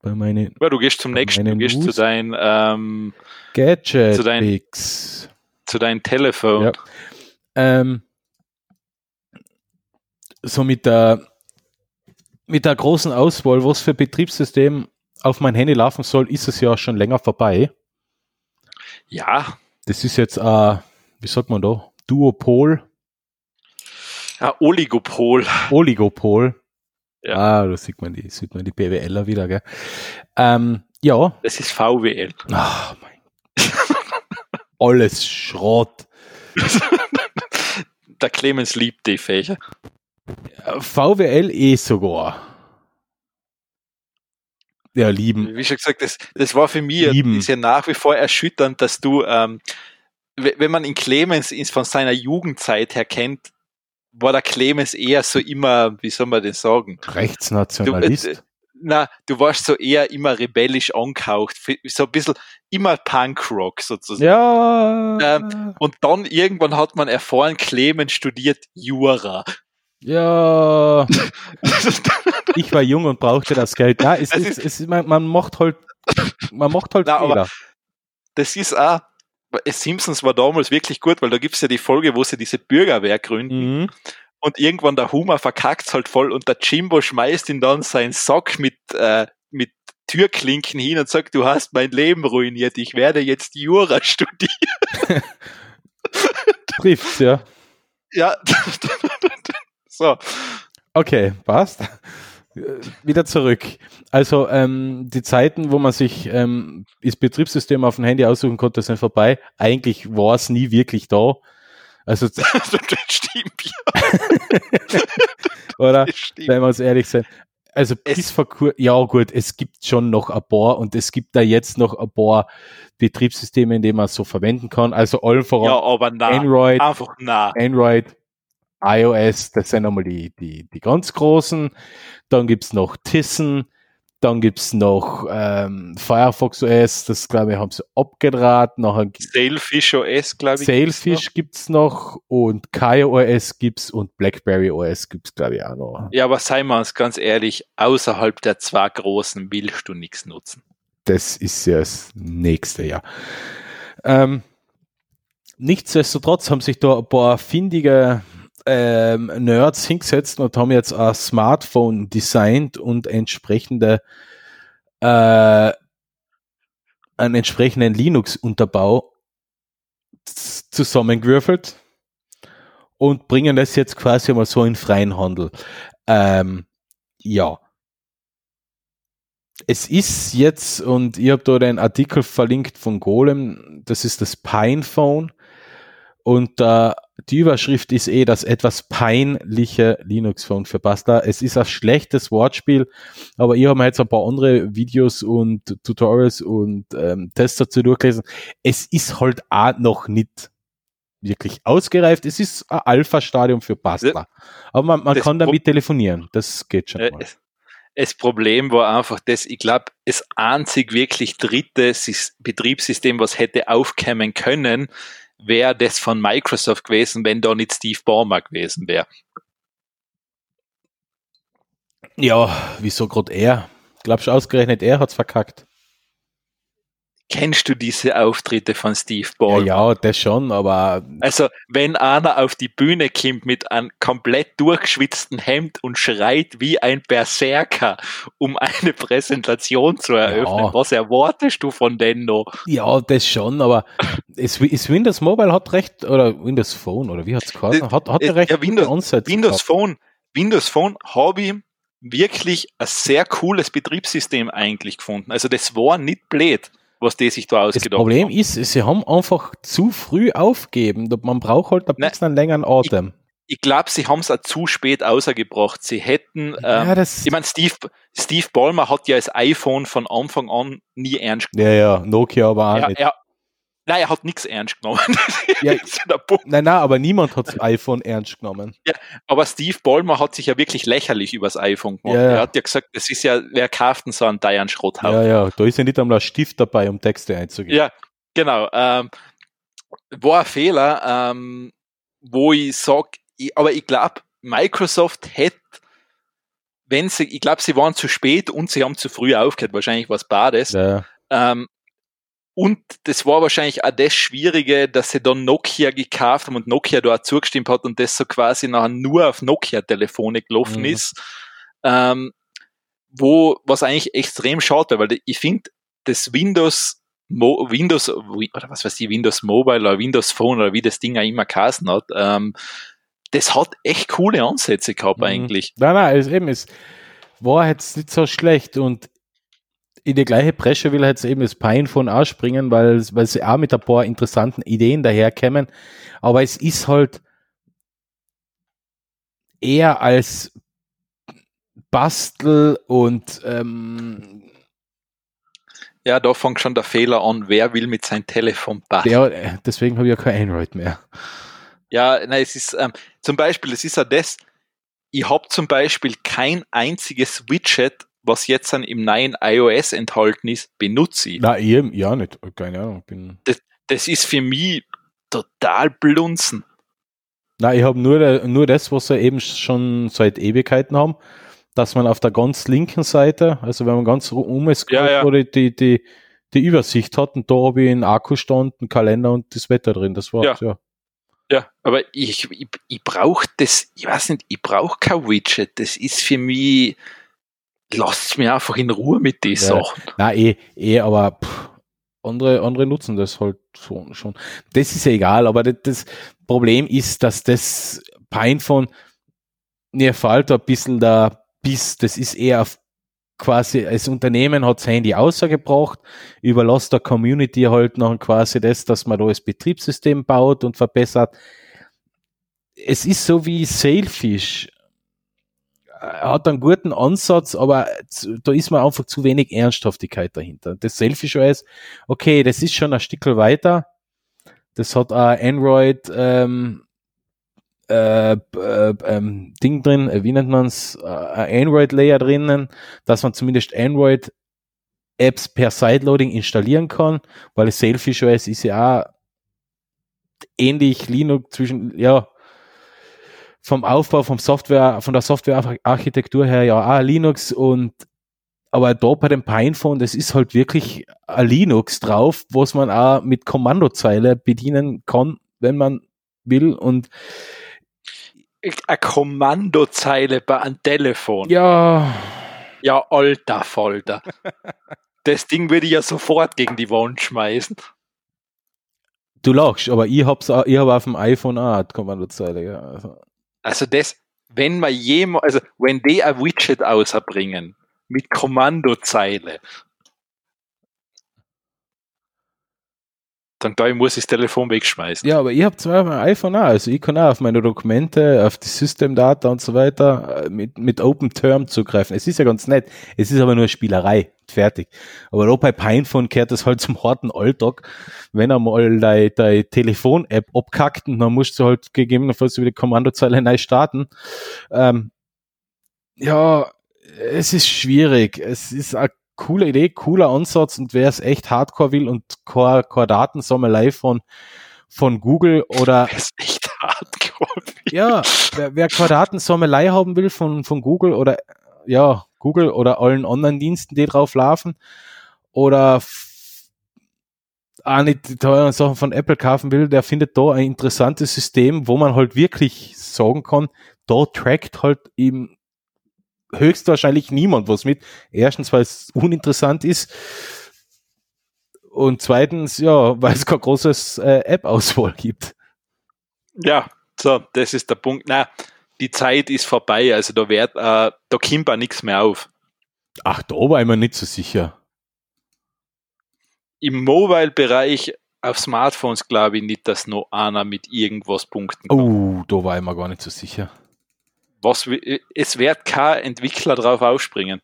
A: Bei meine,
B: ja, du gehst zum nächsten, du gehst News. zu deinem ähm,
A: Gadget
B: zu dein,
A: Pix.
B: zu deinem Telefon. Ja.
A: Ähm, so mit der mit der großen Auswahl, was für Betriebssystem auf mein Handy laufen soll, ist es ja schon länger vorbei.
B: Ja.
A: Das ist jetzt, äh, wie sagt man da? Duopol.
B: Ja, Oligopol.
A: Oligopol.
B: Ja.
A: Ah, da sieht man die, sieht man die BWLer wieder, gell? Ähm, ja.
B: Das ist VWL.
A: Ach, mein Alles Schrott.
B: Der Clemens liebt die Fächer.
A: VWL eh sogar. Ja, lieben.
B: Wie schon gesagt, das, das war für mich
A: Lieben.
B: ist ja nach wie vor erschütternd, dass du, ähm, wenn man ihn Clemens von seiner Jugendzeit her kennt, war der Clemens eher so immer, wie soll man das sagen?
A: Rechtsnationalist.
B: Du, äh, na, du warst so eher immer rebellisch angehaucht, so ein bisschen immer Punkrock sozusagen.
A: ja.
B: Ähm, Und dann irgendwann hat man erfahren, Clemens studiert Jura.
A: ja. Ich war jung und brauchte das Geld. Ja, es
B: Es
A: ist, es ist, man, man macht halt, man macht halt
B: Na,
A: Fehler.
B: das ist auch, Simpsons war damals wirklich gut, weil da gibt's ja die Folge, wo sie diese Bürgerwehr gründen
A: Mhm.
B: und irgendwann der Humor verkackt's halt voll und der Jimbo schmeißt ihn dann seinen Sack mit, äh, mit Türklinken hin und sagt, du hast mein Leben ruiniert, ich werde jetzt Jura studieren.
A: Trifft's, ja.
B: Ja. so.
A: Okay, passt. Äh, Wieder zurück. Also ähm, die Zeiten, wo man sich ähm, das Betriebssystem auf dem Handy aussuchen konnte, sind vorbei. Eigentlich war es nie wirklich da. Also,
B: das stimmt, ja.
A: oder?
B: Stimmt.
A: Wenn wir uns ehrlich sind. Also
B: Es-
A: bis vor kur ja gut, es gibt schon noch ein paar und es gibt da jetzt noch ein paar Betriebssysteme, in denen man es so verwenden kann. Also allen
B: Ja,
A: voran
B: aber na.
A: Android,
B: Einfach na.
A: Android, iOS, das sind einmal die, die, die ganz großen. Dann gibt's noch Tissen, dann gibt's noch ähm, Firefox OS, das glaube ich haben sie abgedraht. Nachher
B: Sailfish OS, glaube ich.
A: Sailfish gibt's noch und Kaya OS gibt's und Blackberry OS gibt's glaube ich auch noch.
B: Ja, aber seien wir uns ganz ehrlich, außerhalb der zwei großen willst du nichts nutzen.
A: Das ist ja das nächste Jahr. Ähm, nichtsdestotrotz haben sich da ein paar findige ähm, Nerds hingesetzt und haben jetzt ein Smartphone designt und entsprechende äh, einen entsprechenden Linux-Unterbau zusammengewürfelt und bringen das jetzt quasi mal so in freien Handel. Ähm, ja. Es ist jetzt, und ich habe da den Artikel verlinkt von Golem, das ist das Pine Phone. Und äh, die Überschrift ist eh das etwas peinliche Linux Phone für Bastler. Es ist ein schlechtes Wortspiel, aber ich habe mir jetzt ein paar andere Videos und Tutorials und ähm, Tests dazu durchgelesen. Es ist halt auch noch nicht wirklich ausgereift. Es ist ein Alpha-Stadium für Bastler. Aber man, man
B: Das
A: kann
B: Pro-
A: damit telefonieren. Das geht schon
B: Äh,
A: mal.
B: es- Das Problem war einfach, dass ich glaube, das einzig wirklich dritte Sys- Betriebssystem, was hätte aufkämen können, wäre das von Microsoft gewesen, wenn da nicht Steve Ballmer gewesen wäre.
A: Ja, wieso gerade er? Glaubst du ausgerechnet er hat's verkackt?
B: Kennst du diese Auftritte von Steve
A: Ja,
B: Ballmer?
A: ja, das schon, aber
B: Also, wenn einer auf die Bühne kommt mit einem komplett durchgeschwitzten Hemd und schreit wie ein Berserker, um eine Präsentation zu eröffnen,
A: Ja.
B: was erwartest du von denen noch?
A: ja, das schon, aber es, es Windows Mobile hat recht, oder Windows Phone, oder wie hat's geheißen? Hat, hat
B: äh,
A: er recht
B: ja, Windows- Windows. Phone, Windows Phone habe ich wirklich ein sehr cooles Betriebssystem eigentlich gefunden. Also das war nicht blöd, was die sich da
A: Das
B: ausgedacht
A: Problem
B: haben.
A: ist, sie haben einfach zu früh aufgeben. Man braucht halt ein bisschen einen längeren Atem.
B: Ich glaube, sie haben es auch zu spät außergebracht. Sie hätten, ähm,
A: ja, das,
B: ich meine, Steve, Steve Ballmer hat ja das iPhone von Anfang an nie ernst
A: ja, ja, Nokia aber auch
B: Er,
A: nicht.
B: er, nein, er hat nichts ernst genommen.
A: Ja.
B: Das ja.
A: Nein, nein, aber niemand hat das iPhone ernst genommen.
B: Aber Steve Ballmer hat sich ja wirklich lächerlich übers iPhone gemacht.
A: Ja, ja.
B: Er hat ja gesagt, das ist ja, wer kauft denn so einen teuren
A: Ja, ja, da ist ja nicht einmal ein Stift dabei, um Texte einzugeben.
B: Ja, genau. Ähm, war ein Fehler, ähm, wo ich sag, ich, aber ich glaube, Microsoft hätte, wenn sie, ich glaube, sie waren zu spät und sie haben zu früh aufgehört, wahrscheinlich was Bades.
A: Ja.
B: Ähm, und das war wahrscheinlich auch das Schwierige, dass sie dann Nokia gekauft haben und Nokia da auch zugestimmt hat und das so quasi nachher nur auf Nokia-Telefone gelaufen
A: Mhm.
B: ist. Ähm, wo, was eigentlich extrem schade, weil ich finde, das Windows, Mo, Windows, oder was weiß ich, Windows Mobile oder Windows Phone oder wie das Ding auch immer geheißen hat, ähm, das hat echt coole Ansätze gehabt mhm. eigentlich.
A: Nein, nein, es eben, es war jetzt nicht so schlecht und in die gleiche Bresche will jetzt eben das Pinephone ausspringen, weil, weil sie auch mit ein paar interessanten Ideen daherkämen. Aber es ist halt eher als Bastel und ähm,
B: ja, da fängt schon der Fehler an, wer will mit seinem Telefon basteln.
A: Ja, deswegen habe ich ja kein Android mehr.
B: Ja, nein, es ist ähm, zum Beispiel, es ist ja das, ich habe zum Beispiel kein einziges Widget, was jetzt dann im neuen iOS enthalten ist, benutze ich.
A: Nein, ich ja nicht, keine Ahnung. Bin
B: das, das ist für mich total blunzen.
A: Nein, ich habe nur, nur das, was wir eben schon seit Ewigkeiten haben, dass man auf der ganz linken Seite, also wenn man ganz umscrollt, ja, ja. oder die, die, die Übersicht hat und da habe ich einen Akkustand, einen Kalender und das Wetter drin. Das war's,
B: ja. ja. Ja, aber ich, ich, ich brauche das, ich weiß nicht, ich brauche kein Widget. Das ist für mich, lasst mir einfach in Ruhe mit den ja. Sachen.
A: Nein, eh, eh, aber pff, andere, andere nutzen das halt schon, schon. Das ist ja egal, aber das, das Problem ist, dass das Pinephone, mir fällt ein bisschen da Biss, das ist eher auf quasi als Unternehmen hat das Handy außergebracht, überlässt der Community halt noch quasi das, dass man da das Betriebssystem baut und verbessert. Es ist so wie Sailfish. Er hat einen guten Ansatz, aber da ist man einfach zu wenig Ernsthaftigkeit dahinter. Das Selfish OS, okay, das ist schon ein Stück weiter. Das hat auch Android ähm, äh, äh, ähm, Ding drin, äh, wie nennt man es, äh, Android-Layer drinnen, dass man zumindest Android Apps per Sideloading installieren kann, weil das Selfish OS ist ja auch ähnlich Linux zwischen, ja, vom Aufbau, vom Software, von der Softwarearchitektur her ja auch Linux und aber da bei dem Pinephone, das ist halt wirklich ein Linux drauf, was man auch mit Kommandozeile bedienen kann, wenn man will und
B: eine Kommandozeile bei einem Telefon.
A: Ja.
B: Ja, alter Folter. das Ding würde ich ja sofort gegen die Wand schmeißen.
A: Du lachst, aber ich hab's, ich hab auf dem iPhone auch eine Kommandozeile, ja. Also.
B: Also das, wenn man jemand, also wenn die ein Widget ausbringen mit Kommandozeile, dann da ich muss ich das Telefon wegschmeißen.
A: Ja, aber ich habe zwar ein iPhone auch, also ich kann auch auf meine Dokumente, auf die Systemdata und so weiter äh, mit, mit Open Term zugreifen. Es ist ja ganz nett, es ist aber nur Spielerei, fertig. Aber auch bei Pinephone kehrt das halt zum harten Alltag, wenn einmal deine, deine Telefon-App abkackt und dann musst du halt gegebenenfalls über die Kommandozeile neu starten. Ähm, ja, es ist schwierig. Es ist eine coole Idee, cooler Ansatz und wer es echt hardcore will und keine, keine Datensammelei von, von Google oder. Wer es echt hardcore will. Ja, wer, wer keine Datensammelei haben will von, von Google oder, ja, Google oder allen Online-Diensten, die drauf laufen oder auch nicht die teuren Sachen von Apple kaufen will, der findet da ein interessantes System, wo man halt wirklich sagen kann, da trackt halt eben höchstwahrscheinlich niemand was mit. Erstens, weil es uninteressant ist. Und zweitens, ja, weil es kein großes äh, App-Auswahl gibt.
B: Ja, so, das ist der Punkt. Na, die Zeit ist vorbei, also da wird, äh, da kommt auch nichts mehr auf.
A: Ach, da war ich mir nicht so sicher.
B: Im Mobile-Bereich auf Smartphones glaube ich nicht, dass noch einer mit irgendwas punkten
A: kann. Oh, da war ich mir gar nicht so sicher
B: was, es wird kein Entwickler drauf aufspringen.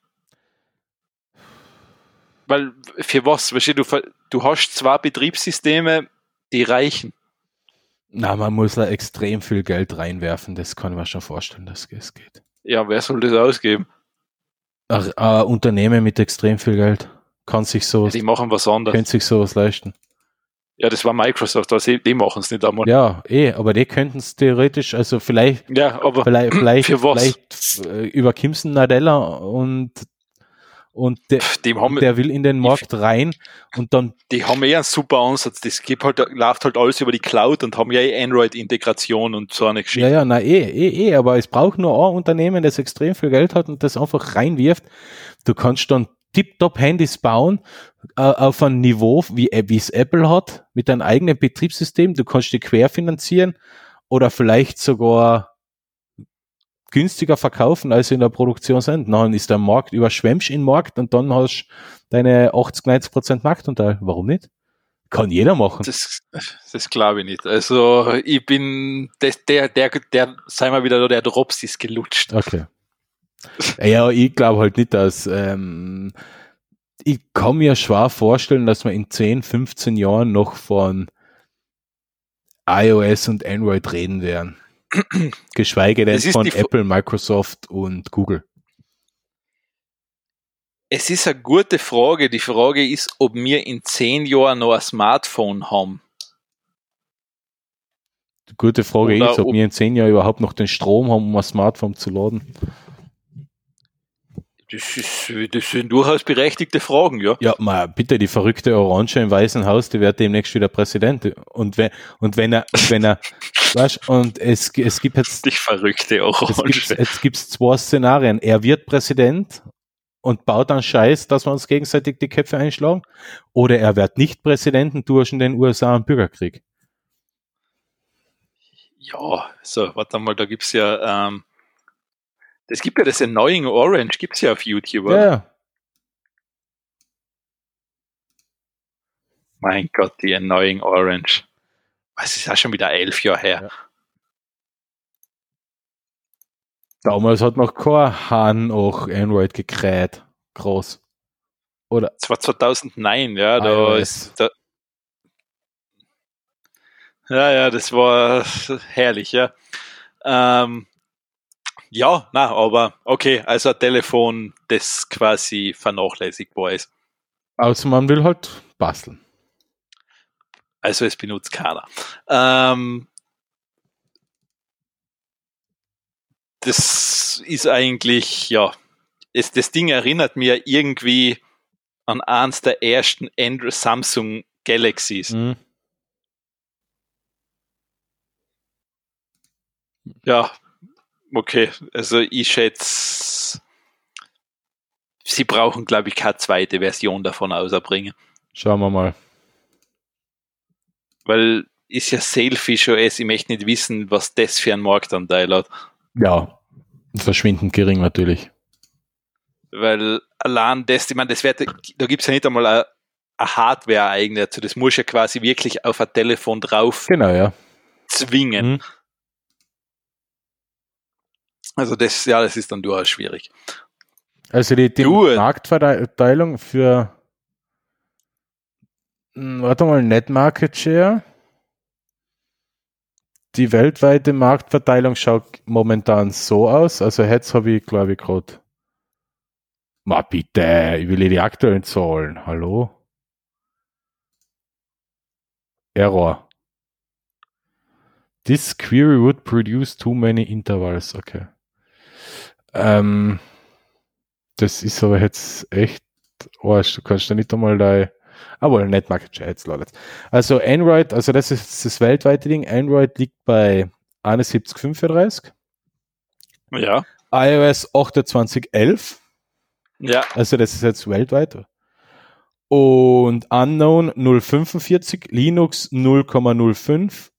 B: Weil für was? Weißt du, du, hast zwei Betriebssysteme, die reichen.
A: Na, man muss da extrem viel Geld reinwerfen, das kann man schon vorstellen, dass es geht.
B: Ja, wer soll das ausgeben?
A: Ach, ein Unternehmen mit extrem viel Geld kann sich sowas.
B: Ja, die machen was anderes.
A: Können sich sowas leisten.
B: Ja, das war Microsoft, also die machen es nicht einmal.
A: Ja, eh, aber die könnten es theoretisch, also vielleicht,
B: ja, aber
A: vielleicht, vielleicht, vielleicht äh, über Kimson Nadella und und der, der will in den Markt rein und dann.
B: Die haben eh einen super Ansatz. Das gibt halt, läuft halt alles über die Cloud und haben ja eh Android-Integration und so eine
A: Geschichte. Ja, ja, na eh, eh, eh, aber es braucht nur ein Unternehmen, das extrem viel Geld hat und das einfach reinwirft. Du kannst dann Tip-Top-Handys bauen äh, auf ein Niveau, wie es Apple hat, mit deinem eigenen Betriebssystem. Du kannst die querfinanzieren oder vielleicht sogar günstiger verkaufen, als sie in der Produktion sind. Dann ist der Markt, überschwemmst in den Markt und dann hast du deine 80, 90 Prozent Marktanteil. Warum nicht? Kann jeder machen.
B: Das, das glaube ich nicht. Also ich bin, das, der, der, der, sei mal wieder, der Drops ist gelutscht.
A: Okay. Ja, ich glaube halt nicht, dass ähm, ich kann mir schwer vorstellen, dass wir in 10, 15 Jahren noch von iOS und Android reden werden. Geschweige denn von Apple, Microsoft und Google.
B: Es ist eine gute Frage. Die Frage ist, ob wir in zehn Jahren noch ein Smartphone haben.
A: Die gute Frage Oder ist, ob, ob wir in zehn Jahren überhaupt noch den Strom haben, um ein Smartphone zu laden.
B: Das, ist, das sind durchaus berechtigte Fragen, ja.
A: Ja, mal bitte, die verrückte Orange im Weißen Haus, die wird demnächst wieder Präsident. Und wenn, und wenn er, wenn er, weißt, und es, es gibt jetzt.
B: Die verrückte Orange.
A: Es gibt, es gibt zwei Szenarien. Er wird Präsident und baut dann Scheiß, dass wir uns gegenseitig die Köpfe einschlagen. Oder er wird nicht Präsident und du hast in den USA einen Bürgerkrieg.
B: Ja, so, warte mal, da gibt's ja, ähm, das gibt ja das Annoying Orange, gibt es ja auf YouTube,
A: oder? Ja.
B: Mein Gott, die Annoying Orange. Was ist ja schon wieder elf Jahre her. Ja.
A: Damals hat noch kein Hahn auch Android gekräht. Groß. Oder?
B: Das war 2009, ja. Da ist, da ja, ja, das war herrlich, ja. Ähm, ja, na, aber okay, also ein Telefon, das quasi vernachlässigbar ist.
A: Also man will halt basteln.
B: Also es benutzt keiner. Ähm, das ist eigentlich, ja, es, das Ding erinnert mir irgendwie an eins der ersten Android Samsung Galaxies. Mhm. Ja, Okay, also ich schätze, sie brauchen, glaube ich, keine zweite Version davon auserbringen.
A: Schauen wir mal.
B: Weil ist ja Sailfish OS, ich möchte nicht wissen, was das für ein Marktanteil hat.
A: Ja, verschwindend gering natürlich.
B: Weil allein das, ich meine, das wird, da gibt es ja nicht einmal eine, eine Hardware eigene dazu. Das muss ja quasi wirklich auf ein Telefon drauf
A: genau, ja.
B: zwingen. Mhm. Also das, ja, das ist dann durchaus schwierig.
A: Also die, die Marktverteilung für hm, warte mal, Net Market Share. Die weltweite Marktverteilung schaut momentan so aus. Also jetzt habe ich, glaube ich, gerade. Ma bitte, ich will die aktuellen Zahlen. Hallo? Error. This query would produce too many intervals. Okay. Ähm, das ist aber jetzt echt Arsch. Du kannst da nicht einmal da. Aber nicht Market Share, jetzt ladet. Also Android, also das ist das weltweite Ding. Android liegt bei 71,35.
B: Ja.
A: iOS 28,11.
B: Ja.
A: Also das ist jetzt weltweit. Und Unknown 0,45, Linux 0,05,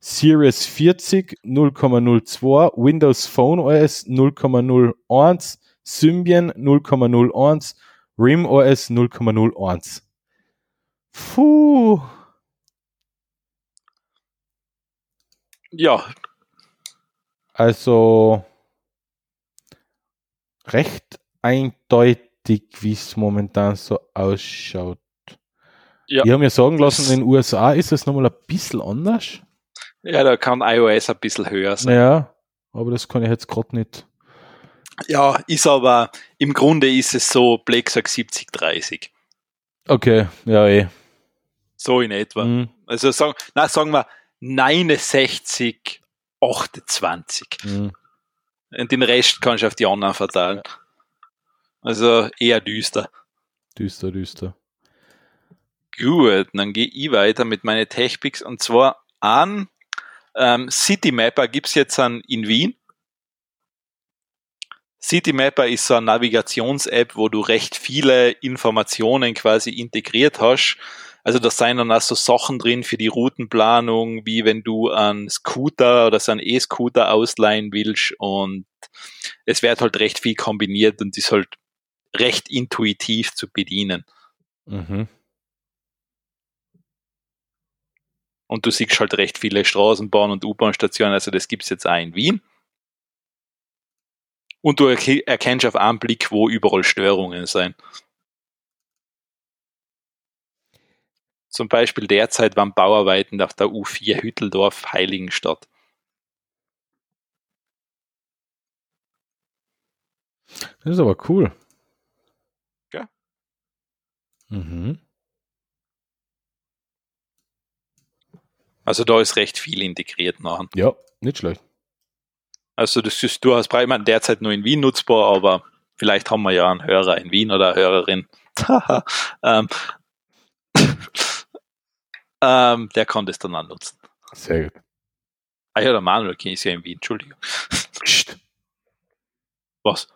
A: Series 40 0,02, Windows Phone OS 0,01, Symbian 0,01, RIM OS 0,01. Puh.
B: Ja.
A: Also recht eindeutig, wie es momentan so ausschaut. Ja. Ich habe mir sagen lassen, in den USA ist es nochmal ein bisschen anders.
B: Ja, da kann iOS ein bisschen höher sein.
A: Ja, aber das kann ich jetzt gerade nicht.
B: Ja, ist aber, im Grunde ist es so, Blake sagt 70-30.
A: Okay, ja eh.
B: So in etwa. Mhm. Also sagen, na, sagen wir 69, 28. Mhm. Und den Rest kannst du auf die anderen verteilen. Also eher düster.
A: Düster, düster.
B: Gut, dann gehe ich weiter mit meinen Techpicks und zwar an ähm, Citymapper gibt's jetzt an, in Wien. Citymapper ist so eine Navigations-App, wo du recht viele Informationen quasi integriert hast. Also da seien dann auch so Sachen drin für die Routenplanung, wie wenn du einen Scooter oder so einen E-Scooter ausleihen willst und es wird halt recht viel kombiniert und ist halt recht intuitiv zu bedienen.
A: Mhm.
B: Und du siehst halt recht viele Straßenbahn- und U-Bahn-Stationen, also das gibt's jetzt auch in Wien. Und du erke- erkennst auf einen Blick, wo überall Störungen sind. Zum Beispiel derzeit waren Bauarbeiten auf der U4 Hütteldorf Heiligenstadt.
A: Das ist aber cool.
B: Ja.
A: Mhm.
B: Also da ist recht viel integriert nachher.
A: Ja, nicht schlecht.
B: Also das ist durchaus breit, ich meine, derzeit nur in Wien nutzbar, aber vielleicht haben wir ja einen Hörer in Wien oder eine Hörerin. ähm, ähm, der kann das dann auch nutzen.
A: Sehr gut.
B: Ah ja, der Manuel ist ja in Wien, Entschuldigung.
A: Psst.
B: Was?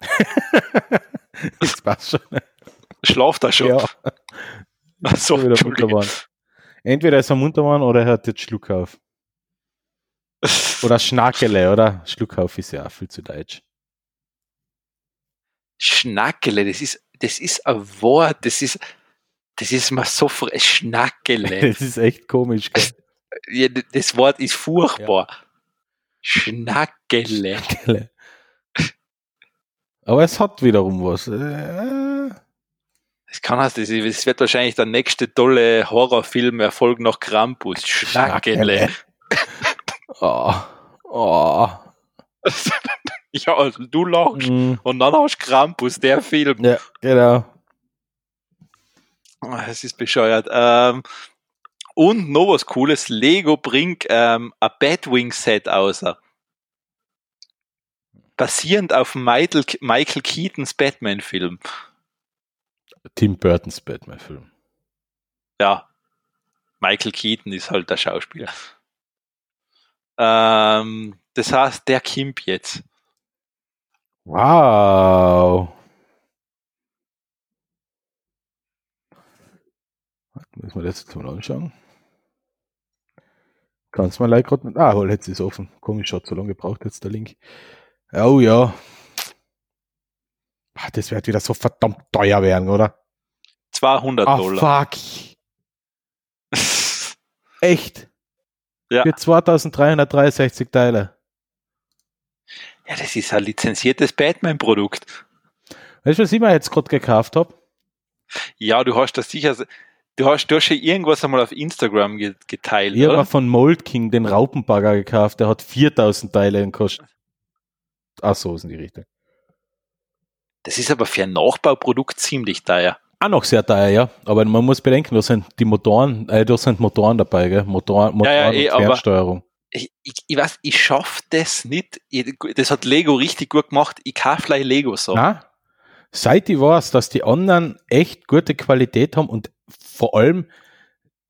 A: Jetzt passt schon.
B: Schlaft er schon?
A: Ja,
B: Ach so,
A: schon wieder
B: Entschuldigung.
A: Entweder ist er munter waren oder er hat jetzt Schluck auf. Oder Schnackele, oder? Schluck auf ist ja auch viel zu deutsch.
B: Schnackele, das ist, das ist ein Wort, das ist, das ist mal so Schnackele.
A: Das ist echt komisch. Gell?
B: ja, das Wort ist furchtbar. Schnackele.
A: Schnackele. Aber es hat wiederum was. Äh,
B: Das kann heißt, ist- das wird wahrscheinlich der nächste tolle Horrorfilm-Erfolg nach Krampus. Schnackele.
A: Oh, oh.
B: ja, also du lachst.
A: Mm,
B: Und dann hast du Krampus, der Film.
A: Ja, genau.
B: Ah, Es ist bescheuert. Ähm, und noch was Cooles, Lego bringt ähm, ein Batwing-Set aus. Basierend auf Michael, Michael Keatons Batman-Film.
A: Tim Burtons Batman-Film.
B: Ja, Michael Keaton ist halt der Schauspieler. Ähm, das heißt, der Kimp jetzt.
A: Wow. Müssen wir das jetzt mal anschauen? Kannst du mal like gerade. Ah, hol, jetzt ist offen. Komisch, hat so lange gebraucht jetzt der Link. Oh ja. Ah, Das wird wieder so verdammt teuer werden, oder?
B: 200
A: Ah,
B: Dollar.
A: fuck. Echt?
B: Ja.
A: Für 2363 Teile.
B: Ja, das ist ein lizenziertes Batman-Produkt.
A: Weißt du, was ich mir jetzt gerade gekauft habe?
B: Ja, du hast das sicher, du hast, du hast schon irgendwas einmal auf Instagram ge geteilt,
A: Ich habe von Mold King den Raupenbagger gekauft. Der hat 4000 Teile gekostet. Ach so, ist in die Richtung.
B: Das ist aber für ein Nachbauprodukt ziemlich teuer.
A: Auch noch sehr teuer, ja. Aber man muss bedenken, da sind die Motoren, äh, da sind Motoren dabei, gell? Motoren, Motoren
B: ja, eh,
A: und Fernsteuerung.
B: Ich, ich, ich weiß, ich schaff das nicht. Ich, das hat Lego richtig gut gemacht. Ich kaufe gleich Lego so.
A: Na, seit ich weiß, dass die anderen echt gute Qualität haben und vor allem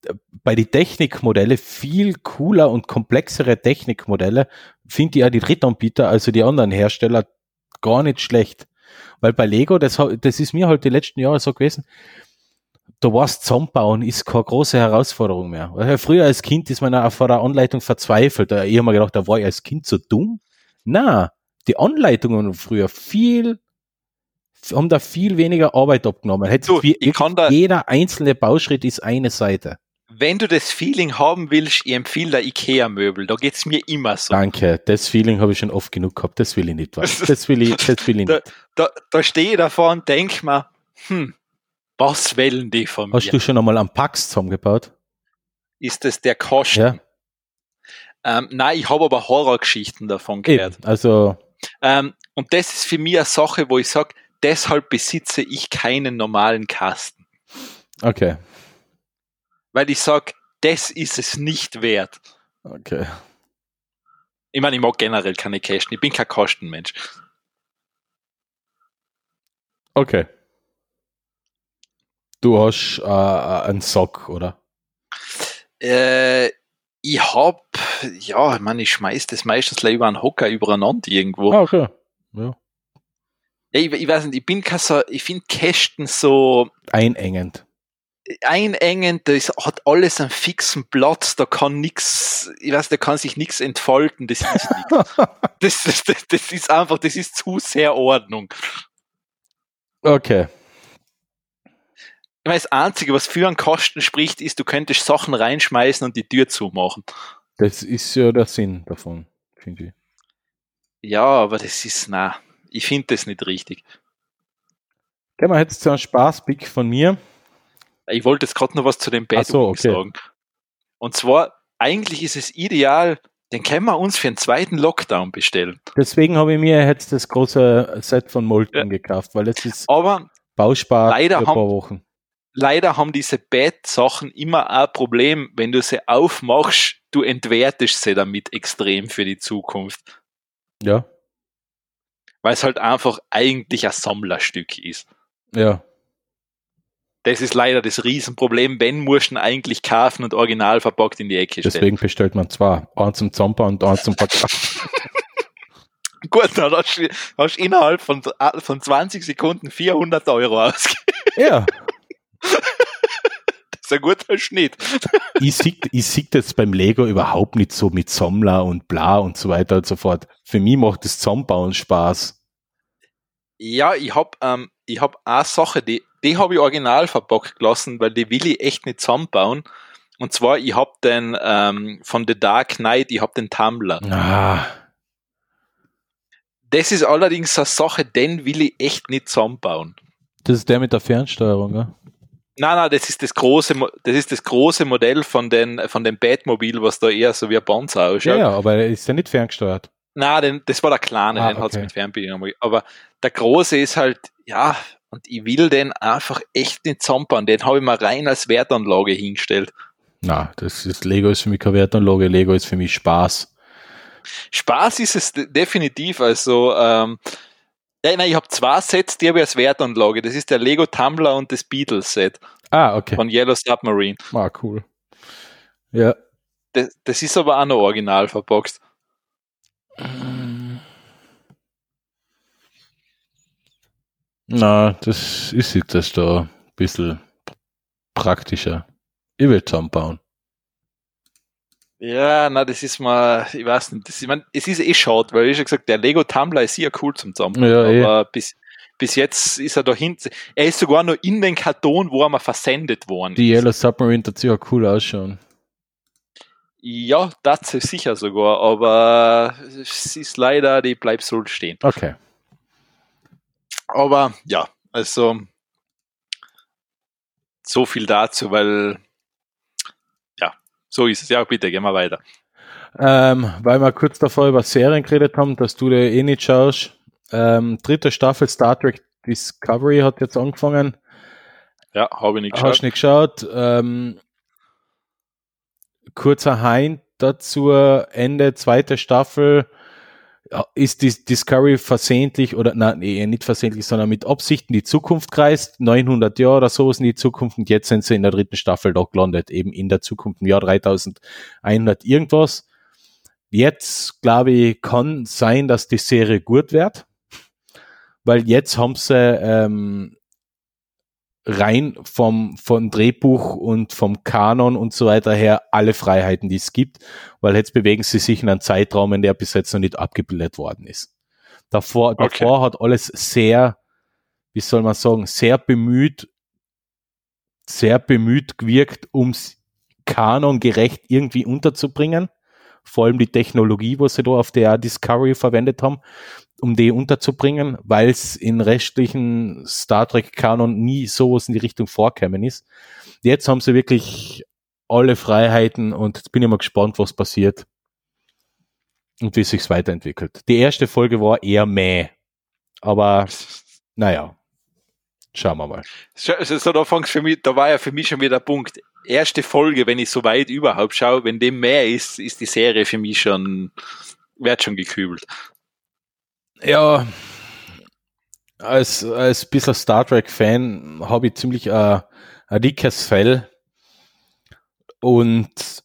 A: äh, bei die Technikmodelle viel cooler und komplexere Technikmodelle finde ich ja die Drittanbieter, also die anderen Hersteller, gar nicht schlecht. Weil bei Lego, das, das ist mir halt die letzten Jahre so gewesen, da war's zusammenbauen ist keine große Herausforderung mehr. Früher als Kind ist man auch vor der Anleitung verzweifelt. Ich habe mir gedacht, da war ich als Kind so dumm. Na, die Anleitungen früher viel, haben da viel weniger Arbeit abgenommen. Hätte
B: Du,
A: wie- jeder einzelne Bauschritt ist eine Seite.
B: Wenn du das Feeling haben willst, ich empfehle der Ikea-Möbel. Da geht's mir immer so.
A: Danke, das Feeling habe ich schon oft genug gehabt. Das will ich nicht. Was. Das will ich, das will ich
B: Da,
A: nicht.
B: da, da stehe ich davor und denk mir, hm, was wollen die von
A: Hast
B: mir?
A: du schon einmal am Pax zusammengebaut?
B: Ist das der Kosten?
A: Ja,
B: Ähm, nein, ich habe aber Horrorgeschichten davon gehört.
A: eben. Also,
B: Ähm, und das ist für mich eine Sache, wo ich sage, deshalb besitze ich keinen normalen Kasten.
A: okay.
B: Weil ich sage, das ist es nicht wert.
A: Okay.
B: Ich meine, ich mag generell keine Kästen. Ich bin kein Kostenmensch.
A: Okay. Du hast äh, einen Sock, oder?
B: Äh, ich hab, ja, ich meine, ich schmeiß das meistens über einen Hocker übereinander irgendwo.
A: Ah, okay. Ja.
B: Ja, ich, ich weiß nicht, ich bin kein so, ich finde Kästen so
A: Einengend.
B: Einengend, das hat alles einen fixen Platz, da kann nix, ich weiß, da kann sich nichts entfalten, das ist nichts. Das, das, das, das ist einfach, das ist zu sehr Ordnung.
A: Okay.
B: Ich meine, das Einzige, was für einen Kosten spricht, ist, du könntest Sachen reinschmeißen und die Tür zumachen.
A: Das ist ja der Sinn davon, finde ich.
B: Ja, aber das ist, na, ich finde das nicht richtig.
A: Gehen wir jetzt zu einem Spaßpick von mir.
B: Ich wollte jetzt gerade noch was zu dem
A: Ach so,
B: Bad
A: okay.
B: sagen. Und zwar, eigentlich ist es ideal, den können wir uns für einen zweiten Lockdown bestellen.
A: Deswegen habe ich mir jetzt das große Set von Molten gekauft, weil es ist
B: Aber
A: Bauspar
B: Leider
A: für ein
B: haben-
A: paar Wochen.
B: leider haben diese Bad-Sachen immer ein Problem, wenn du sie aufmachst, du entwertest sie damit extrem für die Zukunft.
A: Ja,
B: Weil es halt einfach eigentlich ein Sammlerstück ist.
A: ja.
B: Das ist leider das Riesenproblem. Wenn, ihn eigentlich kaufen und original verpackt in die Ecke stellen.
A: Deswegen bestellt man zwei. Einen zum Zamper und einen zum Verkauf.
B: Gut, dann hast du, hast innerhalb von, von 20 Sekunden 400 Euro ausgegeben.
A: ja,
B: Das ist ein guter Schnitt.
A: ich sehe ich sieh das beim Lego überhaupt nicht so mit Sammler und bla und so weiter und so fort. Für mich macht das Zusammenbauen Spaß.
B: Ja, ich hab, ähm, ich hab eine Sache, die, die habe ich original verpackt gelassen, weil die will ich echt nicht zusammenbauen. Und zwar, ich hab den ähm, von The Dark Knight, ich hab den Tumblr.
A: Ah,
B: Das ist allerdings eine Sache, den will ich echt nicht zusammenbauen.
A: das ist der mit der Fernsteuerung, ja?
B: Nein, nein, das ist das große, das ist das große Modell von den, von dem Batmobil, was da eher so wie ein Panzer ausschaut.
A: ja, aber er ist ja nicht ferngesteuert.
B: Nein, den, das war der kleine,
A: Ah,
B: den
A: okay.
B: mit Fernbedienung. gemacht. Aber der große ist halt, ja, und ich will den einfach echt nicht zusammenbauen. Den habe ich mal rein als Wertanlage hingestellt.
A: Na, das ist Lego ist für mich keine Wertanlage, Lego ist für mich Spaß.
B: Spaß ist es de- definitiv. Also, ähm, ja, nein, ich habe zwei Sets, die habe ich als Wertanlage. Das ist der Lego Tumbler und das Beatles Set
A: Ah, okay.
B: von Yellow Submarine.
A: Ah, cool. Ja.
B: Das, das ist aber auch noch original verpackt.
A: Na, das ist jetzt das da ein bisschen praktischer. Ich will zusammenbauen.
B: Ja, na, das ist mal, ich weiß nicht, das, ich mein, es ist eh schade, weil ich schon gesagt, der Lego Tumbler ist sehr cool zum Zusammenbauen.
A: Ja, eh.
B: aber bis, bis jetzt ist er da hinten. Er ist sogar noch in den Karton, wo er mal versendet worden
A: Die
B: ist.
A: Yellow Submarine dazu ja cool ausschauen.
B: Ja, das ist sicher sogar, aber es ist leider, die bleibt so stehen.
A: Okay.
B: Aber ja, also so viel dazu, weil ja, so ist es. Ja, bitte, gehen wir weiter.
A: Ähm, weil wir kurz davor über Serien geredet haben, dass du dir eh nicht schaust. Ähm, dritte Staffel Star Trek Discovery hat jetzt angefangen.
B: Ja, habe ich nicht
A: Hast
B: geschaut.
A: nicht geschaut. Ähm, kurzer Hein dazu, Ende zweite Staffel ist die Discovery versehentlich oder nein, nee, nicht versehentlich, sondern mit Absicht in die Zukunft kreist, 900 Jahre oder sowas in die Zukunft und jetzt sind sie in der dritten Staffel doch gelandet, eben in der Zukunft im Jahr 3100 irgendwas. Jetzt, glaube ich, kann sein, dass die Serie gut wird, weil jetzt haben sie ähm, rein vom, vom Drehbuch und vom Kanon und so weiter her alle Freiheiten, die es gibt, weil jetzt bewegen sie sich in einem Zeitraum, in der bis jetzt noch nicht abgebildet worden ist. Davor,
B: Okay.
A: davor hat alles sehr, wie soll man sagen, sehr bemüht, sehr bemüht gewirkt, ums kanongerecht irgendwie unterzubringen. Vor allem die Technologie, was sie da auf der Discovery verwendet haben, um die unterzubringen, weil es in restlichen Star Trek-Kanon nie sowas in die Richtung vorkämen ist. Jetzt haben sie wirklich alle Freiheiten und jetzt bin ich mal gespannt, was passiert und wie sich's weiterentwickelt. Die erste Folge war eher mäh, aber naja, schauen wir mal.
B: Also, so, da, fang's für mich, da war ja für mich schon wieder der Punkt. Erste Folge, wenn ich so weit überhaupt schaue, wenn dem mehr ist, ist die Serie für mich schon, wird schon gekübelt.
A: Ja, als, als bisschen Star Trek-Fan habe ich ziemlich äh, ein dickes Fell und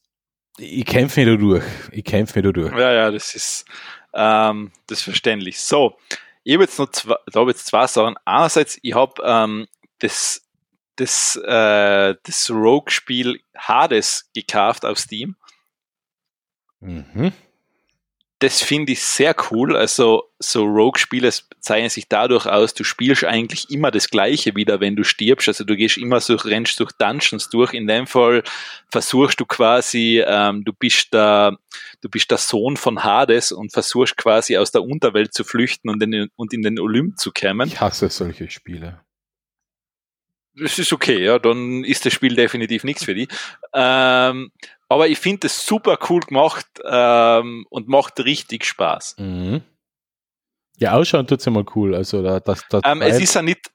A: ich kämpfe mich da durch. Ich kämpfe mich da durch.
B: Ja, ja, das ist, ähm, das ist verständlich. So, ich habe jetzt noch zwei, da habe jetzt zwei Sachen. Einerseits, ich habe ähm, das, das, äh, das Rogue-Spiel Hades gekauft auf Steam.
A: Mhm
B: das finde ich sehr cool. Also so Rogue-Spiele zeichnen sich dadurch aus, du spielst eigentlich immer das Gleiche wieder, wenn du stirbst. Also du gehst immer so, rennst durch Dungeons durch. In dem Fall versuchst du quasi, ähm, du bist der, du bist der Sohn von Hades und versuchst quasi aus der Unterwelt zu flüchten und in, und in den Olymp zu kommen.
A: Ich hasse solche Spiele.
B: Das ist okay, ja, dann ist das Spiel definitiv nichts für dich. Ähm, aber ich finde es super cool gemacht ähm, und macht richtig Spaß.
A: Mhm. Ja, ausschauen tut es ja mal cool. Also da, das, das
B: ähm, es ist ja nicht,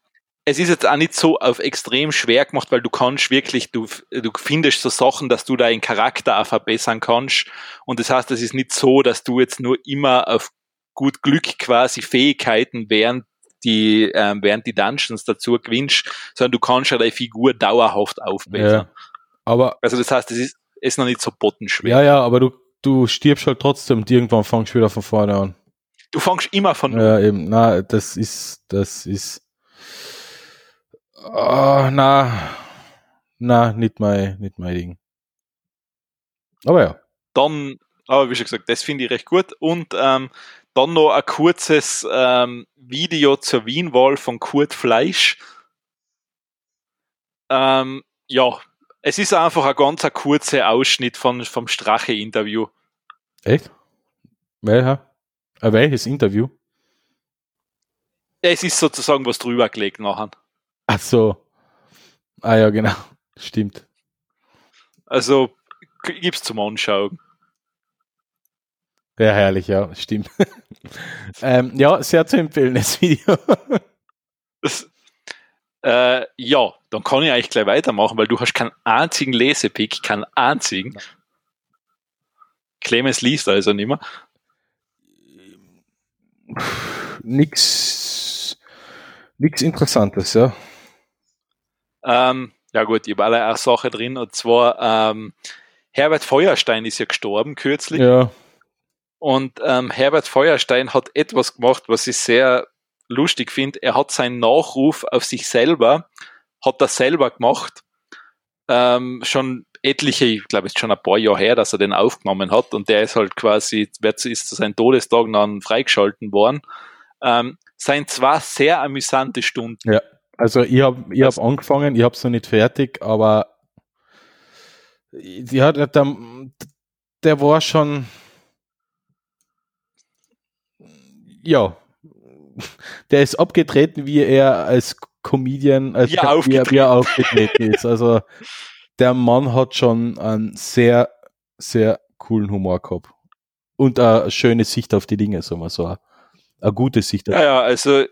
B: es ist jetzt auch nicht so auf extrem schwer gemacht, weil du kannst wirklich, du, du findest so Sachen, dass du deinen Charakter auch verbessern kannst. Und das heißt, es ist nicht so, dass du jetzt nur immer auf gut Glück quasi Fähigkeiten während die, ähm, während die Dungeons dazu gewinnst, sondern du kannst ja deine Figur dauerhaft aufbessern. Ja,
A: aber
B: also das heißt, es ist, ist noch nicht so bottenschwer.
A: Ja, ja, aber du, du stirbst halt trotzdem und irgendwann fangst du wieder von vorne an.
B: Du fangst immer von
A: Ja, eben, na, das ist, das ist, oh, na, na, nicht mein, nicht mein Ding. Aber ja.
B: Dann, aber wie schon gesagt, das finde ich recht gut und ähm, dann noch ein kurzes ähm, Video zur Wienwahl von Kurt Fleisch. Ähm, ja, es ist einfach ein ganz kurzer Ausschnitt von, vom Strache-Interview.
A: Echt? Welcher? Ein welches Interview?
B: Es ist sozusagen was drüber gelegt nachher.
A: Ach so. Ah ja, genau. Stimmt.
B: Also gibt's zum Anschauen.
A: Ja, herrlich, ja, stimmt. ähm, ja, sehr zu empfehlen, das Video.
B: das, äh, ja, dann kann ich eigentlich gleich weitermachen, weil du hast keinen einzigen Lesepick, keinen einzigen. Clemens liest also nicht mehr.
A: Nix, nix Interessantes, ja.
B: Ähm, ja gut, ich habe alle eine Sache drin und zwar ähm, Herbert Feuerstein ist ja gestorben kürzlich.
A: Ja.
B: Und ähm, Herbert Feuerstein hat etwas gemacht, was ich sehr lustig finde, er hat seinen Nachruf auf sich selber, hat er selber gemacht, ähm, schon etliche, ich glaube, es ist schon ein paar Jahre her, dass er den aufgenommen hat und der ist halt quasi, ist zu seinem Todestag dann freigeschalten worden. Ähm, seien zwar sehr amüsante Stunden.
A: Ja, also ich habe ich hab angefangen, ich habe es noch nicht fertig, aber ja, der, der war schon ja, der ist abgetreten, wie er als Comedian, als
B: wie er, aufgetreten.
A: Wie er aufgetreten ist. Also der Mann hat schon einen sehr, sehr coolen Humor gehabt. Und eine schöne Sicht auf die Dinge, sagen wir so. Eine gute Sicht.
B: Ja, ja, also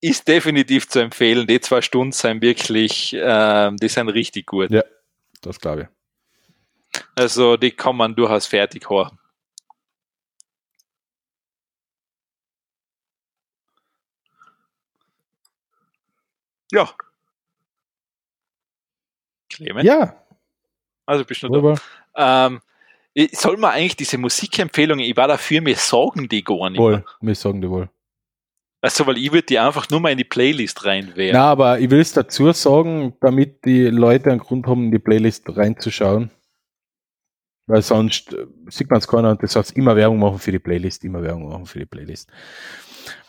B: ist definitiv zu empfehlen. Die zwei Stunden sind wirklich, äh, die sind richtig gut.
A: Ja, das glaube ich.
B: Also die kann man durchaus fertig hören. Ja.
A: Clemens? Ja.
B: Also bist du Wunderbar. da. Ähm, soll man eigentlich diese Musikempfehlungen, ich war dafür, mir sagen die gar nicht.
A: Wohl, mir sagen die wohl.
B: Also, weil ich würde die einfach nur mal in die Playlist reinwerfen.
A: Na, aber ich will es dazu sagen, damit die Leute einen Grund haben, in die Playlist reinzuschauen. Weil sonst äh, sieht man es keiner und das heißt immer Werbung machen für die Playlist, immer Werbung machen für die Playlist.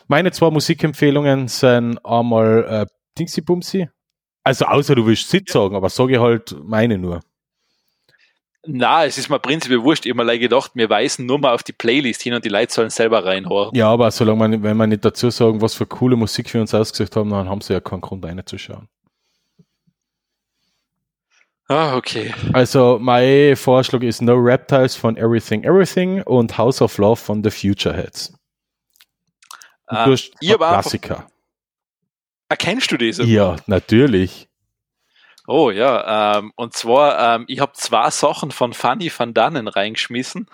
A: Meine zwei Musikempfehlungen sind einmal äh, Dingsy Bumsy? Also außer du willst Sit sagen, aber sage halt meine nur.
B: Na, es ist mir prinzipiell wurscht. Ich habe mir gedacht, wir weisen nur mal auf die Playlist hin und die Leute sollen selber reinhören.
A: Ja, aber solange man, wenn wir nicht dazu sagen, was für coole Musik wir uns ausgesucht haben, dann haben sie ja keinen Grund reinzuschauen.
B: Ah, okay.
A: Also, mein Vorschlag ist No Reptiles von Everything Everything und House of Love von The Future Heads.
B: Ah, durch
A: Klassiker. Einfach,
B: Erkennst du diese?
A: Ja, natürlich.
B: Oh ja, ähm, und zwar, ähm, ich habe zwei Sachen von Fanny van Dannen reingeschmissen.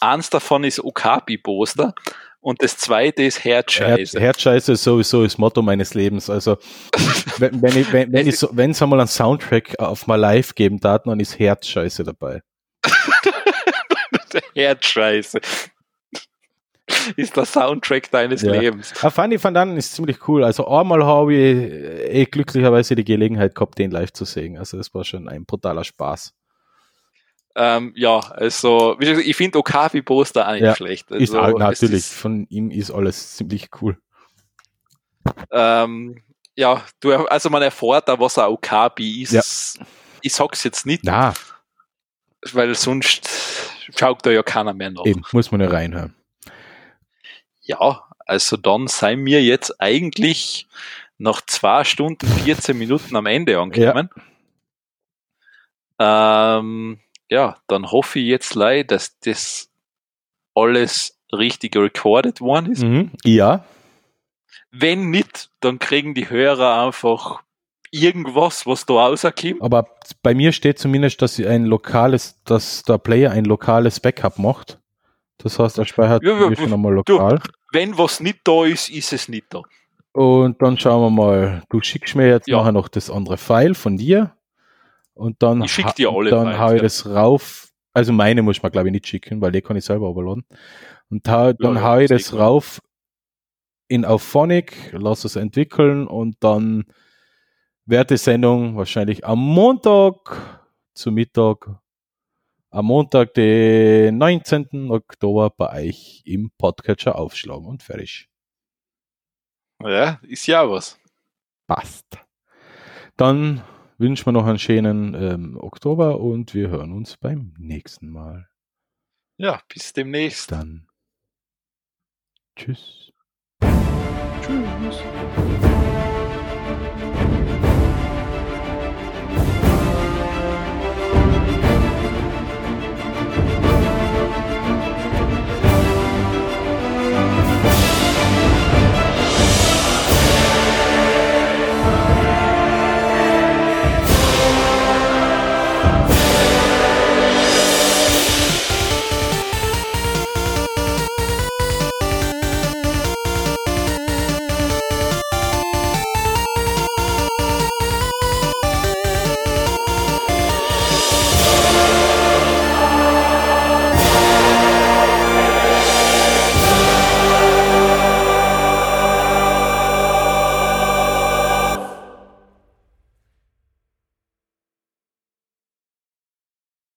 B: Eins davon ist Okapi-Poster Und das zweite ist Herzscheiße.
A: Her Herzscheiße ist sowieso das Motto meines Lebens. Also, wenn, wenn, ich, wenn, wenn ich so, wenn es einmal einen Soundtrack auf mal live geben darf, dann ist Herzscheiße dabei.
B: Herzscheiße. Ist der Soundtrack deines ja. Lebens.
A: Ja, Funny Van Dannen ist ziemlich cool. Also einmal habe ich eh glücklicherweise die Gelegenheit gehabt, den live zu sehen. Also das war schon ein brutaler Spaß.
B: Ähm, ja, also wie gesagt, ich finde Okapi-Poster auch nicht ja,
A: schlecht. Also, ist auch, natürlich, ist, von ihm ist alles ziemlich cool.
B: Ähm, ja, du, also man erfährt da, was ein Okapi ist. Ja. Ich sag's jetzt nicht.
A: Na.
B: Weil sonst schaut da ja keiner mehr nach.
A: Eben, muss man ja reinhören.
B: Ja, also dann seien wir jetzt eigentlich nach zwei Stunden 14 Minuten am Ende angekommen. Ja. Ähm, ja, dann hoffe ich jetzt leider, dass das alles richtig recorded worden ist.
A: Mhm, ja.
B: Wenn nicht, dann kriegen die Hörer einfach irgendwas, was da rauskommt.
A: Aber bei mir steht zumindest, dass ein lokales, dass der Player ein lokales Backup macht. Das heißt, er speichert ja, ja, schon einmal lokal.
B: Du, wenn was nicht da ist, ist es nicht da.
A: Und dann schauen wir mal. Du schickst mir jetzt ja. nachher noch das andere File von dir. Und dann,
B: ich schick dir alle
A: dann hau ich das rauf. Also meine muss man glaube ich nicht schicken, weil die kann ich selber überladen. Und hau, dann ja, hau ich das rauf in Auphonic, lass es entwickeln und dann wird die Sendung wahrscheinlich am Montag zu Mittag, am Montag, den 19. Oktober bei euch im Podcatcher aufschlagen und fertig.
B: Ja, ist ja was.
A: Passt. Dann wünschen wir noch einen schönen ähm, Oktober und wir hören uns beim nächsten Mal.
B: Ja, bis demnächst.
A: Dann. Tschüss.
B: Tschüss.